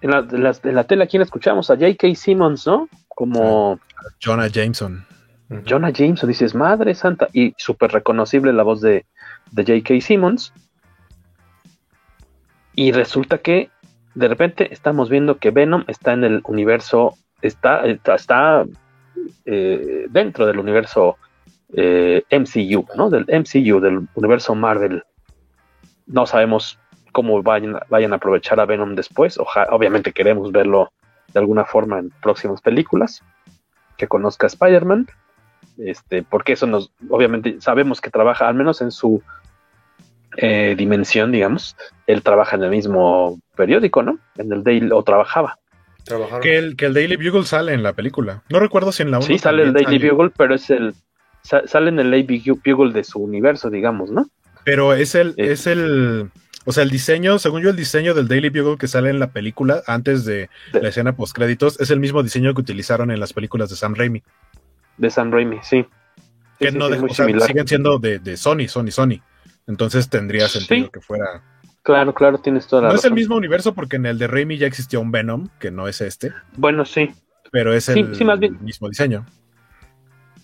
En la, la, tele, aquí la escuchamos? A J.K. Simmons, ¿no? Como. Jonah Jameson. Jonah Jameson, dices, madre santa. Y súper reconocible la voz de, de J.K. Simmons. Y resulta que de repente estamos viendo que Venom está en el universo, está, está, eh, dentro del universo eh, MCU, ¿no? Del MCU, del universo Marvel. No sabemos cómo vayan, a aprovechar a Venom después. obviamente queremos verlo de alguna forma en próximas películas. Que conozca a Spider-Man. Este, porque eso nos, obviamente sabemos que trabaja, al menos en su eh, dimensión, digamos, él trabaja en el mismo periódico, ¿no? En el Daily, o trabajaba. Que el, que el Daily Bugle sale en la película. No recuerdo si en la 1. Sí, sale el Daily Bugle, pero es el. Sale en el Daily Bugle de su universo, digamos, ¿no? Pero es el, eh. es el. O sea, el diseño, según yo, el diseño del Daily Bugle que sale en la película antes de, la escena post créditos es el mismo diseño que utilizaron en las películas de Sam Raimi. De Sam Raimi, sí. Que no siguen siendo de, de Sony, Sony, Sony. Entonces tendría sentido que fuera. Claro, claro, tienes toda la No es el mismo universo porque en el de Raimi ya existió un Venom, que no es este. Bueno, sí. Pero es el, mismo diseño.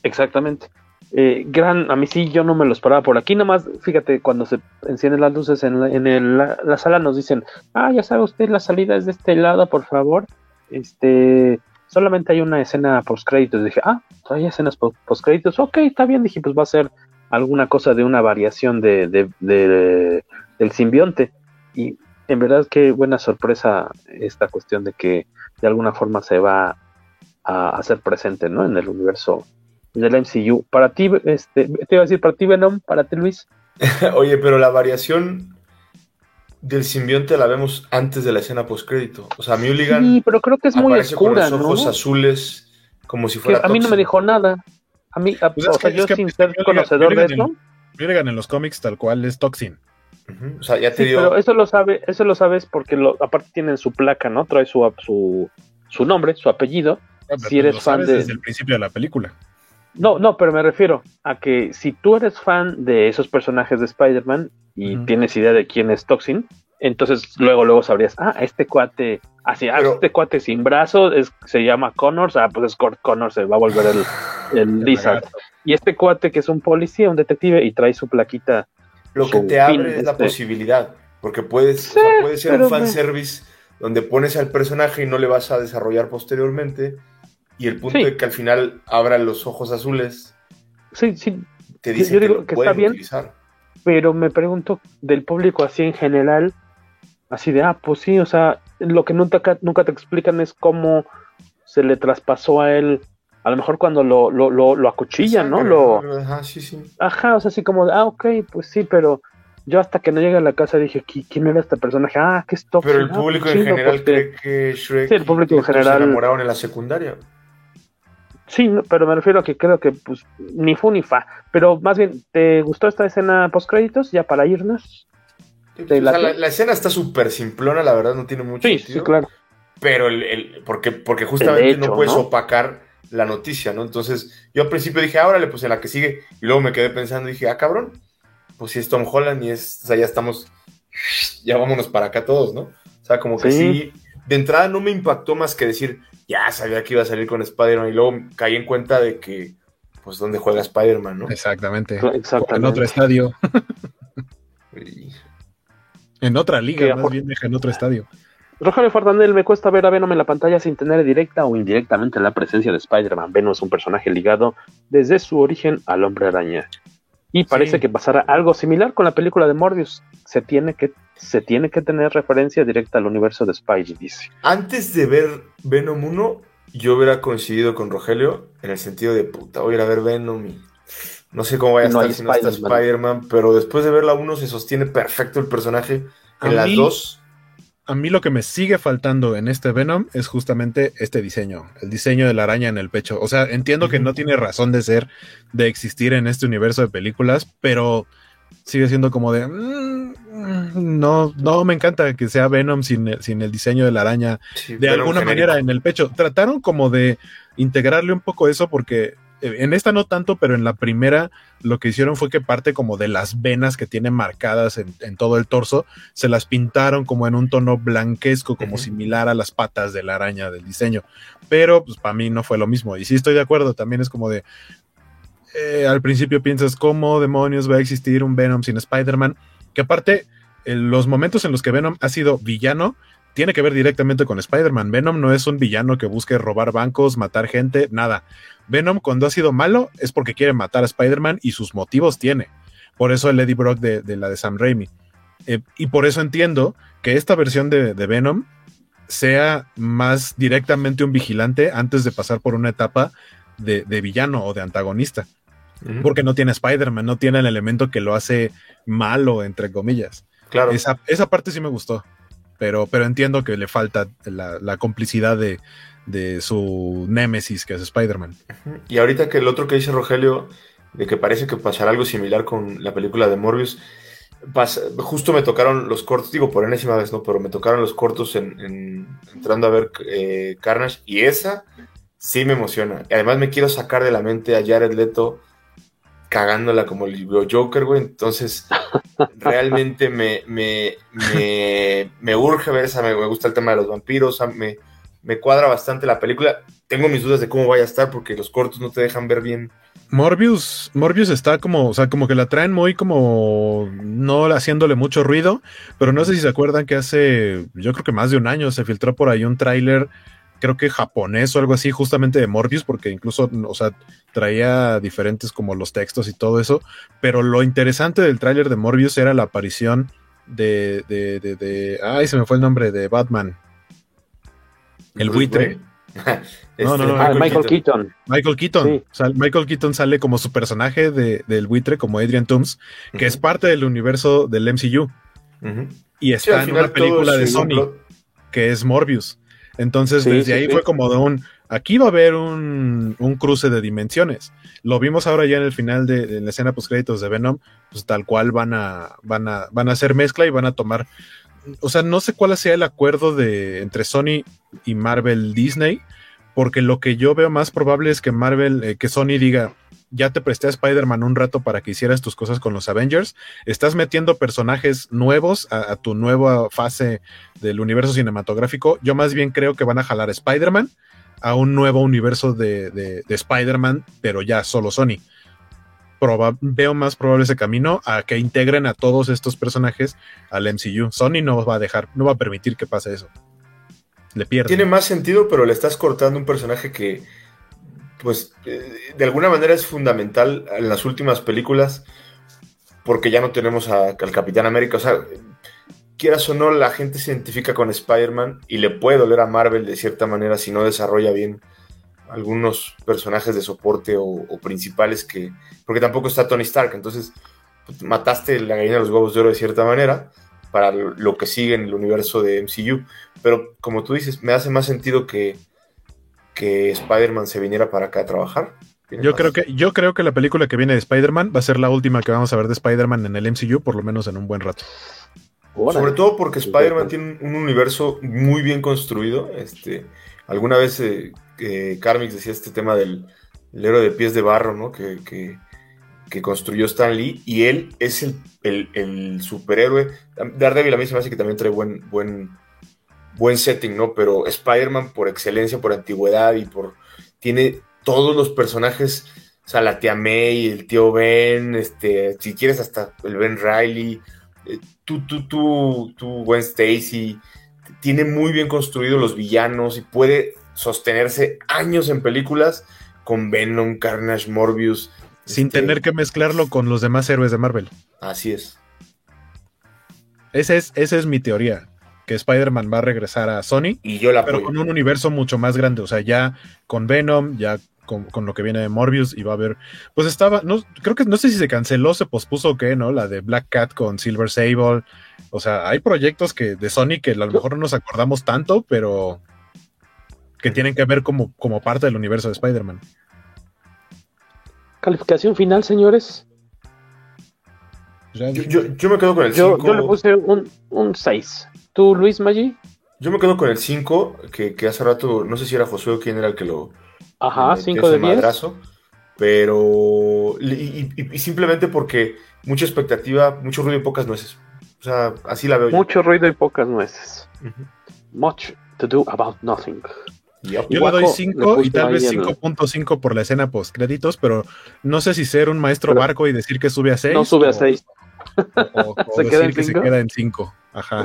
Exactamente. Eh, gran, a mí sí, yo no me lo esperaba por aquí. Nomás, fíjate, cuando se encienden las luces en, la, en la, sala nos dicen, ah, ya sabe usted, la salida es de este lado, por favor. Este, solamente hay una escena post créditos. Dije, ah, hay escenas post créditos, ok, está bien. Dije, pues va a ser alguna cosa de una variación de, de, del simbionte. Y en verdad qué buena sorpresa esta cuestión de que de alguna forma se va a hacer presente, ¿no? En el universo del MCU. Para ti, este, te iba a decir, para ti Venom, para ti Luis. <laughs> Oye, pero la variación del simbionte la vemos antes de la escena postcrédito. O sea, Mulligan. Sí, pero creo que es muy oscura, con los ojos azules, como si fuera. a mí no me dijo nada. A mí, pues o sea, yo sin ser conocedor de eso. Mulligan en los cómics tal cual es Toxin. O sea, ya te digo. Pero eso lo sabe, eso lo sabes porque lo, aparte tienen su placa, ¿no? Trae su, su, su nombre, su apellido. Ah, si eres fan de... desde el principio de la película. No, no, pero me refiero a que si tú eres fan de esos personajes de Spider-Man y tienes idea de quién es Toxin, entonces luego luego sabrías, ah, este cuate, así, ah, este cuate sin brazo es, se llama Connors, ah, pues es Connors, se va a volver el, el <laughs> Lizard. Y este cuate que es un policía, un detective y trae su plaquita. Lo que te abre es la posibilidad, porque puedes, puede ser un fanservice donde pones al personaje y no le vas a desarrollar posteriormente y el punto de que al final abran los ojos azules. Sí, sí. Te dice Yo digo que, está bien. Pero me pregunto del público así en general, así de, ah, pues sí, o sea, lo que nunca, nunca te explican es cómo se le traspasó a él, a lo mejor cuando lo, lo, lo, acuchillan, ¿no? Lo, ajá, sí, sí. Ajá, o sea, así como, ah, ok, pues sí, pero yo hasta que no llegué a la casa dije, ¿quién era este personaje? Ah, qué stop. Pero el público en general cree que Shrek sí, el público en general... se enamoraron en la secundaria. Sí, pero me refiero a que creo que pues ni fu ni fa. Pero más bien, ¿te gustó esta escena post créditos ya para irnos? Pues, la, escena está súper simplona, la verdad no tiene mucho sí, Sí, claro. Pero el, porque, porque justamente no puedes opacar la noticia, ¿no? Entonces, yo al principio dije, ah, órale, pues en la que sigue. Y luego me quedé pensando y dije, ah, cabrón, pues si es Tom Holland y es, o sea, ya estamos, ya vámonos para acá todos, ¿no? O sea, como que sí de entrada no me impactó más que decir, ya sabía que iba a salir con Spider-Man y luego caí en cuenta de que, pues, ¿dónde juega Spider-Man, no? Exactamente. En otro estadio. <laughs> en otra liga, más bien en otro estadio. Rogelio Fardandel, me cuesta ver a Venom en la pantalla sin tener directa o indirectamente la presencia de Spider-Man. Venom es un personaje ligado desde su origen al hombre araña. Y parece que pasará algo similar con la película de Morbius. Se tiene que, se tiene que tener referencia directa al universo de Spidey, dice. Antes de ver Venom 1, yo hubiera coincidido con Rogelio en el sentido de puta, voy a ir a ver Venom y no sé cómo vaya a estar si no está Spider-Man, pero después de ver la 1 se sostiene perfecto el personaje. En las dos a mí lo que me sigue faltando en este Venom es justamente este diseño, el diseño de la araña en el pecho. O sea, entiendo que no tiene razón de ser, de existir en este universo de películas, pero sigue siendo como de... Mm, no, no me encanta que sea Venom sin, sin el diseño de la araña de alguna manera en el pecho. Trataron como de integrarle un poco eso porque en esta no tanto, pero en la primera lo que hicieron fue que parte como de las venas que tiene marcadas en, todo el torso, se las pintaron como en un tono blanquesco, como similar a las patas de la araña del diseño. Pero pues para mí no fue lo mismo. Y sí estoy de acuerdo, también es como de... Eh, al principio piensas, ¿cómo demonios va a existir un Venom sin Spider-Man? Que aparte, los momentos en los que Venom ha sido villano, tiene que ver directamente con Spider-Man. Venom no es un villano que busque robar bancos, matar gente, nada. Venom cuando ha sido malo es porque quiere matar a Spider-Man y sus motivos tiene. Por eso el Eddie Brock de, la de Sam Raimi. Eh, y por eso entiendo que esta versión de, Venom sea más directamente un vigilante antes de pasar por una etapa de, villano o de antagonista. Porque no tiene Spider-Man, no tiene el elemento que lo hace malo, entre comillas. Claro. Esa, esa parte sí me gustó pero, pero entiendo que le falta la, complicidad de, su némesis que es Spider-Man. Y ahorita que el otro que dice Rogelio, de que parece que pasará algo similar con la película de Morbius, justo me tocaron los cortos, digo por enésima vez, no, pero me tocaron los cortos en, entrando a ver eh, Carnage y esa sí me emociona. Y además me quiero sacar de la mente a Jared Leto cagándola como el Joker, güey. Entonces, <laughs> realmente me, me, me, urge ver esa. Me, gusta el tema de los vampiros. Me, me cuadra bastante la película. Tengo mis dudas de cómo vaya a estar porque los cortos no te dejan ver bien. Morbius, Morbius está como, o sea, como que la traen muy como no haciéndole mucho ruido, pero no sé si se acuerdan que hace, yo creo que más de un año se filtró por ahí un tráiler creo que japonés o algo así, justamente de Morbius, porque incluso, o sea, traía diferentes como los textos y todo eso, pero lo interesante del tráiler de Morbius era la aparición de, de, de, de, ay, se me fue el nombre de Batman. El buitre. <laughs> no, no, no, este, ah, Michael, Keaton. Michael Keaton. Michael Keaton sale como su personaje de, del buitre, como Adrian Toomes, que es parte del universo del MCU. Y está en una película de Sony, que es Morbius. Entonces, desde ahí fue como de un. Aquí va a haber un, un, cruce de dimensiones. Lo vimos ahora ya en el final de, la escena post créditos de Venom, pues tal cual van a, van a, van a hacer mezcla y van a tomar. O sea, no sé cuál sea el acuerdo de entre Sony y Marvel Disney, porque lo que yo veo más probable es que Marvel, eh, que Sony diga, ya te presté a Spider-Man un rato para que hicieras tus cosas con los Avengers, estás metiendo personajes nuevos a, tu nueva fase del universo cinematográfico, yo más bien creo que van a jalar a Spider-Man a un nuevo universo de, de, Spider-Man, pero ya solo Sony. Veo más probable ese camino a que integren a todos estos personajes al MCU. Sony no va a dejar, no va a permitir que pase eso. Le pierde. Tiene más sentido, pero le estás cortando un personaje que pues eh, de alguna manera es fundamental en las últimas películas porque ya no tenemos al Capitán América. O sea, quieras o no, la gente se identifica con Spider-Man y le puede doler a Marvel de cierta manera si no desarrolla bien algunos personajes de soporte o, principales que... Porque tampoco está Tony Stark, entonces pues, mataste la gallina de los huevos de oro de cierta manera para lo que sigue en el universo de MCU. Pero como tú dices, me hace más sentido que que Spider-Man se viniera para acá a trabajar. Yo creo, que, yo creo que la película que viene de Spider-Man va a ser la última que vamos a ver de Spider-Man en el MCU, por lo menos en un buen rato. Sobre todo porque Spider-Man tiene un universo muy bien construido. Este, alguna vez eh, Carmix decía este tema del, héroe de pies de barro, ¿no? Que, que, construyó Stan Lee. Y él es el, el, el superhéroe. Daredevil a mí se me hace que también trae buen, buen, buen setting, ¿no? Pero Spider-Man por excelencia, por antigüedad y por... Tiene todos los personajes, o sea, la tía May, el tío Ben, este, si quieres hasta el Ben Riley, eh, tú, tú, tú, tú, Gwen Stacy, tiene muy bien construidos los villanos y puede sostenerse años en películas con Venom, Carnage, Morbius. Sin este tener que mezclarlo con los demás héroes de Marvel. Así es. Esa es, esa es mi teoría que Spider-Man va a regresar a Sony. Y yo la Pero con un universo mucho más grande. O sea, ya con Venom, ya con, lo que viene de Morbius y va a haber. Pues estaba. No, creo que no sé si se canceló, se pospuso o qué, ¿no? La de Black Cat con Silver Sable. O sea, hay proyectos que de Sony que a lo mejor no nos acordamos tanto, pero que tienen que ver como, como parte del universo de Spider-Man. Calificación final, señores. Yo, me quedo con el 5. Yo, le puse un 6. ¿Tú, Luis Maggi? Yo me quedo con el 5, que, hace rato, no sé si era Josué o quién era el que lo. Ajá, 5 de 10. pero. Y, simplemente porque mucha expectativa, mucho ruido y pocas nueces. O sea, así la veo. Mucho ruido y pocas nueces. Much to do about nothing. Yo le doy 5 y tal vez 5.5 por la escena post créditos, pero no sé si ser un maestro barco y decir que sube a 6. No sube a 6. O, <laughs> ¿Se decir que se queda en 5. Ajá.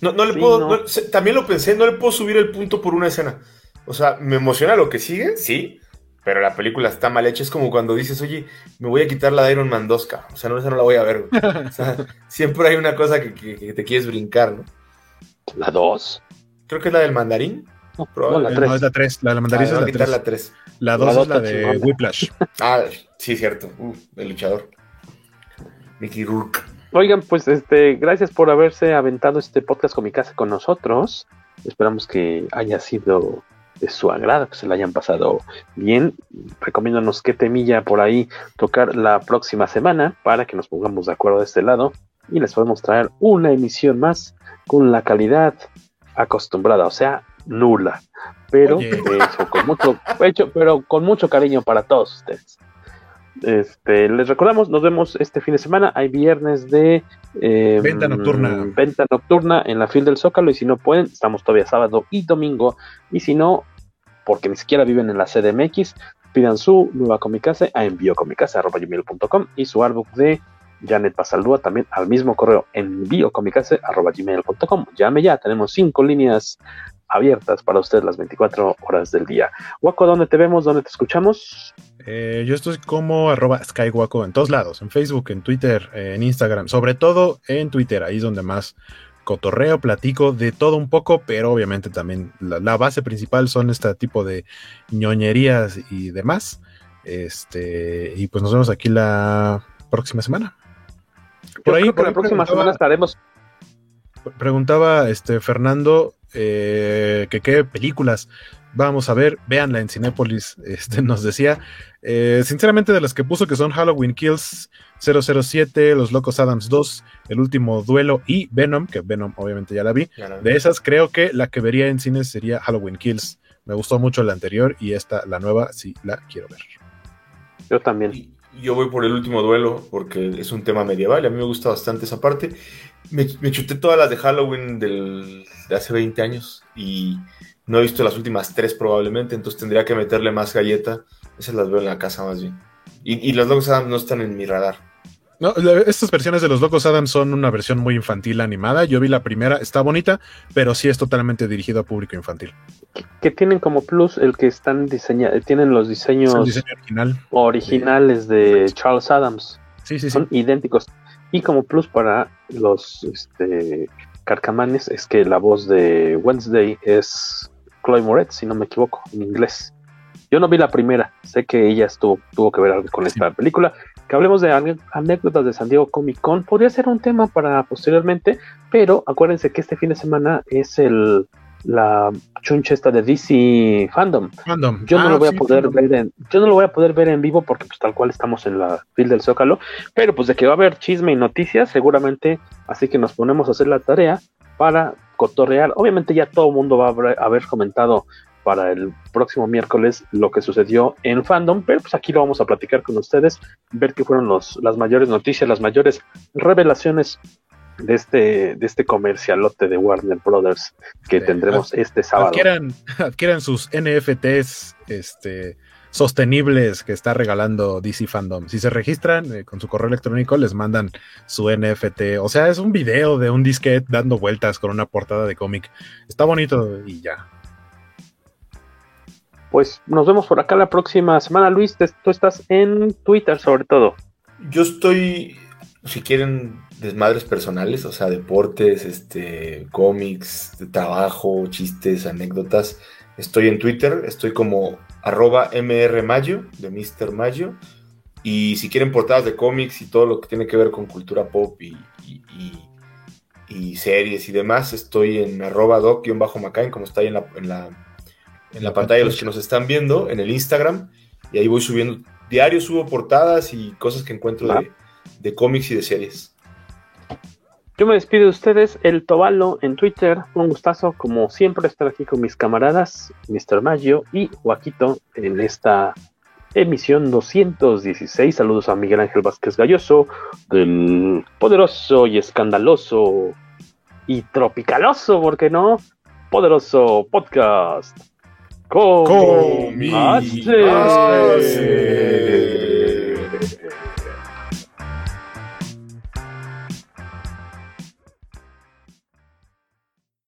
No, no le puedo, también lo pensé, no le puedo subir el punto por una escena. O sea, me emociona lo que sigue, sí, pero la película está mal hecha. Es como cuando dices, oye, me voy a quitar la de Iron Man 2, O sea, no, esa no la voy a ver. <laughs> O sea, siempre hay una cosa que, te quieres brincar, ¿no? ¿La 2? Creo que es la del mandarín. No, la 3. No, es la 3. La del mandarín ah, es la 3. La 2 es la de Whiplash. Ah, sí, cierto. Uh, el luchador. Mickey Rourke. Oigan, pues este, gracias por haberse aventado este podcast con mi casa con nosotros. Esperamos que haya sido de su agrado, que se la hayan pasado bien. Recomiéndanos qué temilla por ahí tocar la próxima semana para que nos pongamos de acuerdo de este lado y les podemos traer una emisión más con la calidad acostumbrada, o sea, nula. Pero con mucho, hecho, pero con mucho cariño para todos ustedes. Este, les recordamos, nos vemos este fin de semana. Hay viernes de em, venta nocturna. Venta nocturna en la fila del Zócalo. Y si no pueden, estamos todavía sábado y domingo. Y si no, porque ni siquiera viven en la CDMX, pidan su nueva comicase a enviocomicase.com y su álbum de Janet Pasaldúa también al mismo correo enviocomicase.gmail.com. Llame ya, tenemos cinco líneas abiertas para usted las 24 horas del día. Waco, ¿dónde te vemos? ¿Dónde te escuchamos? Eh, yo estoy como arroba SkyWaco en todos lados, en Facebook, en Twitter, en Instagram, sobre todo en Twitter, ahí es donde más cotorreo, platico de todo un poco, pero obviamente también la, base principal son este tipo de ñoñerías y demás. Este, y pues nos vemos aquí la próxima semana. Por ahí, por la próxima semana estaremos. Preguntaba este Fernando eh, que qué películas vamos a ver, véanla en Cinépolis, <laughs> este, nos decía. Eh, sinceramente, de las que puso que son Halloween Kills 007, Los Locos Adams 2, El Último Duelo y Venom, que Venom obviamente ya la vi. De esas, creo que la que vería en cines sería Halloween Kills. Me gustó mucho la anterior y esta, la nueva, sí la quiero ver. Yo también. Yo voy por el último duelo porque es un tema medieval y a mí me gusta bastante esa parte. Me, chuté todas las de Halloween del, de hace 20 años y no he visto las últimas tres probablemente, entonces tendría que meterle más galleta. Esas las veo en la casa más bien. Y, y los Locos Adams no están en mi radar. No, estas versiones de los Locos Adams son una versión muy infantil animada. Yo vi la primera, está bonita, pero sí es totalmente dirigido a público infantil. Que tienen como plus el que están diseñados, tienen los diseños original. originales de Charles Adams. Sí, sí, son idénticos. Y como plus para los este, carcamanes es que la voz de Wednesday es Chloe Moretz, si no me equivoco, en inglés. Yo no vi la primera, sé que ella estuvo, tuvo que ver algo con esta película. Que hablemos de anécdotas de San Diego Comic Con, podría ser un tema para posteriormente, pero acuérdense que este fin de semana es el la chuncha esta de DC Fandom. Yo no ah, lo voy a poder ver en, yo no lo voy a poder ver en vivo porque pues tal cual estamos en la fila del Zócalo, pero pues de que va a haber chisme y noticias, seguramente, así que nos ponemos a hacer la tarea para cotorrear. Obviamente ya todo el mundo va a haber comentado para el próximo miércoles lo que sucedió en fandom, pero pues aquí lo vamos a platicar con ustedes, ver qué fueron los, las mayores noticias, las mayores revelaciones de este, de este comercialote de Warner Brothers que tendremos este sábado. Adquieran, <laughs> adquieran sus NFTs este, sostenibles que está regalando DC Fandom. Si se registran eh, con su correo electrónico, les mandan su NFT. O sea, es un video de un disquete dando vueltas con una portada de cómic. Está bonito y ya. Pues nos vemos por acá la próxima semana. Luis, tú estás en Twitter sobre todo. Yo estoy, si quieren, desmadres personales, o sea, deportes, este, cómics, de trabajo, chistes, anécdotas. Estoy en Twitter, estoy como arroba mrmayo, de Mr. Mayo. Y si quieren portadas de cómics y todo lo que tiene que ver con cultura pop y, y, series y demás, estoy en arroba doc-macain, como está ahí en la, en la, en la pantalla los que nos están viendo, en el Instagram. Y ahí voy subiendo, diario subo portadas y cosas que encuentro de, de cómics y de series. Yo me despido de ustedes, el Tobalo en Twitter. Un gustazo, como siempre, estar aquí con mis camaradas, Mr. Maggio y Joaquito, en esta emisión 216. Saludos a Miguel Ángel Vázquez Galloso, del poderoso y escandaloso y tropicaloso, ¿por qué no? Poderoso podcast. ¡Con